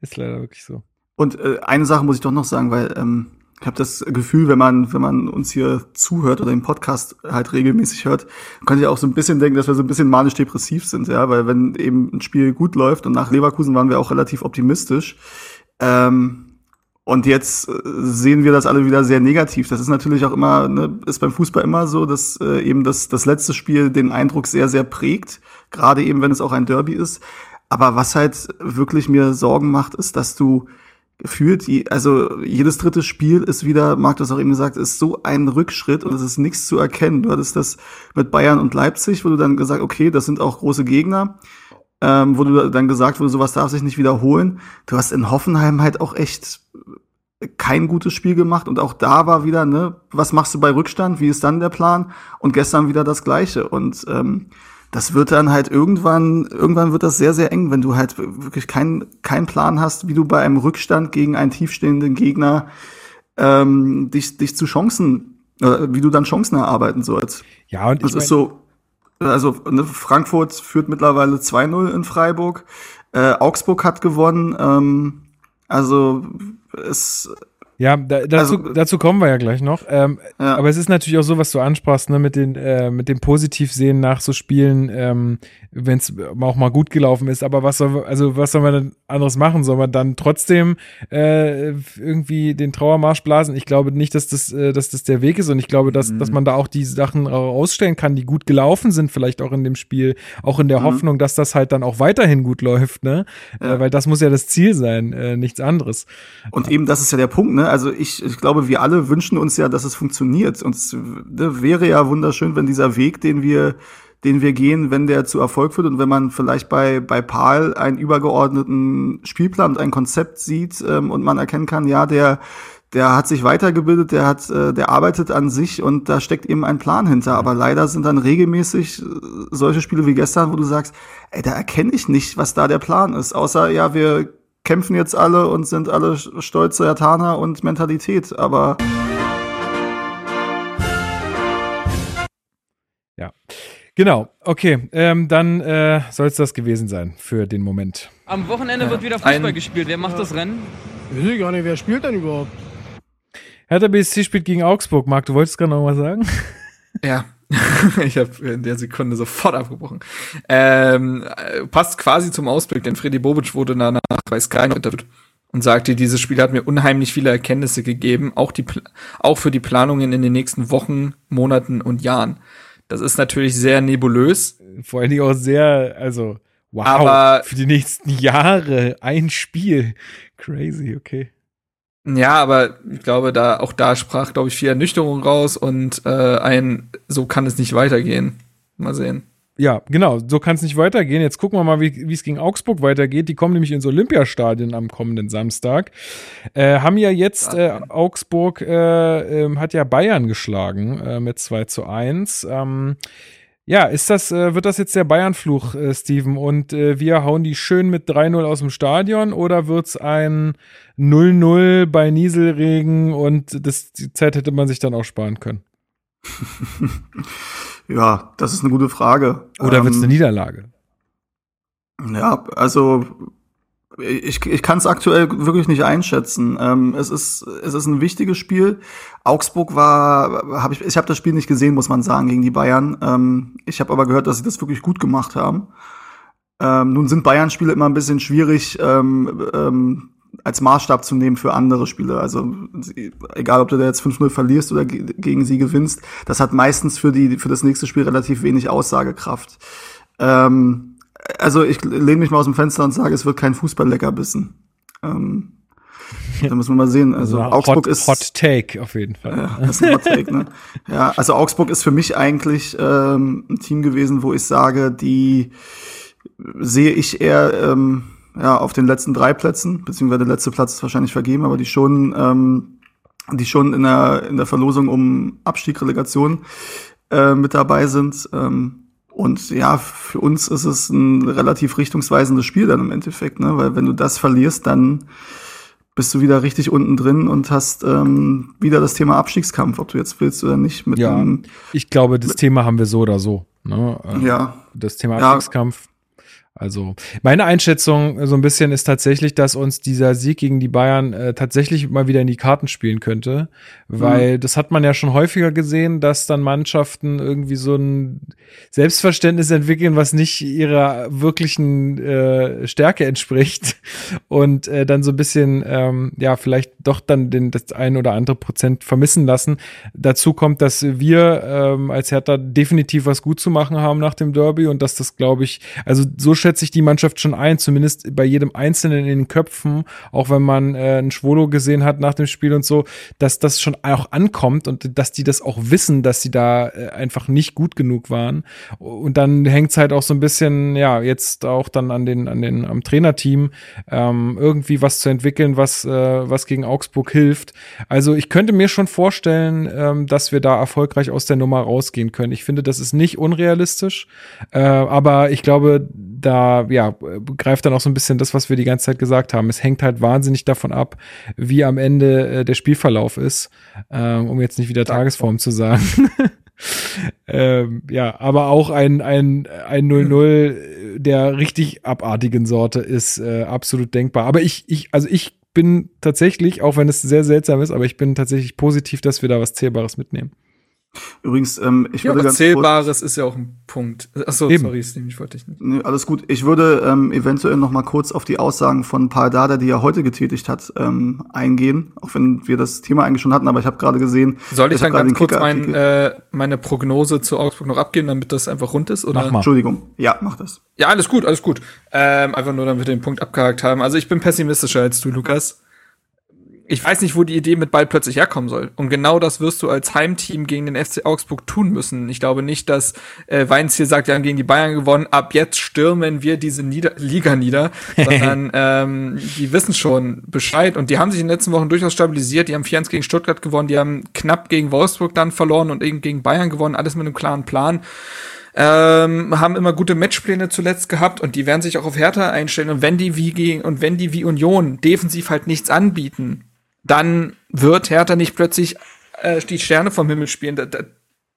Ist leider wirklich so. Und äh, eine Sache muss ich doch noch sagen, weil ähm, ich habe das Gefühl, wenn man, wenn man uns hier zuhört oder den Podcast halt regelmäßig hört, könnte ich auch so ein bisschen denken, dass wir so ein bisschen manisch-depressiv sind, ja, weil wenn eben ein Spiel gut läuft und nach Leverkusen waren wir auch relativ optimistisch. Ähm, und jetzt äh, sehen wir das alle wieder sehr negativ. Das ist natürlich auch immer, ne, ist beim Fußball immer so, dass äh, eben das, das letzte Spiel den Eindruck sehr, sehr prägt. Gerade eben, wenn es auch ein Derby ist. Aber was halt wirklich mir Sorgen macht, ist, dass du gefühlt, also jedes dritte Spiel ist wieder, Marc das auch eben gesagt, ist so ein Rückschritt und es ist nichts zu erkennen. Du hattest das mit Bayern und Leipzig, wo du dann gesagt, okay, das sind auch große Gegner, ähm, wo du dann gesagt wurde, sowas darf sich nicht wiederholen. Du hast in Hoffenheim halt auch echt kein gutes Spiel gemacht und auch da war wieder, ne, was machst du bei Rückstand, wie ist dann der Plan? Und gestern wieder das Gleiche und ähm, das wird dann halt irgendwann, irgendwann wird das sehr, sehr eng, wenn du halt wirklich keinen keinen Plan hast, wie du bei einem Rückstand gegen einen tiefstehenden Gegner ähm, dich, dich zu Chancen, äh, wie du dann Chancen erarbeiten sollst. Ja, und Das ist so, also ne, Frankfurt führt mittlerweile 2-0 in Freiburg, äh, Augsburg hat gewonnen, ähm, also es, Ja, da, dazu, Also- dazu kommen wir ja gleich noch. Ähm, Ja. Aber es ist natürlich auch so, was du ansprachst, ne, mit, den, äh, mit dem Positivsehen nach so Spielen, ähm, wenn es auch mal gut gelaufen ist. Aber was soll, also was soll man denn anderes machen? Soll man dann trotzdem äh, irgendwie den Trauermarsch blasen? Ich glaube nicht, dass das, äh, dass das der Weg ist. Und ich glaube, dass, dass man da auch die Sachen rausstellen kann, die gut gelaufen sind, vielleicht auch in dem Spiel, auch in der Mhm. Hoffnung, dass das halt dann auch weiterhin gut läuft, ne? Ja. Äh, weil das muss ja das Ziel sein, äh, nichts anderes. Und eben, das ist ja der Punkt, ne? Also ich, ich glaube, wir alle wünschen uns ja, dass es funktioniert. Und es ne, wäre ja wunderschön, wenn dieser Weg, den wir, den wir gehen, wenn der zu Erfolg führt und wenn man vielleicht bei, bei Paul einen übergeordneten Spielplan und ein Konzept sieht ähm, und man erkennen kann, ja, der, der hat sich weitergebildet, der hat, äh, der arbeitet an sich und da steckt eben ein Plan hinter. Aber leider sind dann regelmäßig äh, solche Spiele wie gestern, wo du sagst, ey, da erkenne ich nicht, was da der Plan ist. Außer, ja, wir kämpfen jetzt alle und sind alle stolze Jataner und Mentalität. Aber Genau, okay. Ähm, dann äh, soll es das gewesen sein für den Moment. Am Wochenende wird wieder Fußball Ein- gespielt. Wer macht das Rennen? Weiß ich gar nicht, wer spielt denn überhaupt? Hertha BSC spielt gegen Augsburg. Marc, du wolltest gerade noch was sagen? Ja. *laughs* ich habe in der Sekunde sofort abgebrochen. Ähm, äh, passt quasi zum Ausblick, denn Freddy Bobic wurde danach bei Sky interviewt und sagte, dieses Spiel hat mir unheimlich viele Erkenntnisse gegeben, auch, die, auch für die Planungen in den nächsten Wochen, Monaten und Jahren. Das ist natürlich sehr nebulös. Vor allen Dingen auch sehr, also, wow, Aber- für die nächsten Jahre ein Spiel. Crazy, okay. Ja, aber ich glaube, da auch da sprach, glaube ich, viel Ernüchterung raus und äh, ein, so kann es nicht weitergehen. Mal sehen. Ja, genau, so kann es nicht weitergehen. Jetzt gucken wir mal, wie es gegen Augsburg weitergeht. Die kommen nämlich ins Olympiastadion am kommenden Samstag. Äh, haben ja jetzt, äh, Augsburg äh, ähm, hat ja Bayern geschlagen äh, mit 2 zu 1. Ähm, ja, ist das, äh, wird das jetzt der Bayern-Fluch, äh, Steven? Und äh, wir hauen die schön mit 3-0 aus dem Stadion oder wird's ein 0-0 bei Nieselregen und das, die Zeit hätte man sich dann auch sparen können? *laughs* ja, das ist eine gute Frage. Oder ähm, wird's eine Niederlage? Ja, also ich, ich kann es aktuell wirklich nicht einschätzen. Ähm, es ist es ist ein wichtiges Spiel. Augsburg war, habe ich ich habe das Spiel nicht gesehen, muss man sagen, gegen die Bayern. Ähm, ich habe aber gehört, dass sie das wirklich gut gemacht haben. Ähm, nun sind Bayern-Spiele immer ein bisschen schwierig ähm, ähm, als Maßstab zu nehmen für andere Spiele. Also egal, ob du da jetzt 5-0 verlierst oder gegen sie gewinnst, das hat meistens für die für das nächste Spiel relativ wenig Aussagekraft. Ähm, also ich lehne mich mal aus dem Fenster und sage, es wird kein Fußball-Leckerbissen. Ähm, *laughs* da müssen wir mal sehen. Also, also Augsburg Hot, ist Hot Take auf jeden Fall. Ja, das ist ein Hot Take, ne? *laughs* Ja, also Augsburg ist für mich eigentlich ähm, ein Team gewesen, wo ich sage, die sehe ich eher ähm, ja auf den letzten drei Plätzen, beziehungsweise der letzte Platz ist wahrscheinlich vergeben, aber die schon ähm, die schon in der in der Verlosung um Abstieg Relegation äh, mit dabei sind. Ähm, und ja, für uns ist es ein relativ richtungsweisendes Spiel dann im Endeffekt, ne? Weil wenn du das verlierst, dann bist du wieder richtig unten drin und hast ähm, wieder das Thema Abstiegskampf, ob du jetzt willst oder nicht. Mit ja, einem, ich glaube, das Thema haben wir so oder so. Ne? Ähm, ja. Das Thema Abstiegskampf. Also meine Einschätzung so ein bisschen ist tatsächlich, dass uns dieser Sieg gegen die Bayern äh, tatsächlich mal wieder in die Karten spielen könnte, weil mhm. das hat man ja schon häufiger gesehen, dass dann Mannschaften irgendwie so ein Selbstverständnis entwickeln, was nicht ihrer wirklichen äh, Stärke entspricht *laughs* und äh, dann so ein bisschen ähm, ja vielleicht doch dann den das ein oder andere Prozent vermissen lassen. Dazu kommt, dass wir ähm, als Hertha definitiv was gut zu machen haben nach dem Derby und dass das glaube ich also so schätze ich die Mannschaft schon ein, zumindest bei jedem Einzelnen in den Köpfen, auch wenn man äh, einen Schwolo gesehen hat nach dem Spiel und so, dass das schon auch ankommt und dass die das auch wissen, dass sie da äh, einfach nicht gut genug waren. Und dann hängt es halt auch so ein bisschen, ja, jetzt auch dann an den, an den, am Trainerteam, ähm, irgendwie was zu entwickeln, was, äh, was gegen Augsburg hilft. Also ich könnte mir schon vorstellen, ähm, dass wir da erfolgreich aus der Nummer rausgehen können. Ich finde, das ist nicht unrealistisch, äh, aber ich glaube, da ja, greift dann auch so ein bisschen das, was wir die ganze Zeit gesagt haben. Es hängt halt wahnsinnig davon ab, wie am Ende äh, der Spielverlauf ist, ähm, um jetzt nicht wieder Tagesform zu sagen. *laughs* ähm, ja, aber auch ein ein ein 0-0 der richtig abartigen Sorte ist äh, absolut denkbar. Aber ich ich also ich bin tatsächlich, auch wenn es sehr seltsam ist, aber ich bin tatsächlich positiv, dass wir da was Zählbares mitnehmen. Übrigens, ähm, ich ja, würde ganz Zählbares ist ja auch ein Punkt. Achso, Eben. sorry, Steve, ich wollte dich nicht. Nee, alles gut. Ich würde ähm, eventuell noch mal kurz auf die Aussagen von Paul Dada, die er heute getätigt hat, ähm, eingehen. Auch wenn wir das Thema eigentlich schon hatten, aber ich habe gerade gesehen. Soll ich, ich dann ganz kurz mein, äh, meine Prognose zu Augsburg noch abgeben, damit das einfach rund ist? Oder? Mach mal. Entschuldigung. Ja, mach das. Ja, alles gut, alles gut. Ähm, einfach nur, damit wir den Punkt abgehakt haben. Also ich bin pessimistischer als du, Lukas ich weiß nicht, wo die Idee mit Ball plötzlich herkommen soll. Und genau das wirst du als Heimteam gegen den FC Augsburg tun müssen. Ich glaube nicht, dass äh, Weinz hier sagt, wir haben gegen die Bayern gewonnen, ab jetzt stürmen wir diese Nieder Liga nieder, *laughs* sondern ähm, die wissen schon Bescheid. Und die haben sich in den letzten Wochen durchaus stabilisiert. Die haben 4-1 gegen Stuttgart gewonnen, die haben knapp gegen Wolfsburg dann verloren und eben gegen Bayern gewonnen, alles mit einem klaren Plan. Ähm, haben immer gute Matchpläne zuletzt gehabt und die werden sich auch auf Hertha einstellen. Und wenn die wie gegen und wenn die wie Union defensiv halt nichts anbieten, dann wird Hertha nicht plötzlich äh, die Sterne vom Himmel spielen. Da, da,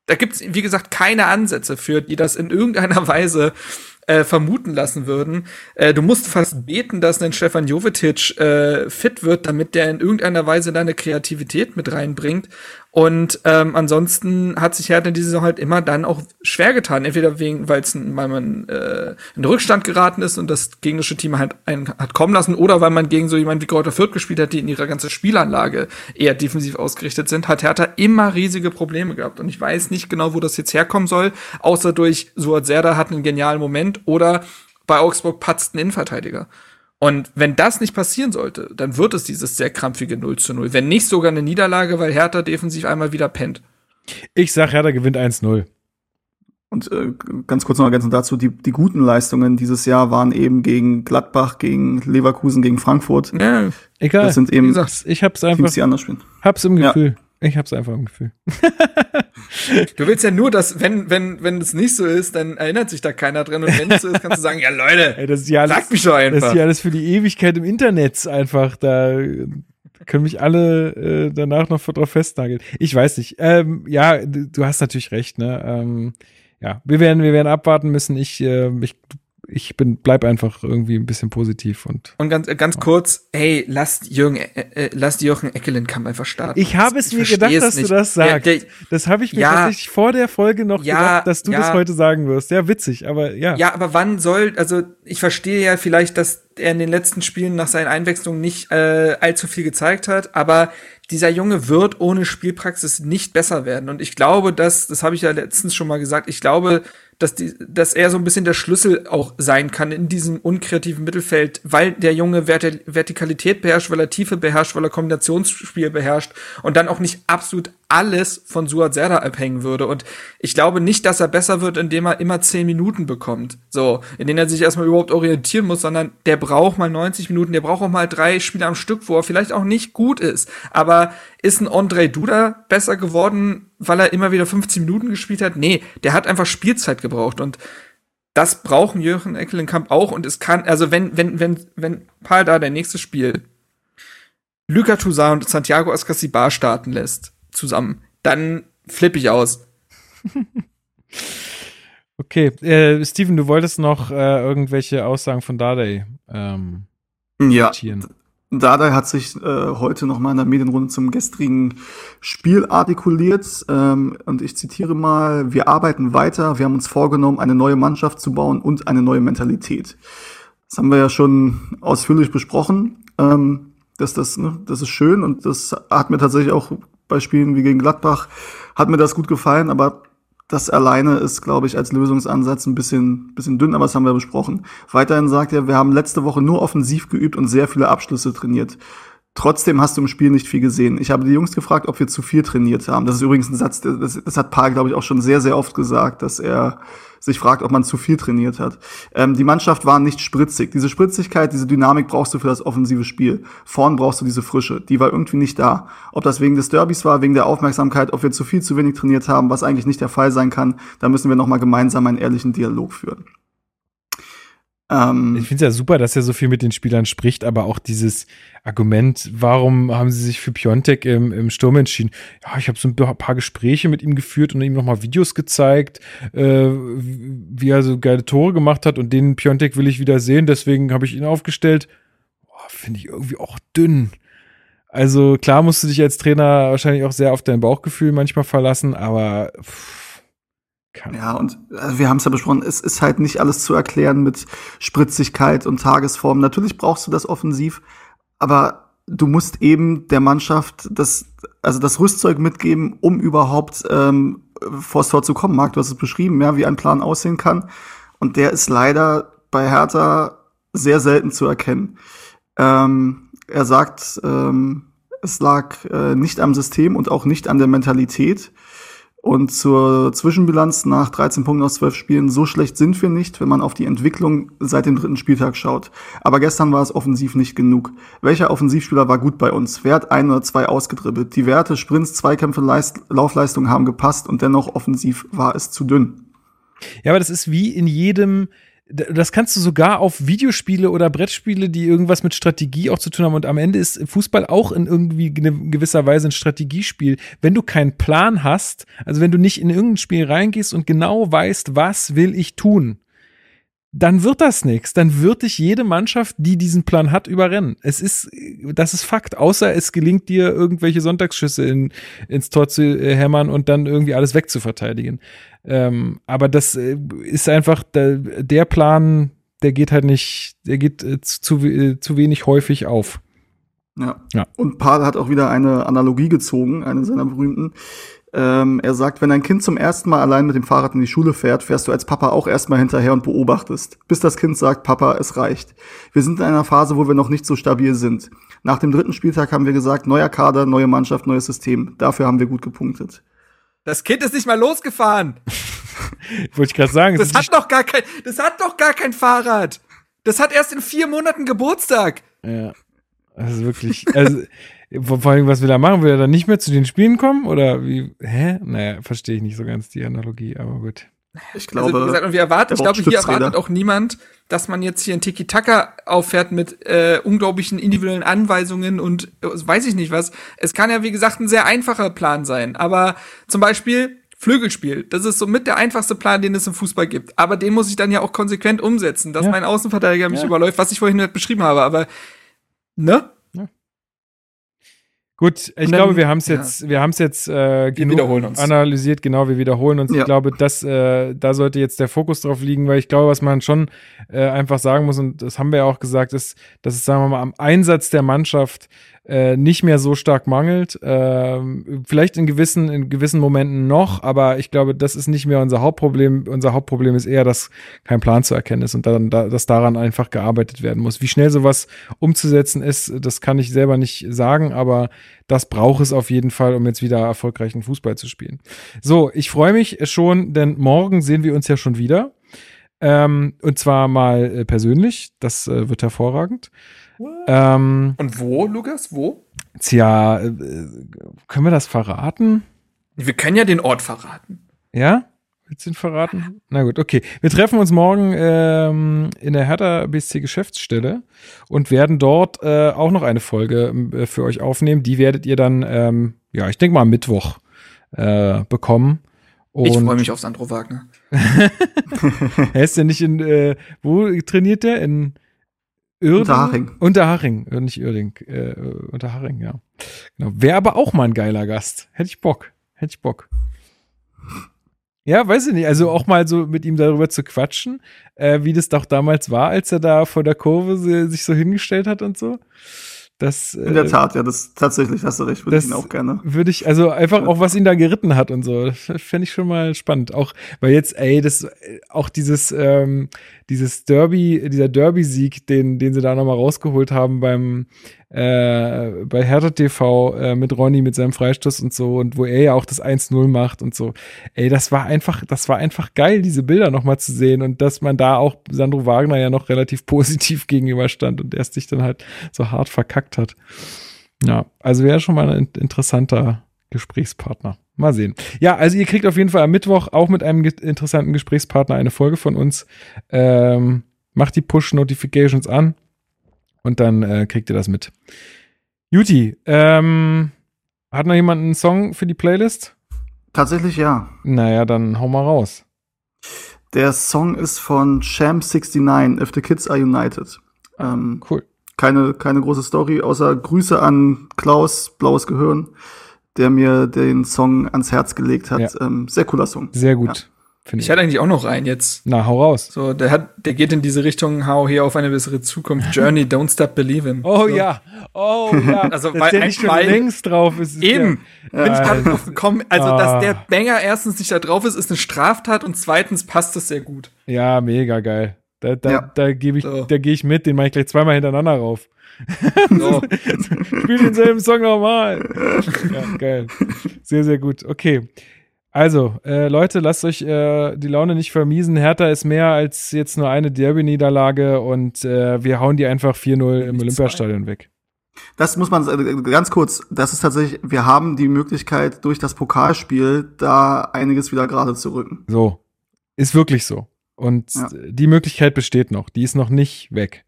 da gibt's wie gesagt, keine Ansätze für, die das in irgendeiner *laughs* Weise äh, vermuten lassen würden. Äh, du musst fast beten, dass ein Stefan Jovetic äh, fit wird, damit der in irgendeiner Weise deine Kreativität mit reinbringt. Und ähm, ansonsten hat sich Hertha diese Saison halt immer dann auch schwer getan. Entweder wegen, weil weil man äh, in Rückstand geraten ist und das gegnerische Team halt einen hat kommen lassen, oder weil man gegen so jemanden wie Kräuter Fürth gespielt hat, die in ihrer ganzen Spielanlage eher defensiv ausgerichtet sind, hat Hertha immer riesige Probleme gehabt. Und ich weiß nicht genau, wo das jetzt herkommen soll, außer durch Suat Serda hat einen genialen Moment oder bei Augsburg patzt ein Innenverteidiger. Und wenn das nicht passieren sollte, dann wird es dieses sehr krampfige 0 zu 0. Wenn nicht sogar eine Niederlage, weil Hertha defensiv einmal wieder pennt. Ich sag, Hertha gewinnt 1-0. Und äh, ganz kurz noch ergänzend dazu, die, die guten Leistungen dieses Jahr waren eben gegen Gladbach, gegen Leverkusen, gegen Frankfurt. Ja, Egal. Das sind eben ich hab's einfach, Teams, die anders spielen. hab's im Ja. Ich hab's einfach im Gefühl. du willst ja nur, dass, wenn, wenn, wenn es nicht so ist, dann erinnert sich da keiner dran. Und wenn es so ist, kannst du sagen, ja Leute, Ey, das ist ja alles, sag mich doch das einfach. ist ja alles für die Ewigkeit im Internet einfach. Da können mich alle äh, danach noch drauf festnageln. Ich weiß nicht. Ähm, ja, du du hast natürlich recht, ne? Ähm, ja, wir werden, wir werden abwarten müssen. Ich, äh, ich, ich bin, bleib einfach irgendwie ein bisschen positiv und Und ganz, äh, ganz kurz, hey, lasst Jürgen, äh, äh, lasst Jochen Eckelenkamp einfach starten. Ich habe es mir versteh gedacht, es dass nicht. du das Der- sagst. der- das habe ich mir Ja. tatsächlich vor der Folge noch Ja, gedacht, dass du ja. das heute sagen wirst. Ja, witzig, aber ja. Ja, aber wann soll, also ich verstehe ja vielleicht, dass er in den letzten Spielen nach seinen Einwechslungen nicht äh, allzu viel gezeigt hat, aber dieser Junge wird ohne Spielpraxis nicht besser werden. Und ich glaube, dass, das habe ich ja letztens schon mal gesagt, ich glaube, dass, die, dass er so ein bisschen der Schlüssel auch sein kann in diesem unkreativen Mittelfeld, weil der Junge Verti Vertikalität beherrscht, weil er Tiefe beherrscht, weil er Kombinationsspiel beherrscht und dann auch nicht absolut alles von Suat Serdar abhängen würde. Und ich glaube nicht, dass er besser wird, indem er immer 10 Minuten bekommt. So, in denen er sich erstmal überhaupt orientieren muss, sondern der braucht mal 90 Minuten, der braucht auch mal drei Spiele am Stück, wo er vielleicht auch nicht gut ist. Aber ist ein Andre Duda besser geworden, weil er immer wieder 15 Minuten gespielt hat? Nee, der hat einfach Spielzeit gebraucht und das brauchen Jürgen Eckelenkamp auch und es kann, also wenn, wenn, wenn, wenn Paul da der nächste Spiel Luka Toussaint und Santiago Ascasibar starten lässt, zusammen, dann flippe ich aus. *laughs* Okay, äh, Steven, du wolltest noch äh, irgendwelche Aussagen von Dardai ähm, Ja, zitieren. Dardai hat sich äh, heute noch mal in der Medienrunde zum gestrigen Spiel artikuliert ähm, und ich zitiere mal, wir arbeiten weiter, wir haben uns vorgenommen, eine neue Mannschaft zu bauen und eine neue Mentalität. Das haben wir ja schon ausführlich besprochen. Ähm, dass das, ne, das ist schön und das hat mir tatsächlich auch bei Spielen wie gegen Gladbach hat mir das gut gefallen, aber das alleine ist, glaube ich, als Lösungsansatz ein bisschen, bisschen dünn, aber das haben wir besprochen. Weiterhin sagt er, wir haben letzte Woche nur offensiv geübt und sehr viele Abschlüsse trainiert. Trotzdem hast du im Spiel nicht viel gesehen. Ich habe die Jungs gefragt, ob wir zu viel trainiert haben. Das ist übrigens ein Satz, das, das hat Paul, glaube ich, auch schon sehr, sehr oft gesagt, dass er sich fragt, ob man zu viel trainiert hat. Ähm, die Mannschaft war nicht spritzig. Diese Spritzigkeit, diese Dynamik brauchst du für das offensive Spiel. Vorn brauchst du diese Frische. Die war irgendwie nicht da. Ob das wegen des Derbys war, wegen der Aufmerksamkeit, ob wir zu viel, zu wenig trainiert haben, was eigentlich nicht der Fall sein kann, da müssen wir nochmal gemeinsam einen ehrlichen Dialog führen. Ähm, Ich finde es ja super, dass er so viel mit den Spielern spricht, aber auch dieses Argument, warum haben sie sich für Piontek im, im Sturm entschieden? Ja, ich habe so ein paar Gespräche mit ihm geführt und ihm nochmal Videos gezeigt, äh, wie er so geile Tore gemacht hat und den Piontek will ich wieder sehen, deswegen habe ich ihn aufgestellt. Finde ich irgendwie auch dünn. Also klar musst du dich als Trainer wahrscheinlich auch sehr auf dein Bauchgefühl manchmal verlassen, aber pff, kann Ja, und äh, wir haben es ja besprochen, es ist halt nicht alles zu erklären mit Spritzigkeit und Tagesform. Natürlich brauchst du das offensiv, aber du musst eben der Mannschaft das, also das Rüstzeug mitgeben, um überhaupt ähm, vors Tor zu kommen. Marc, du hast es beschrieben, ja, wie ein Plan aussehen kann. Und der ist leider bei Hertha sehr selten zu erkennen. Ähm, er sagt, ähm, es lag äh, nicht am System und auch nicht an der Mentalität. Und zur Zwischenbilanz nach 13 Punkten aus 12 Spielen, so schlecht sind wir nicht, wenn man auf die Entwicklung seit dem dritten Spieltag schaut. Aber gestern war es offensiv nicht genug. Welcher Offensivspieler war gut bei uns? Wer ein oder zwei ausgedribbelt? Die Werte, Sprints, Zweikämpfe, Leist Laufleistungen haben gepasst und dennoch offensiv war es zu dünn. Ja, aber das ist wie in jedem, das kannst du sogar auf Videospiele oder Brettspiele, die irgendwas mit Strategie auch zu tun haben. Und am Ende ist Fußball auch in irgendwie gewisser Weise ein Strategiespiel. Wenn du keinen Plan hast, also wenn du nicht in irgendein Spiel reingehst und genau weißt, was will ich tun, dann wird das nichts. Dann wird dich jede Mannschaft, die diesen Plan hat, überrennen. Es ist, das ist Fakt. Außer es gelingt dir, irgendwelche Sonntagsschüsse in, ins Tor zu äh, hämmern und dann irgendwie alles wegzuverteidigen. Ähm, aber das äh, ist einfach der, der Plan, der geht halt nicht, der geht äh, zu, äh, zu wenig häufig auf. Ja. Ja. Und Paul hat auch wieder eine Analogie gezogen, eine seiner berühmten. Ähm, er sagt, wenn ein Kind zum ersten Mal allein mit dem Fahrrad in die Schule fährt, fährst du als Papa auch erstmal hinterher und beobachtest, bis das Kind sagt, Papa, es reicht. Wir sind in einer Phase, wo wir noch nicht so stabil sind. Nach dem dritten Spieltag haben wir gesagt, neuer Kader, neue Mannschaft, neues System. Dafür haben wir gut gepunktet. Das Kind ist nicht mal losgefahren. *laughs* Wollte ich gerade sagen. Das hat doch gar kein, das hat doch gar kein Fahrrad. Das hat erst in vier Monaten Geburtstag. Ja. Also wirklich, also vor allem, was will er machen? Will er dann nicht mehr zu den Spielen kommen? Oder wie? Hä? Naja, verstehe ich nicht so ganz die Analogie, aber gut. Ich glaube, also, wie gesagt, und wir erwarten, ich glaube, hier erwartet auch niemand, dass man jetzt hier ein Tiki-Taka auffährt mit äh, unglaublichen individuellen Anweisungen und äh, weiß ich nicht was. Es kann ja, wie gesagt, ein sehr einfacher Plan sein. Aber zum Beispiel Flügelspiel, das ist somit der einfachste Plan, den es im Fußball gibt. Aber den muss ich dann ja auch konsequent umsetzen, dass Ja. mein Außenverteidiger mich Ja. überläuft, was ich vorhin nicht beschrieben habe. Aber, ne? Gut, ich Und glaube, dann- wir haben es ja. jetzt, wir haben es jetzt äh, genug analysiert, genau, wir wiederholen uns. Ja. Ich glaube, das, äh, da sollte jetzt der Fokus drauf liegen, weil ich glaube, was man schon äh, einfach sagen muss, und das haben wir ja auch gesagt, ist, dass es, sagen wir mal, am Einsatz der Mannschaft äh, nicht mehr so stark mangelt. Ähm, vielleicht in gewissen, in gewissen Momenten noch, aber ich glaube, das ist nicht mehr unser Hauptproblem. Unser Hauptproblem ist eher, dass kein Plan zu erkennen ist und dann, da, dass daran einfach gearbeitet werden muss. Wie schnell sowas umzusetzen ist, das kann ich selber nicht sagen, aber das braucht es auf jeden Fall, um jetzt wieder erfolgreichen Fußball zu spielen. So, ich freue mich schon, denn morgen sehen wir uns ja schon wieder. Ähm, und zwar mal äh, persönlich. Das äh, wird hervorragend. Ähm, Und wo, Lukas? Wo? tja, äh, können wir das verraten? Wir können ja den Ort verraten. Ja? Willst du ihn verraten? Na gut, okay. Wir treffen uns morgen ähm, in der Hertha BSC Geschäftsstelle und werden dort äh, auch noch eine Folge äh, für euch aufnehmen. Die werdet ihr dann, ähm, ja, ich denke mal Mittwoch äh, bekommen. Und ich freue mich auf Sandro Wagner. *laughs* Er ist ja nicht in, äh, wo trainiert der? In Uerdingen? Unterhaching. Unterhaching, äh, nicht Uerding, äh, Unterhaching, ja. Genau. Wäre aber auch mal ein geiler Gast. Hätte ich Bock. Hätte ich Bock. Ja, weiß ich nicht. Also auch mal so mit ihm darüber zu quatschen, äh, wie das doch damals war, als er da vor der Kurve si- sich so hingestellt hat und so. Das, In der äh, Tat, ja, das tatsächlich hast du recht, würde ich ihn auch gerne. würde ich, also einfach auch, was ihn da geritten hat und so, *laughs* fände ich schon mal spannend. Auch, weil jetzt, ey, das, äh, auch dieses, ähm, dieses Derby, dieser Derby-Sieg, den, den sie da nochmal rausgeholt haben beim, äh, bei Hertha TV äh, mit Ronny mit seinem Freistoß und so und wo er ja auch das 1-0 macht und so. Ey, das war einfach, das war einfach geil, diese Bilder nochmal zu sehen und dass man da auch Sandro Wagner ja noch relativ *laughs* positiv gegenüberstand und erst sich dann halt so hart verkackt hat. Ja, also wäre schon mal ein in- interessanter Gesprächspartner. Mal sehen. Ja, also ihr kriegt auf jeden Fall am Mittwoch auch mit einem interessanten Gesprächspartner eine Folge von uns. Ähm, macht die Push-Notifications an und dann äh, kriegt ihr das mit. Juti, ähm, hat noch jemand einen Song für die Playlist? Tatsächlich ja. Naja, dann hau mal raus. Der Song ist von Champ69, If the Kids Are United. Ähm, Cool. keine, keine große Story, außer Grüße an Klaus, Blaues Gehirn, der mir den Song ans Herz gelegt hat. Ja. Ähm, sehr cooler Song. Sehr gut. Finde Ich ich. hatte eigentlich auch noch einen jetzt. Na, hau raus. So, der hat, der geht in diese Richtung, hau hier auf eine bessere Zukunft. *laughs* Journey, don't stop believing. Oh so. ja, oh ja. *laughs* Also, Dass weil der nicht schon längst drauf ist. ist Eben. Ja, Bin ich gerade drauf gekommen. Also, Ah. dass der Banger erstens nicht da drauf ist, ist eine Straftat und zweitens passt es sehr gut. Ja, mega geil. Da, da, Ja. da gebe ich, So. da gehe ich mit, den mache ich gleich zweimal hintereinander rauf. *laughs* So. Spiel denselben Song nochmal. Ja, geil. Sehr, sehr gut. Okay. Also, äh, Leute, lasst euch äh, die Laune nicht vermiesen. Hertha ist mehr als jetzt nur eine Derby-Niederlage und äh, wir hauen die einfach 4-0 im Olympiastadion weg. Das muss man äh, ganz kurz, das ist tatsächlich, wir haben die Möglichkeit, durch das Pokalspiel da einiges wieder gerade zu rücken. So. Ist wirklich so. Und Ja. die Möglichkeit besteht noch. Die ist noch nicht weg.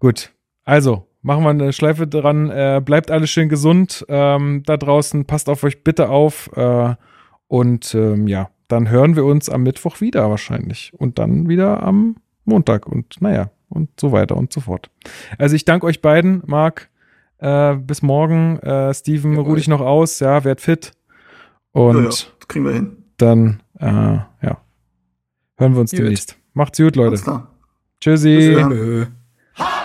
Gut. Also, machen wir eine Schleife dran. Äh, bleibt alle schön gesund ähm, da draußen. Passt auf euch bitte auf. Äh, und ähm, ja, dann hören wir uns am Mittwoch wieder wahrscheinlich. Und dann wieder am Montag. Und naja, und so weiter und so fort. Also ich danke euch beiden, Marc. Äh, bis morgen. Äh, Steven, Jawohl. ruh dich noch aus. Ja, werd fit. Und Ja, ja, das kriegen wir hin. dann äh, ja, hören wir uns Gut. demnächst. Macht's gut, Leute. Alles klar. Tschüssi. Bis dann.